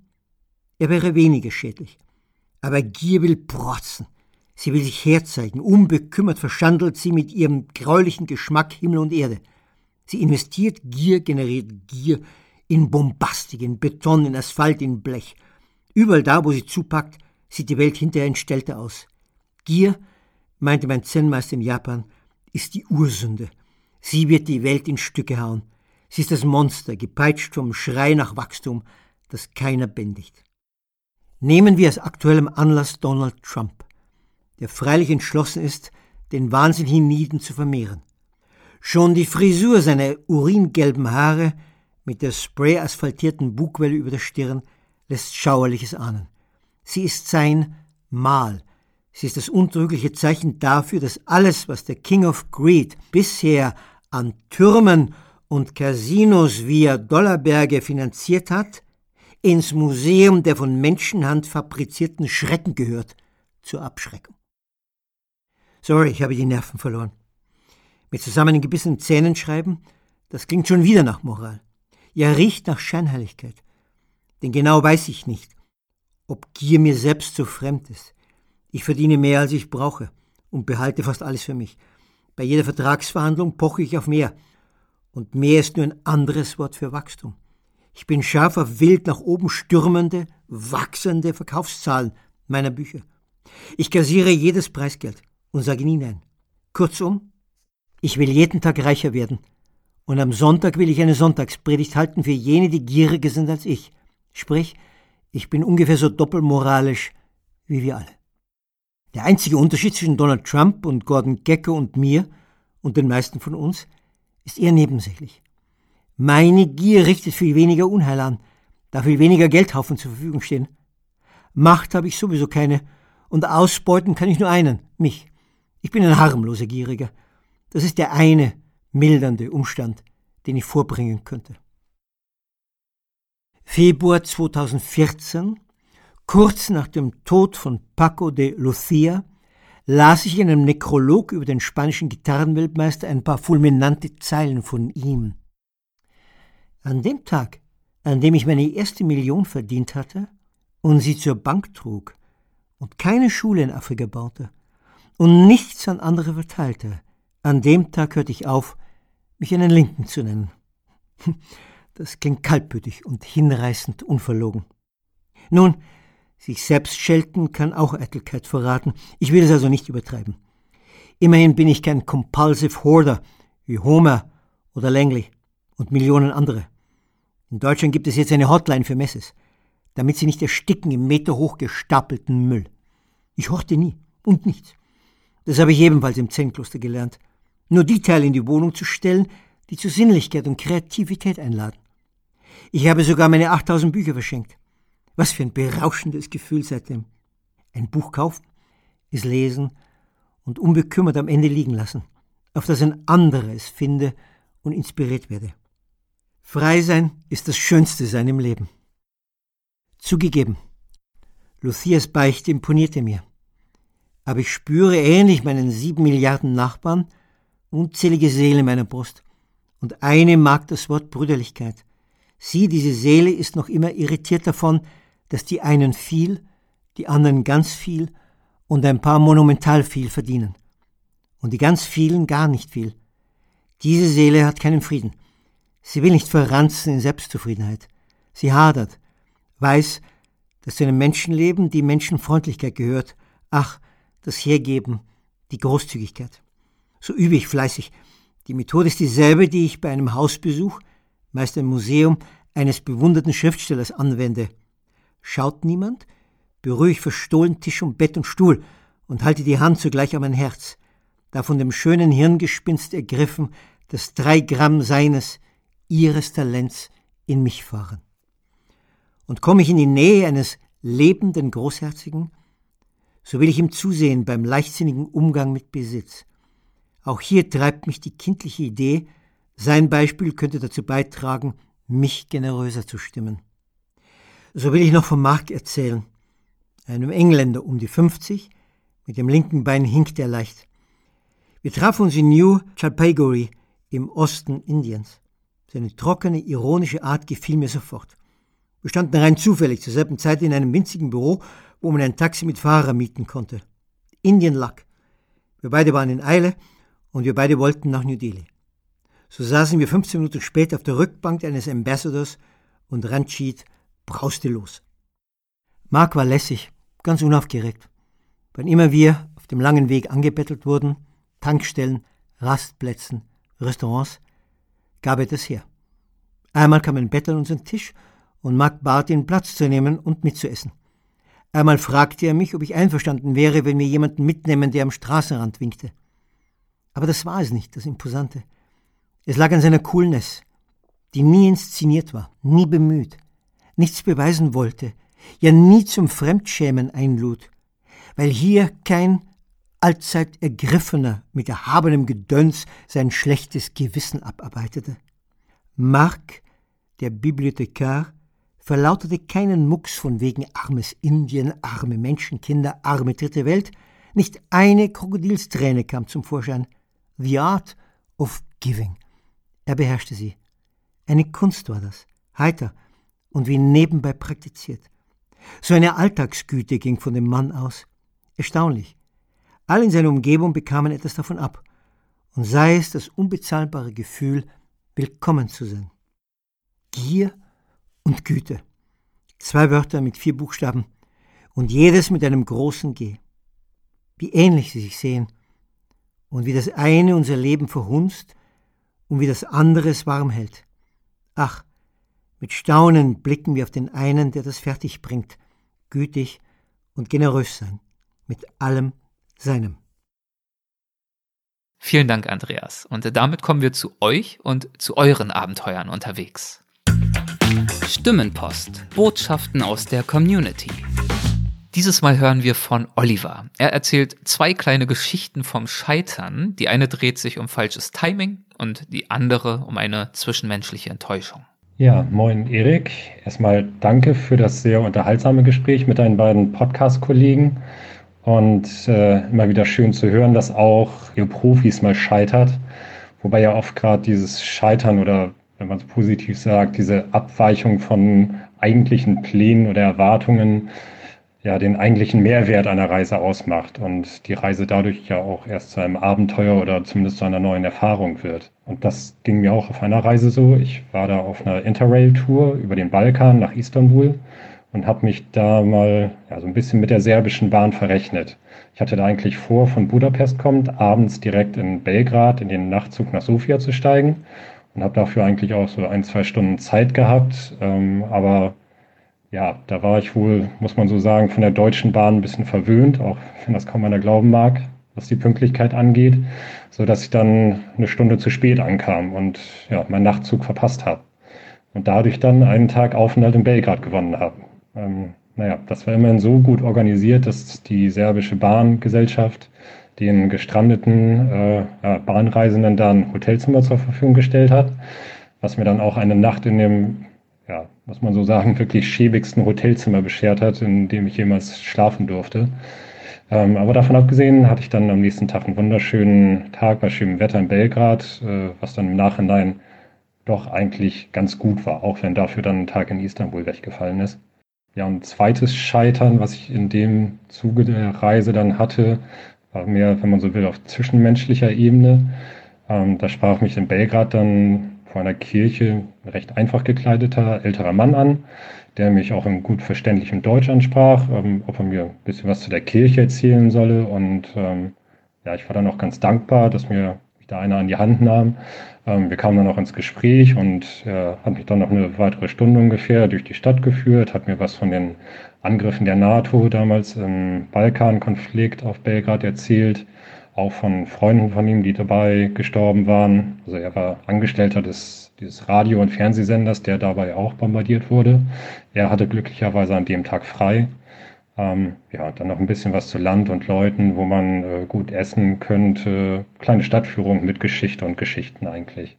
er wäre weniger schädlich. Aber Gier will protzen. Sie will sich herzeigen. Unbekümmert verschandelt sie mit ihrem gräulichen Geschmack Himmel und Erde. Sie investiert Gier, generiert Gier in Bombastik, in Beton, in Asphalt, in Blech. Überall da, wo sie zupackt, sieht die Welt hinterher entstellter aus. Gier, meinte mein Zen-Meister in Japan, ist die Ursünde. Sie wird die Welt in Stücke hauen. Sie ist das Monster, gepeitscht vom Schrei nach Wachstum, das keiner bändigt. Nehmen wir als aktuellem Anlass Donald Trump, der freilich entschlossen ist, den Wahnsinn hienieden zu vermehren. Schon die Frisur seiner uringelben Haare mit der spray-asphaltierten Bugwelle über der Stirn lässt Schauerliches ahnen. Sie ist sein Mal, Sie ist das untrügliche Zeichen dafür, dass alles, was der King of Greed bisher an Türmen und Casinos via Dollarberge finanziert hat, ins Museum der von Menschenhand fabrizierten Schrecken gehört, zur Abschreckung. Sorry, ich habe die Nerven verloren. Mit zusammengebissenen Zähnen schreiben, das klingt schon wieder nach Moral. Ja, riecht nach Scheinheiligkeit. Denn genau weiß ich nicht, ob Gier mir selbst so fremd ist. Ich verdiene mehr, als ich brauche und behalte fast alles für mich. Bei jeder Vertragsverhandlung poche ich auf mehr. Und mehr ist nur ein anderes Wort für Wachstum. Ich bin scharf auf wild nach oben stürmende, wachsende Verkaufszahlen meiner Bücher. Ich kassiere jedes Preisgeld und sage nie nein. Kurzum, ich will jeden Tag reicher werden. Und am Sonntag will ich eine Sonntagspredigt halten für jene, die gieriger sind als ich. Sprich, ich bin ungefähr so doppelmoralisch wie wir alle. Der einzige Unterschied zwischen Donald Trump und Gordon Gecko und mir und den meisten von uns ist eher nebensächlich. Meine Gier richtet viel weniger Unheil an, da viel weniger Geldhaufen zur Verfügung stehen. Macht habe ich sowieso keine und ausbeuten kann ich nur einen, mich. Ich bin ein harmloser Gieriger. Das ist der eine mildernde Umstand, den ich vorbringen könnte. Februar 2014 Kurz nach dem Tod von Paco de Lucia las ich in einem Nekrolog über den spanischen Gitarrenweltmeister ein paar fulminante Zeilen von ihm. An dem Tag, an dem ich meine erste Million verdient hatte und sie zur Bank trug und keine Schule in Afrika baute und nichts an andere verteilte, an dem Tag hörte ich auf, mich einen Linken zu nennen. [laughs] Das klingt kaltblütig und hinreißend unverlogen. Nun, sich selbst schelten kann auch Eitelkeit verraten. Ich will es also nicht übertreiben. Immerhin bin ich kein Compulsive Hoarder wie Homer oder Langley und Millionen andere. In Deutschland gibt es jetzt eine Hotline für Messes, damit sie nicht ersticken im meterhoch gestapelten Müll. Ich horte nie und nichts. Das habe ich ebenfalls im Zen-Kloster gelernt. Nur die Teile in die Wohnung zu stellen, die zu Sinnlichkeit und Kreativität einladen. Ich habe sogar meine 8000 Bücher verschenkt. Was für ein berauschendes Gefühl seitdem. Ein Buch kaufen, es lesen und unbekümmert am Ende liegen lassen, auf das ein anderer es finde und inspiriert werde. Frei sein ist das schönste Sein im Leben. Zugegeben, Lucias Beichte imponierte mir. Aber ich spüre ähnlich meinen sieben Milliarden Nachbarn unzählige Seelen in meiner Brust. Und eine mag das Wort Brüderlichkeit. Sie, diese Seele, ist noch immer irritiert davon, dass die einen viel, die anderen ganz viel und ein paar monumental viel verdienen. Und die ganz vielen gar nicht viel. Diese Seele hat keinen Frieden. Sie will nicht verranzen in Selbstzufriedenheit. Sie hadert, weiß, dass zu einem Menschenleben die Menschenfreundlichkeit gehört. Ach, das Hergeben, die Großzügigkeit. So übe ich fleißig. Die Methode ist dieselbe, die ich bei einem Hausbesuch, meist im Museum, eines bewunderten Schriftstellers anwende. Schaut niemand, berühre ich verstohlen Tisch und Bett und Stuhl und halte die Hand zugleich an mein Herz, da von dem schönen Hirngespinst ergriffen, das drei Gramm seines, ihres Talents in mich fahren. Und komme ich in die Nähe eines lebenden Großherzigen, so will ich ihm zusehen beim leichtsinnigen Umgang mit Besitz. Auch hier treibt mich die kindliche Idee, sein Beispiel könnte dazu beitragen, mich generöser zu stimmen. So will ich noch von Mark erzählen, einem Engländer um die 50, mit dem linken Bein hinkt er leicht. Wir trafen uns in New Chalpaiguri im Osten Indiens. Seine trockene, ironische Art gefiel mir sofort. Wir standen rein zufällig zur selben Zeit in einem winzigen Büro, wo man ein Taxi mit Fahrer mieten konnte. Indian Luck. Wir beide waren in Eile und wir beide wollten nach New Delhi. So saßen wir 15 Minuten später auf der Rückbank eines Ambassadors und Ranjit brauste los. Mark war lässig, ganz unaufgeregt. Wann immer wir auf dem langen Weg angebettelt wurden, Tankstellen, Rastplätzen, Restaurants, gab er das her. Einmal kam ein Bettler an unseren Tisch und Mark bat ihn, Platz zu nehmen und mitzuessen. Einmal fragte er mich, ob ich einverstanden wäre, wenn wir jemanden mitnehmen, der am Straßenrand winkte. Aber das war es nicht, das Imposante. Es lag an seiner Coolness, die nie inszeniert war, nie bemüht, nichts beweisen wollte, ja nie zum Fremdschämen einlud, weil hier kein allzeit Ergriffener mit erhabenem Gedöns sein schlechtes Gewissen abarbeitete. Mark, der Bibliothekar, verlautete keinen Mucks von wegen armes Indien, arme Menschenkinder, arme dritte Welt, nicht eine Krokodilsträne kam zum Vorschein. The Art of Giving. Er beherrschte sie. Eine Kunst war das, heiter und wie nebenbei praktiziert. So eine Alltagsgüte ging von dem Mann aus. Erstaunlich. Alle in seiner Umgebung bekamen etwas davon ab, und sei es das unbezahlbare Gefühl, willkommen zu sein. Gier und Güte. Zwei Wörter mit vier Buchstaben und jedes mit einem großen G. Wie ähnlich sie sich sehen und wie das eine unser Leben verhunzt und wie das andere es warm hält. Ach, mit Staunen blicken wir auf den einen, der das fertig bringt, gütig und generös sein, mit allem Seinem. Vielen Dank, Andreas. Und damit kommen wir zu euch und zu euren Abenteuern unterwegs. Stimmenpost. Botschaften aus der Community. Dieses Mal hören wir von Oliver. Er erzählt zwei kleine Geschichten vom Scheitern. Die eine dreht sich um falsches Timing und die andere um eine zwischenmenschliche Enttäuschung. Ja, moin Erik. Erstmal danke für das sehr unterhaltsame Gespräch mit deinen beiden Podcast-Kollegen. Und äh, immer wieder schön zu hören, dass auch ihr Profis mal scheitert. Wobei ja oft gerade dieses Scheitern oder, wenn man es positiv sagt, diese Abweichung von eigentlichen Plänen oder Erwartungen ja den eigentlichen Mehrwert einer Reise ausmacht und die Reise dadurch ja auch erst zu einem Abenteuer oder zumindest zu einer neuen Erfahrung wird. Und das ging mir auch auf einer Reise so. Ich war da auf einer Interrail-Tour über den Balkan nach Istanbul und habe mich da mal ja, so ein bisschen mit der serbischen Bahn verrechnet. Ich hatte da eigentlich vor, von Budapest kommt, abends direkt in Belgrad in den Nachtzug nach Sofia zu steigen und habe dafür eigentlich auch so ein, zwei Stunden Zeit gehabt. Ähm, aber ja, da war ich wohl, muss man so sagen, von der Deutschen Bahn ein bisschen verwöhnt, auch wenn das kaum einer glauben mag, was die Pünktlichkeit angeht, so dass ich dann eine Stunde zu spät ankam und ja, meinen Nachtzug verpasst habe. Und dadurch dann einen Tag Aufenthalt in Belgrad gewonnen habe. Ähm, naja, das war immerhin so gut organisiert, dass die serbische Bahngesellschaft den gestrandeten äh, Bahnreisenden dann Hotelzimmer zur Verfügung gestellt hat, was mir dann auch eine Nacht in dem muss man so sagen, wirklich schäbigsten Hotelzimmer beschert hat, in dem ich jemals schlafen durfte. Ähm, aber davon abgesehen hatte ich dann am nächsten Tag einen wunderschönen Tag bei schönem Wetter in Belgrad, äh, was dann im Nachhinein doch eigentlich ganz gut war, auch wenn dafür dann ein Tag in Istanbul weggefallen ist. Ja, ein zweites Scheitern, was ich in dem Zuge der Reise dann hatte, war mehr, wenn man so will, auf zwischenmenschlicher Ebene. Ähm, da sprach mich in Belgrad dann vor einer Kirche ein recht einfach gekleideter älterer Mann an, der mich auch im gut verständlichen Deutsch ansprach, ähm, ob er mir ein bisschen was zu der Kirche erzählen solle. Und ähm, ja, ich war dann auch ganz dankbar, dass mir da einer an die Hand nahm. Ähm, wir kamen dann auch ins Gespräch und er hat mich dann noch eine weitere Stunde ungefähr durch die Stadt geführt, hat mir was von den Angriffen der NATO damals im Balkankonflikt auf Belgrad erzählt, auch von Freunden von ihm, die dabei gestorben waren. Also er war Angestellter des, dieses Radio- und Fernsehsenders, der dabei auch bombardiert wurde. Er hatte glücklicherweise an dem Tag frei. Ähm, ja, dann noch ein bisschen was zu Land und Leuten, wo man äh, gut essen könnte. Kleine Stadtführung mit Geschichte und Geschichten eigentlich.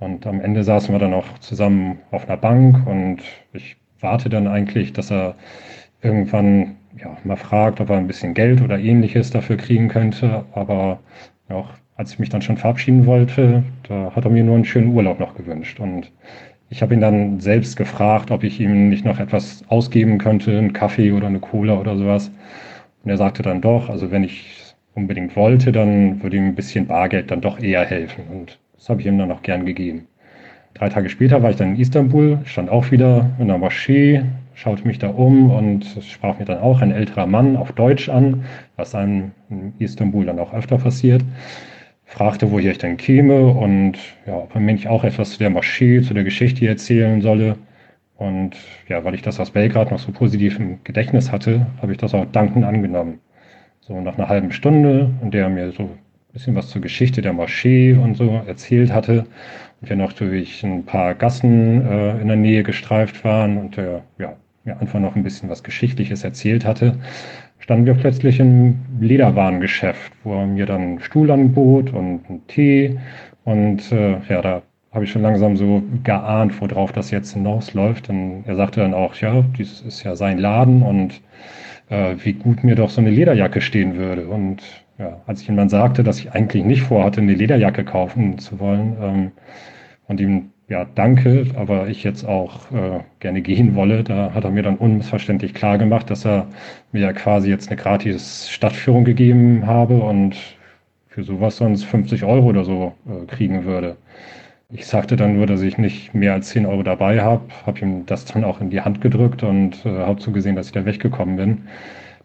Und am Ende saßen wir dann auch zusammen auf einer Bank und ich warte dann eigentlich, dass er irgendwann ja, mal fragt, ob er ein bisschen Geld oder ähnliches dafür kriegen könnte. Aber auch als ich mich dann schon verabschieden wollte, da hat er mir nur einen schönen Urlaub noch gewünscht. Und ich habe ihn dann selbst gefragt, ob ich ihm nicht noch etwas ausgeben könnte, einen Kaffee oder eine Cola oder sowas. Und er sagte dann doch, also wenn ich unbedingt wollte, dann würde ihm ein bisschen Bargeld dann doch eher helfen. Und das habe ich ihm dann auch gern gegeben. Drei Tage später war ich dann in Istanbul, stand auch wieder in der Moschee, schaute mich da um und sprach mir dann auch ein älterer Mann auf Deutsch an, was einem in Istanbul dann auch öfter passiert. Fragte, woher ich denn käme und ja, ob er mir nicht auch etwas zu der Moschee, zu der Geschichte erzählen solle. Und ja, weil ich das aus Belgrad noch so positiv im Gedächtnis hatte, habe ich das auch dankend angenommen. So nach einer halben Stunde, in der er mir so ein bisschen was zur Geschichte der Moschee und so erzählt hatte, und wir noch durch ein paar Gassen äh, in der Nähe gestreift waren und der ja, mir einfach noch ein bisschen was Geschichtliches erzählt hatte, standen wir plötzlich im Lederwarengeschäft, wo er mir dann einen Stuhl anbot und einen Tee. Und äh, ja, da habe ich schon langsam so geahnt, worauf das jetzt hinausläuft. Und er sagte dann auch, ja, dies ist ja sein Laden und äh, wie gut mir doch so eine Lederjacke stehen würde. Und ja, als ich ihm dann sagte, dass ich eigentlich nicht vorhatte, eine Lederjacke kaufen zu wollen ähm, und ihm ja, danke, aber ich jetzt auch äh, gerne gehen wolle. Da hat er mir dann unmissverständlich klar gemacht, dass er mir ja quasi jetzt eine gratis Stadtführung gegeben habe und für sowas sonst 50 Euro oder so äh, kriegen würde. Ich sagte dann nur, dass ich nicht mehr als 10 Euro dabei habe, habe ihm das dann auch in die Hand gedrückt und äh, habe zugesehen, dass ich da weggekommen bin.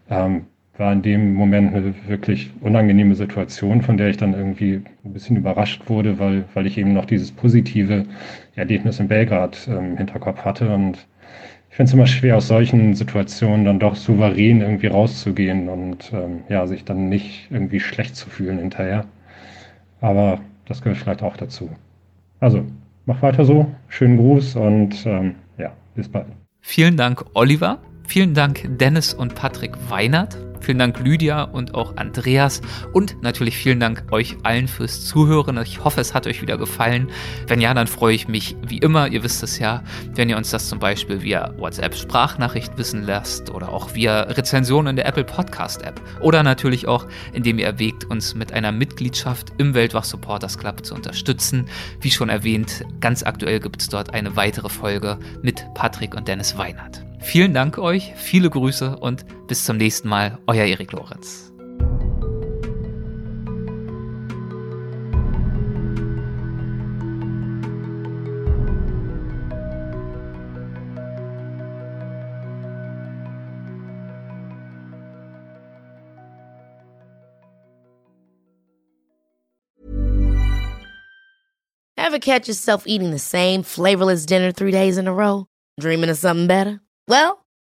Ähm, war in dem Moment eine wirklich unangenehme Situation, von der ich dann irgendwie ein bisschen überrascht wurde, weil, weil ich eben noch dieses positive Erlebnis in Belgrad ähm, im Hinterkopf hatte. Und ich finde es immer schwer, aus solchen Situationen dann doch souverän irgendwie rauszugehen und ähm, ja, sich dann nicht irgendwie schlecht zu fühlen hinterher. Aber das gehört vielleicht auch dazu. Also, mach weiter so. Schönen Gruß und ähm, ja, bis bald. Vielen Dank, Oliver. Vielen Dank, Dennis und Patrick Weinert. Vielen Dank, Lydia und auch Andreas. Und natürlich vielen Dank euch allen fürs Zuhören. Ich hoffe, es hat euch wieder gefallen. Wenn ja, dann freue ich mich wie immer, ihr wisst es ja, wenn ihr uns das zum Beispiel via WhatsApp-Sprachnachricht wissen lasst oder auch via Rezension in der Apple Podcast-App. Oder natürlich auch, indem ihr erwägt, uns mit einer Mitgliedschaft im Weltwach Supporters Club zu unterstützen. Wie schon erwähnt, ganz aktuell gibt es dort eine weitere Folge mit Patrick und Dennis Weinert. Vielen Dank euch, viele Grüße und bis zum nächsten Mal, euer Erik Lorenz. Ever catch yourself eating the same flavorless dinner three days in a row? Dreaming of something better? Well,